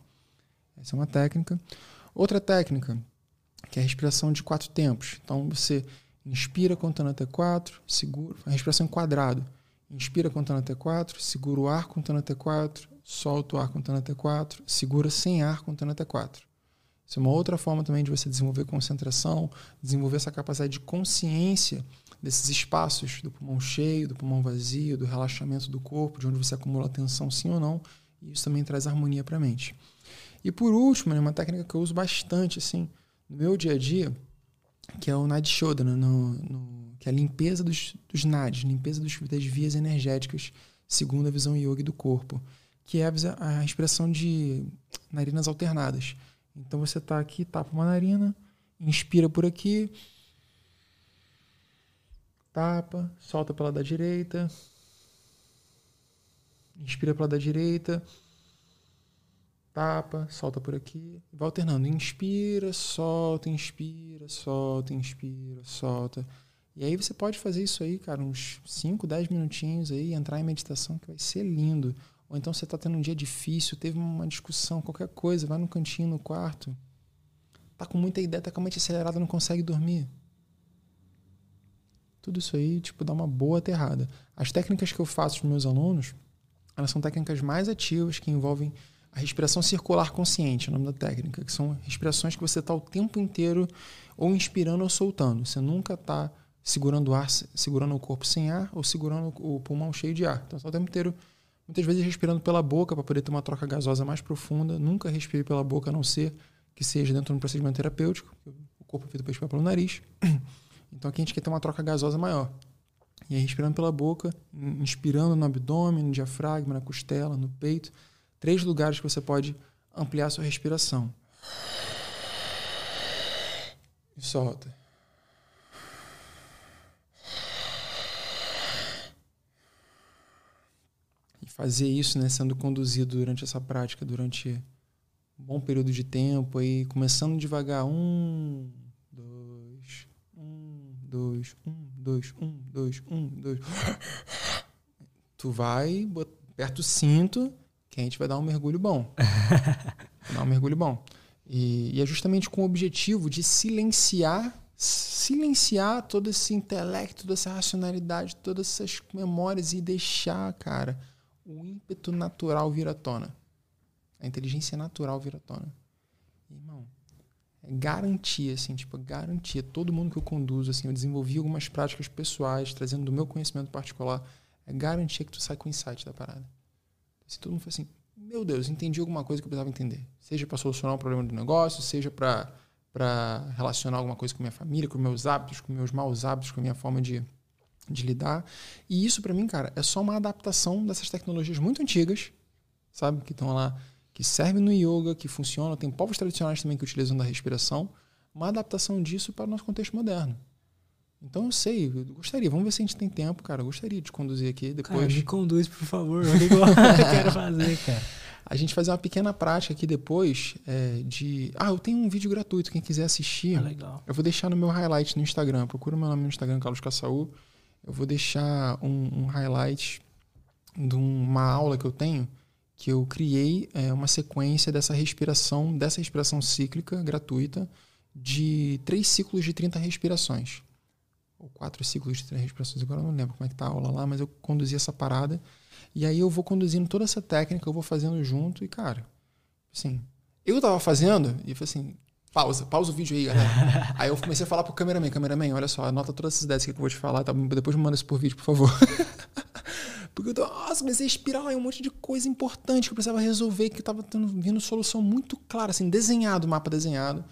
Essa é uma técnica. Outra técnica, que é a respiração de quatro tempos. Então você Inspira contando até 4, segura, a respiração em quadrado. Inspira contando até 4, segura o ar contando até 4, solta o ar contando até 4, segura sem ar contando até 4. Isso é uma outra forma também de você desenvolver concentração, desenvolver essa capacidade de consciência desses espaços do pulmão cheio, do pulmão vazio, do relaxamento do corpo, de onde você acumula tensão sim ou não, e isso também traz harmonia para a mente. E por último, né, uma técnica que eu uso bastante assim no meu dia a dia, que é o Nad Shodhana, no, no, que é a limpeza dos, dos limpeza dos, das vias energéticas, segundo a visão yoga do corpo, que é a, a expressão de narinas alternadas. Então você está aqui, tapa uma narina, inspira por aqui, tapa, solta pela da direita, inspira pela da direita, tapa, solta por aqui, vai alternando. Inspira, solta, inspira, solta, inspira, solta. E aí você pode fazer isso aí, cara, uns 5, 10 minutinhos aí, entrar em meditação que vai ser lindo. Ou então você está tendo um dia difícil, teve uma discussão, qualquer coisa, vai no cantinho, no quarto. Tá com muita ideia, tá com a mente acelerada, não consegue dormir. Tudo isso aí, tipo, dá uma boa aterrada. As técnicas que eu faço com meus alunos, elas são técnicas mais ativas que envolvem a respiração circular consciente, o nome da técnica, que são respirações que você está o tempo inteiro ou inspirando ou soltando. Você nunca está segurando o ar, segurando o corpo sem ar ou segurando o pulmão cheio de ar. Então, está o tempo inteiro, muitas vezes respirando pela boca para poder ter uma troca gasosa mais profunda. Nunca respire pela boca, a não ser que seja dentro de um procedimento terapêutico. O corpo é feito para respirar pelo nariz. Então, aqui a gente quer ter uma troca gasosa maior. E aí, respirando pela boca, inspirando no abdômen, no diafragma, na costela, no peito três lugares que você pode ampliar a sua respiração. E solta. E fazer isso, né, sendo conduzido durante essa prática, durante um bom período de tempo, aí começando devagar. Um, dois, um, dois, um, dois, um, dois, um, dois. Tu vai, aperta o cinto que a gente vai dar um mergulho bom. dar um mergulho bom. E, e, é justamente com o objetivo de silenciar, silenciar todo esse intelecto, toda essa racionalidade, todas essas memórias e deixar, cara, o ímpeto natural vir à tona. A inteligência natural vir à tona. Irmão, é garantia, assim, tipo, garantia. Todo mundo que eu conduzo, assim, eu desenvolvi algumas práticas pessoais, trazendo do meu conhecimento particular, é garantia que tu sai com insight da parada. Se todo mundo foi assim, meu Deus, entendi alguma coisa que eu precisava entender. Seja para solucionar um problema do negócio, seja para para relacionar alguma coisa com minha família, com meus hábitos, com meus maus hábitos, com minha forma de, de lidar. E isso para mim, cara, é só uma adaptação dessas tecnologias muito antigas, sabe, que estão lá, que servem no yoga, que funcionam, tem povos tradicionais também que utilizam da respiração, uma adaptação disso para o nosso contexto moderno. Então eu sei, eu gostaria. Vamos ver se a gente tem tempo, cara. Eu gostaria de conduzir aqui depois. Cara, me conduz, por favor. Olha igual eu quero fazer, cara. A gente fazer uma pequena prática aqui depois é, de. Ah, eu tenho um vídeo gratuito. Quem quiser assistir, Ah, legal. eu vou deixar no meu highlight no Instagram. Procura meu nome no Instagram, Carlos Caçaú. Eu vou deixar um, um highlight de uma aula que eu tenho que eu criei é, uma sequência dessa respiração, dessa respiração cíclica gratuita de três ciclos de 30 respirações. Ou quatro ciclos de 30 respirações. Agora eu não lembro como é que tá a aula lá, mas eu conduzi essa parada. E aí eu vou conduzindo toda essa técnica, eu vou fazendo junto. E, cara, assim, eu tava fazendo e falei assim, pausa, pausa o vídeo aí, galera. aí eu comecei a falar pro cameraman, cameraman, olha só, anota todas essas ideias que eu vou te falar, tá? depois me manda isso por vídeo, por favor. Porque eu tô, nossa, comecei a inspirar em um monte de coisa importante que eu precisava resolver, que tava tendo, vindo solução muito clara, assim, desenhado, mapa desenhado.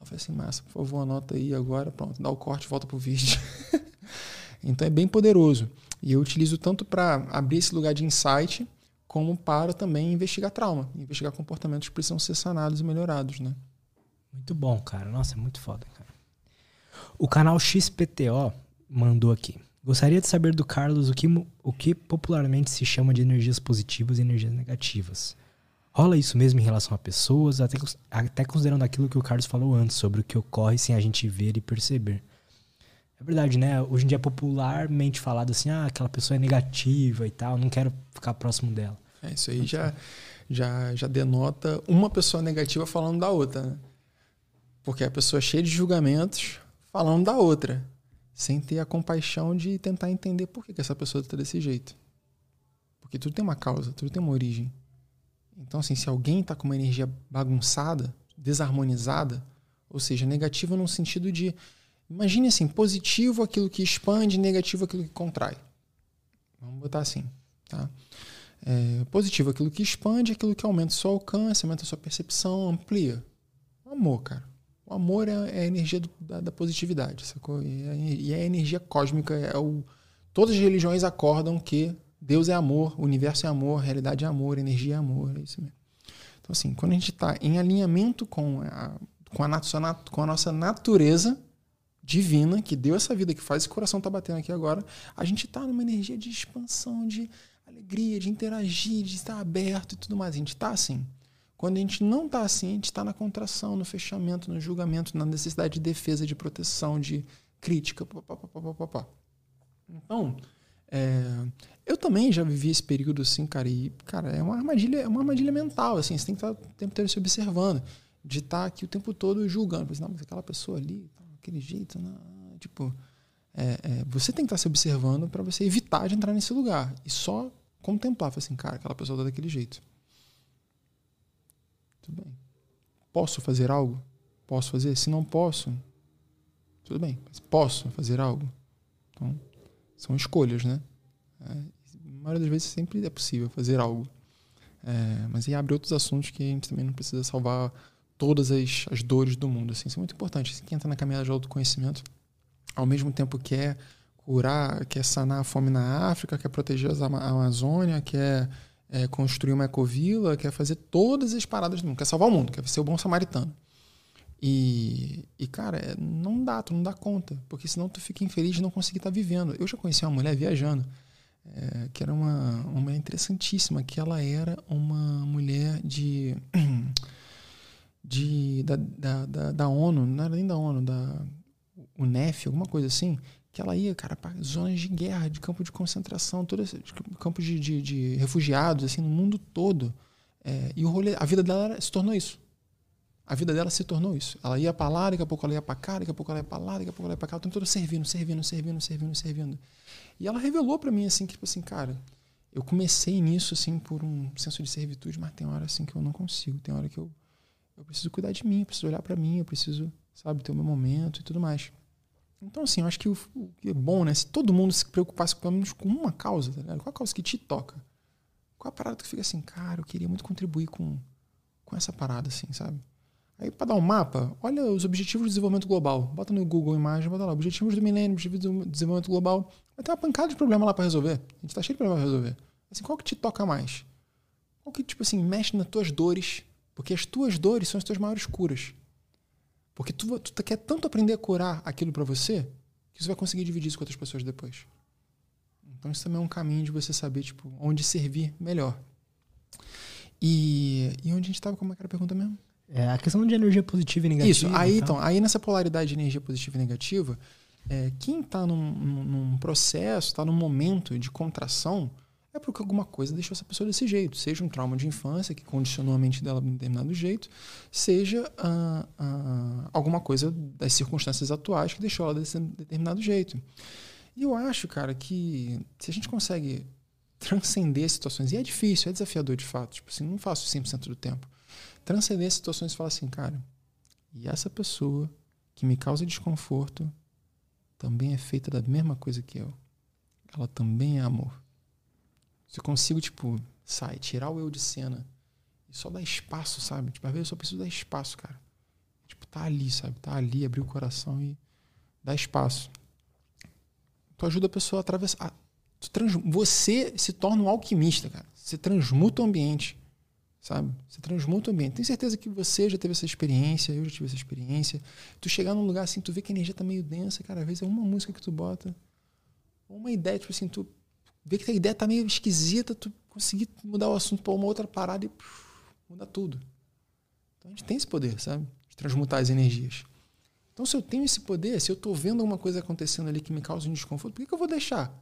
Eu falei assim, massa, por favor, anota aí agora, pronto, dá o corte, volta pro vídeo. então é bem poderoso. E eu utilizo tanto para abrir esse lugar de insight, como para também investigar trauma, investigar comportamentos que precisam ser sanados e melhorados, né? Muito bom, cara. Nossa, é muito foda, cara. O canal XPTO mandou aqui. Gostaria de saber do Carlos o que, o que popularmente se chama de energias positivas e energias negativas. Rola isso mesmo em relação a pessoas, até, até considerando aquilo que o Carlos falou antes, sobre o que ocorre sem a gente ver e perceber. É verdade, né? Hoje em dia é popularmente falado assim, ah, aquela pessoa é negativa e tal, não quero ficar próximo dela. É, isso aí já, já, já denota uma pessoa negativa falando da outra, né? Porque a pessoa é cheia de julgamentos falando da outra, sem ter a compaixão de tentar entender por que, que essa pessoa está desse jeito. Porque tudo tem uma causa, tudo tem uma origem. Então, assim, se alguém está com uma energia bagunçada, desarmonizada, ou seja, negativa no sentido de. Imagine assim, positivo aquilo que expande, negativo aquilo que contrai. Vamos botar assim, tá? É, positivo aquilo que expande, aquilo que aumenta o seu alcance, aumenta a sua percepção, amplia. O amor, cara. O amor é, é a energia do- da, da positividade, sacou? E é, e é a energia cósmica. É o, todas as religiões acordam que Deus é amor, o universo é amor, realidade é amor, energia é amor, é isso mesmo. Então, assim, quando a gente está em alinhamento com a, com, a com a nossa natureza divina, que deu essa vida, que faz esse coração tá batendo aqui agora, a gente está numa energia de expansão, de alegria, de interagir, de estar aberto e tudo mais. A gente está assim. Quando a gente não está assim, a gente está na contração, no fechamento, no julgamento, na necessidade de defesa, de proteção, de crítica. Pá, pá, pá. Então, é, eu também já vivi esse período assim, cara, e, cara, é uma armadilha, é uma armadilha mental, assim, você tem que estar o tempo inteiro se observando, de estar aqui o tempo todo julgando, exemplo, não, mas aquela pessoa ali, tá, daquele jeito, não, tipo, é, é, você tem que estar se observando para você evitar de entrar nesse lugar e só contemplar, assim, cara, aquela pessoa tá daquele jeito. Tudo bem. Posso fazer algo? Posso fazer? Se não posso, tudo bem. Mas posso fazer algo? Então, são escolhas, né? É, maioria das vezes sempre é possível fazer algo. É, mas aí abre outros assuntos que a gente também não precisa salvar todas as, as dores do mundo. Assim. Isso é muito importante. Assim, quem entra na caminhada de autoconhecimento, ao mesmo tempo quer curar, quer sanar a fome na África, quer proteger a Amazônia, quer é, construir uma ecovila, quer fazer todas as paradas do mundo, quer salvar o mundo, quer ser o bom samaritano. E, e, cara, é, não dá, tu não dá conta, porque senão tu fica infeliz de não conseguir estar vivendo. Eu já conheci uma mulher viajando, é, que era uma, uma mulher interessantíssima, que ela era uma mulher de. de da, da, da, da ONU, não era nem da ONU, da UNEF, alguma coisa assim, que ela ia, cara, para zonas de guerra, de campo de concentração, todos campos de, de, de refugiados, assim, no mundo todo. É, e o rolê, a vida dela era- se tornou isso. A vida dela se tornou isso. Ela ia para lá, daqui a pouco ela ia para cá, daqui a pouco ela ia para lá, daqui a pouco ela ia para cá, o tempo todo servindo, servindo, servindo, servindo, servindo. E ela revelou para mim assim que tipo assim, cara, eu comecei nisso assim por um senso de servitude, mas tem hora assim que eu não consigo, tem hora que eu eu preciso cuidar de mim, eu preciso olhar para mim, eu preciso, sabe, ter o meu momento e tudo mais. Então assim, eu acho que o, o que é bom, né, se todo mundo se preocupasse pelo menos com uma causa, tá ligado? Qual a causa que te toca? Qual a parada que fica assim, cara, eu queria muito contribuir com com essa parada assim, sabe? Aí, para dar um mapa, olha os Objetivos de Desenvolvimento Global. Bota no Google Imagem, bota lá, Objetivos do Milênio, Objetivos do Desenvolvimento Global. Vai ter uma pancada de problema lá para resolver. A gente tá cheio de problema pra resolver. Assim, qual que te toca mais? Qual que, tipo assim, mexe nas tuas dores? Porque as tuas dores são as tuas maiores curas. Porque tu, tu quer tanto aprender a curar aquilo para você, que você vai conseguir dividir isso com outras pessoas depois. Então isso também é um caminho de você saber, tipo, onde servir melhor. E, e onde a gente estava, como é que era a pergunta mesmo? É a questão de energia positiva e negativa. Isso, aí, então, aí nessa polaridade de energia positiva e negativa, é, quem está num, num, num, processo, está num momento de contração, é porque alguma coisa deixou essa pessoa desse jeito. Seja um trauma de infância que condicionou a mente dela de um determinado jeito, seja ah, ah, alguma coisa das circunstâncias atuais que deixou ela desse determinado jeito. E eu acho, cara, que se a gente consegue transcender situações, e é difícil, é desafiador de fato, tipo assim, não faço 100% do tempo. Transcender situações e falar assim, cara, e essa pessoa que me causa desconforto também é feita da mesma coisa que eu. Ela também é amor. Se eu consigo, tipo, sai, tirar o eu de cena e só dar espaço, sabe? Tipo, às vezes eu só preciso dar espaço, cara. Tipo, tá ali, sabe? Tá ali, abrir o coração e dar espaço. Tu ajuda a pessoa a atravessar. Trans... Você se torna um alquimista, cara. Você transmuta o ambiente, sabe? Você transmuta o ambiente. Tenho certeza que você já teve essa experiência, eu já tive essa experiência. Tu chegar num lugar assim, tu vê que a energia tá meio densa, cara. Às vezes é uma música que tu bota, uma ideia, tipo assim, tu vê que a ideia tá meio esquisita, tu conseguir mudar o assunto para uma outra parada e puf, muda tudo. Então a gente tem esse poder, sabe? De transmutar as energias. Então se eu tenho esse poder, se eu tô vendo alguma coisa acontecendo ali que me causa um desconforto, por que, que eu vou deixar?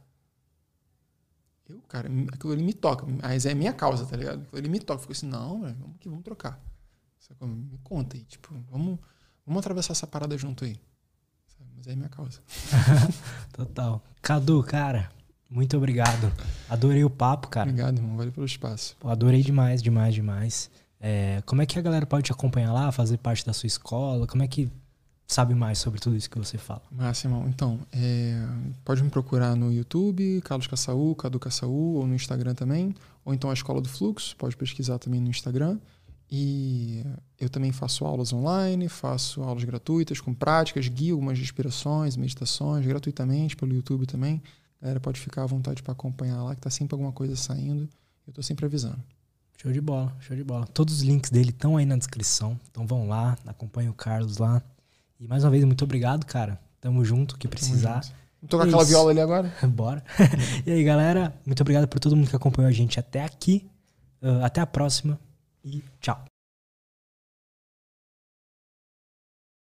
Eu, cara, aquilo ali me toca. Mas é minha causa, tá ligado? Aquilo ali me toca. Eu fico assim, não, véio, vamos aqui, vamos trocar. Me conta aí, tipo, vamos, vamos atravessar essa parada junto aí. Mas é minha causa. Total. Cadu, cara, muito obrigado. Adorei o papo, cara. Obrigado, irmão. Valeu pelo espaço. Pô, adorei demais, demais, demais. É, como é que a galera pode te acompanhar lá, fazer parte da sua escola? Como é que sabe mais sobre tudo isso que você fala? Irmão. Então, é, pode me procurar no YouTube, Carlos Caçaú, Cadu Caçaú, ou no Instagram também. Ou então a Escola do Fluxo, pode pesquisar também no Instagram. E eu também faço aulas online, faço aulas gratuitas com práticas, guio algumas inspirações, meditações gratuitamente pelo YouTube também. A galera pode ficar à vontade para acompanhar lá, que tá sempre alguma coisa saindo. Eu tô sempre avisando. Show de bola, show de bola. Todos os links dele estão aí na descrição. Então vão lá, acompanhem o Carlos lá. E mais uma vez, muito obrigado, cara. Tamo junto, que precisar. Vamos tocar aquela viola ali agora? Bora. e aí, galera, muito obrigado por todo mundo que acompanhou a gente até aqui. Uh, até a próxima e tchau.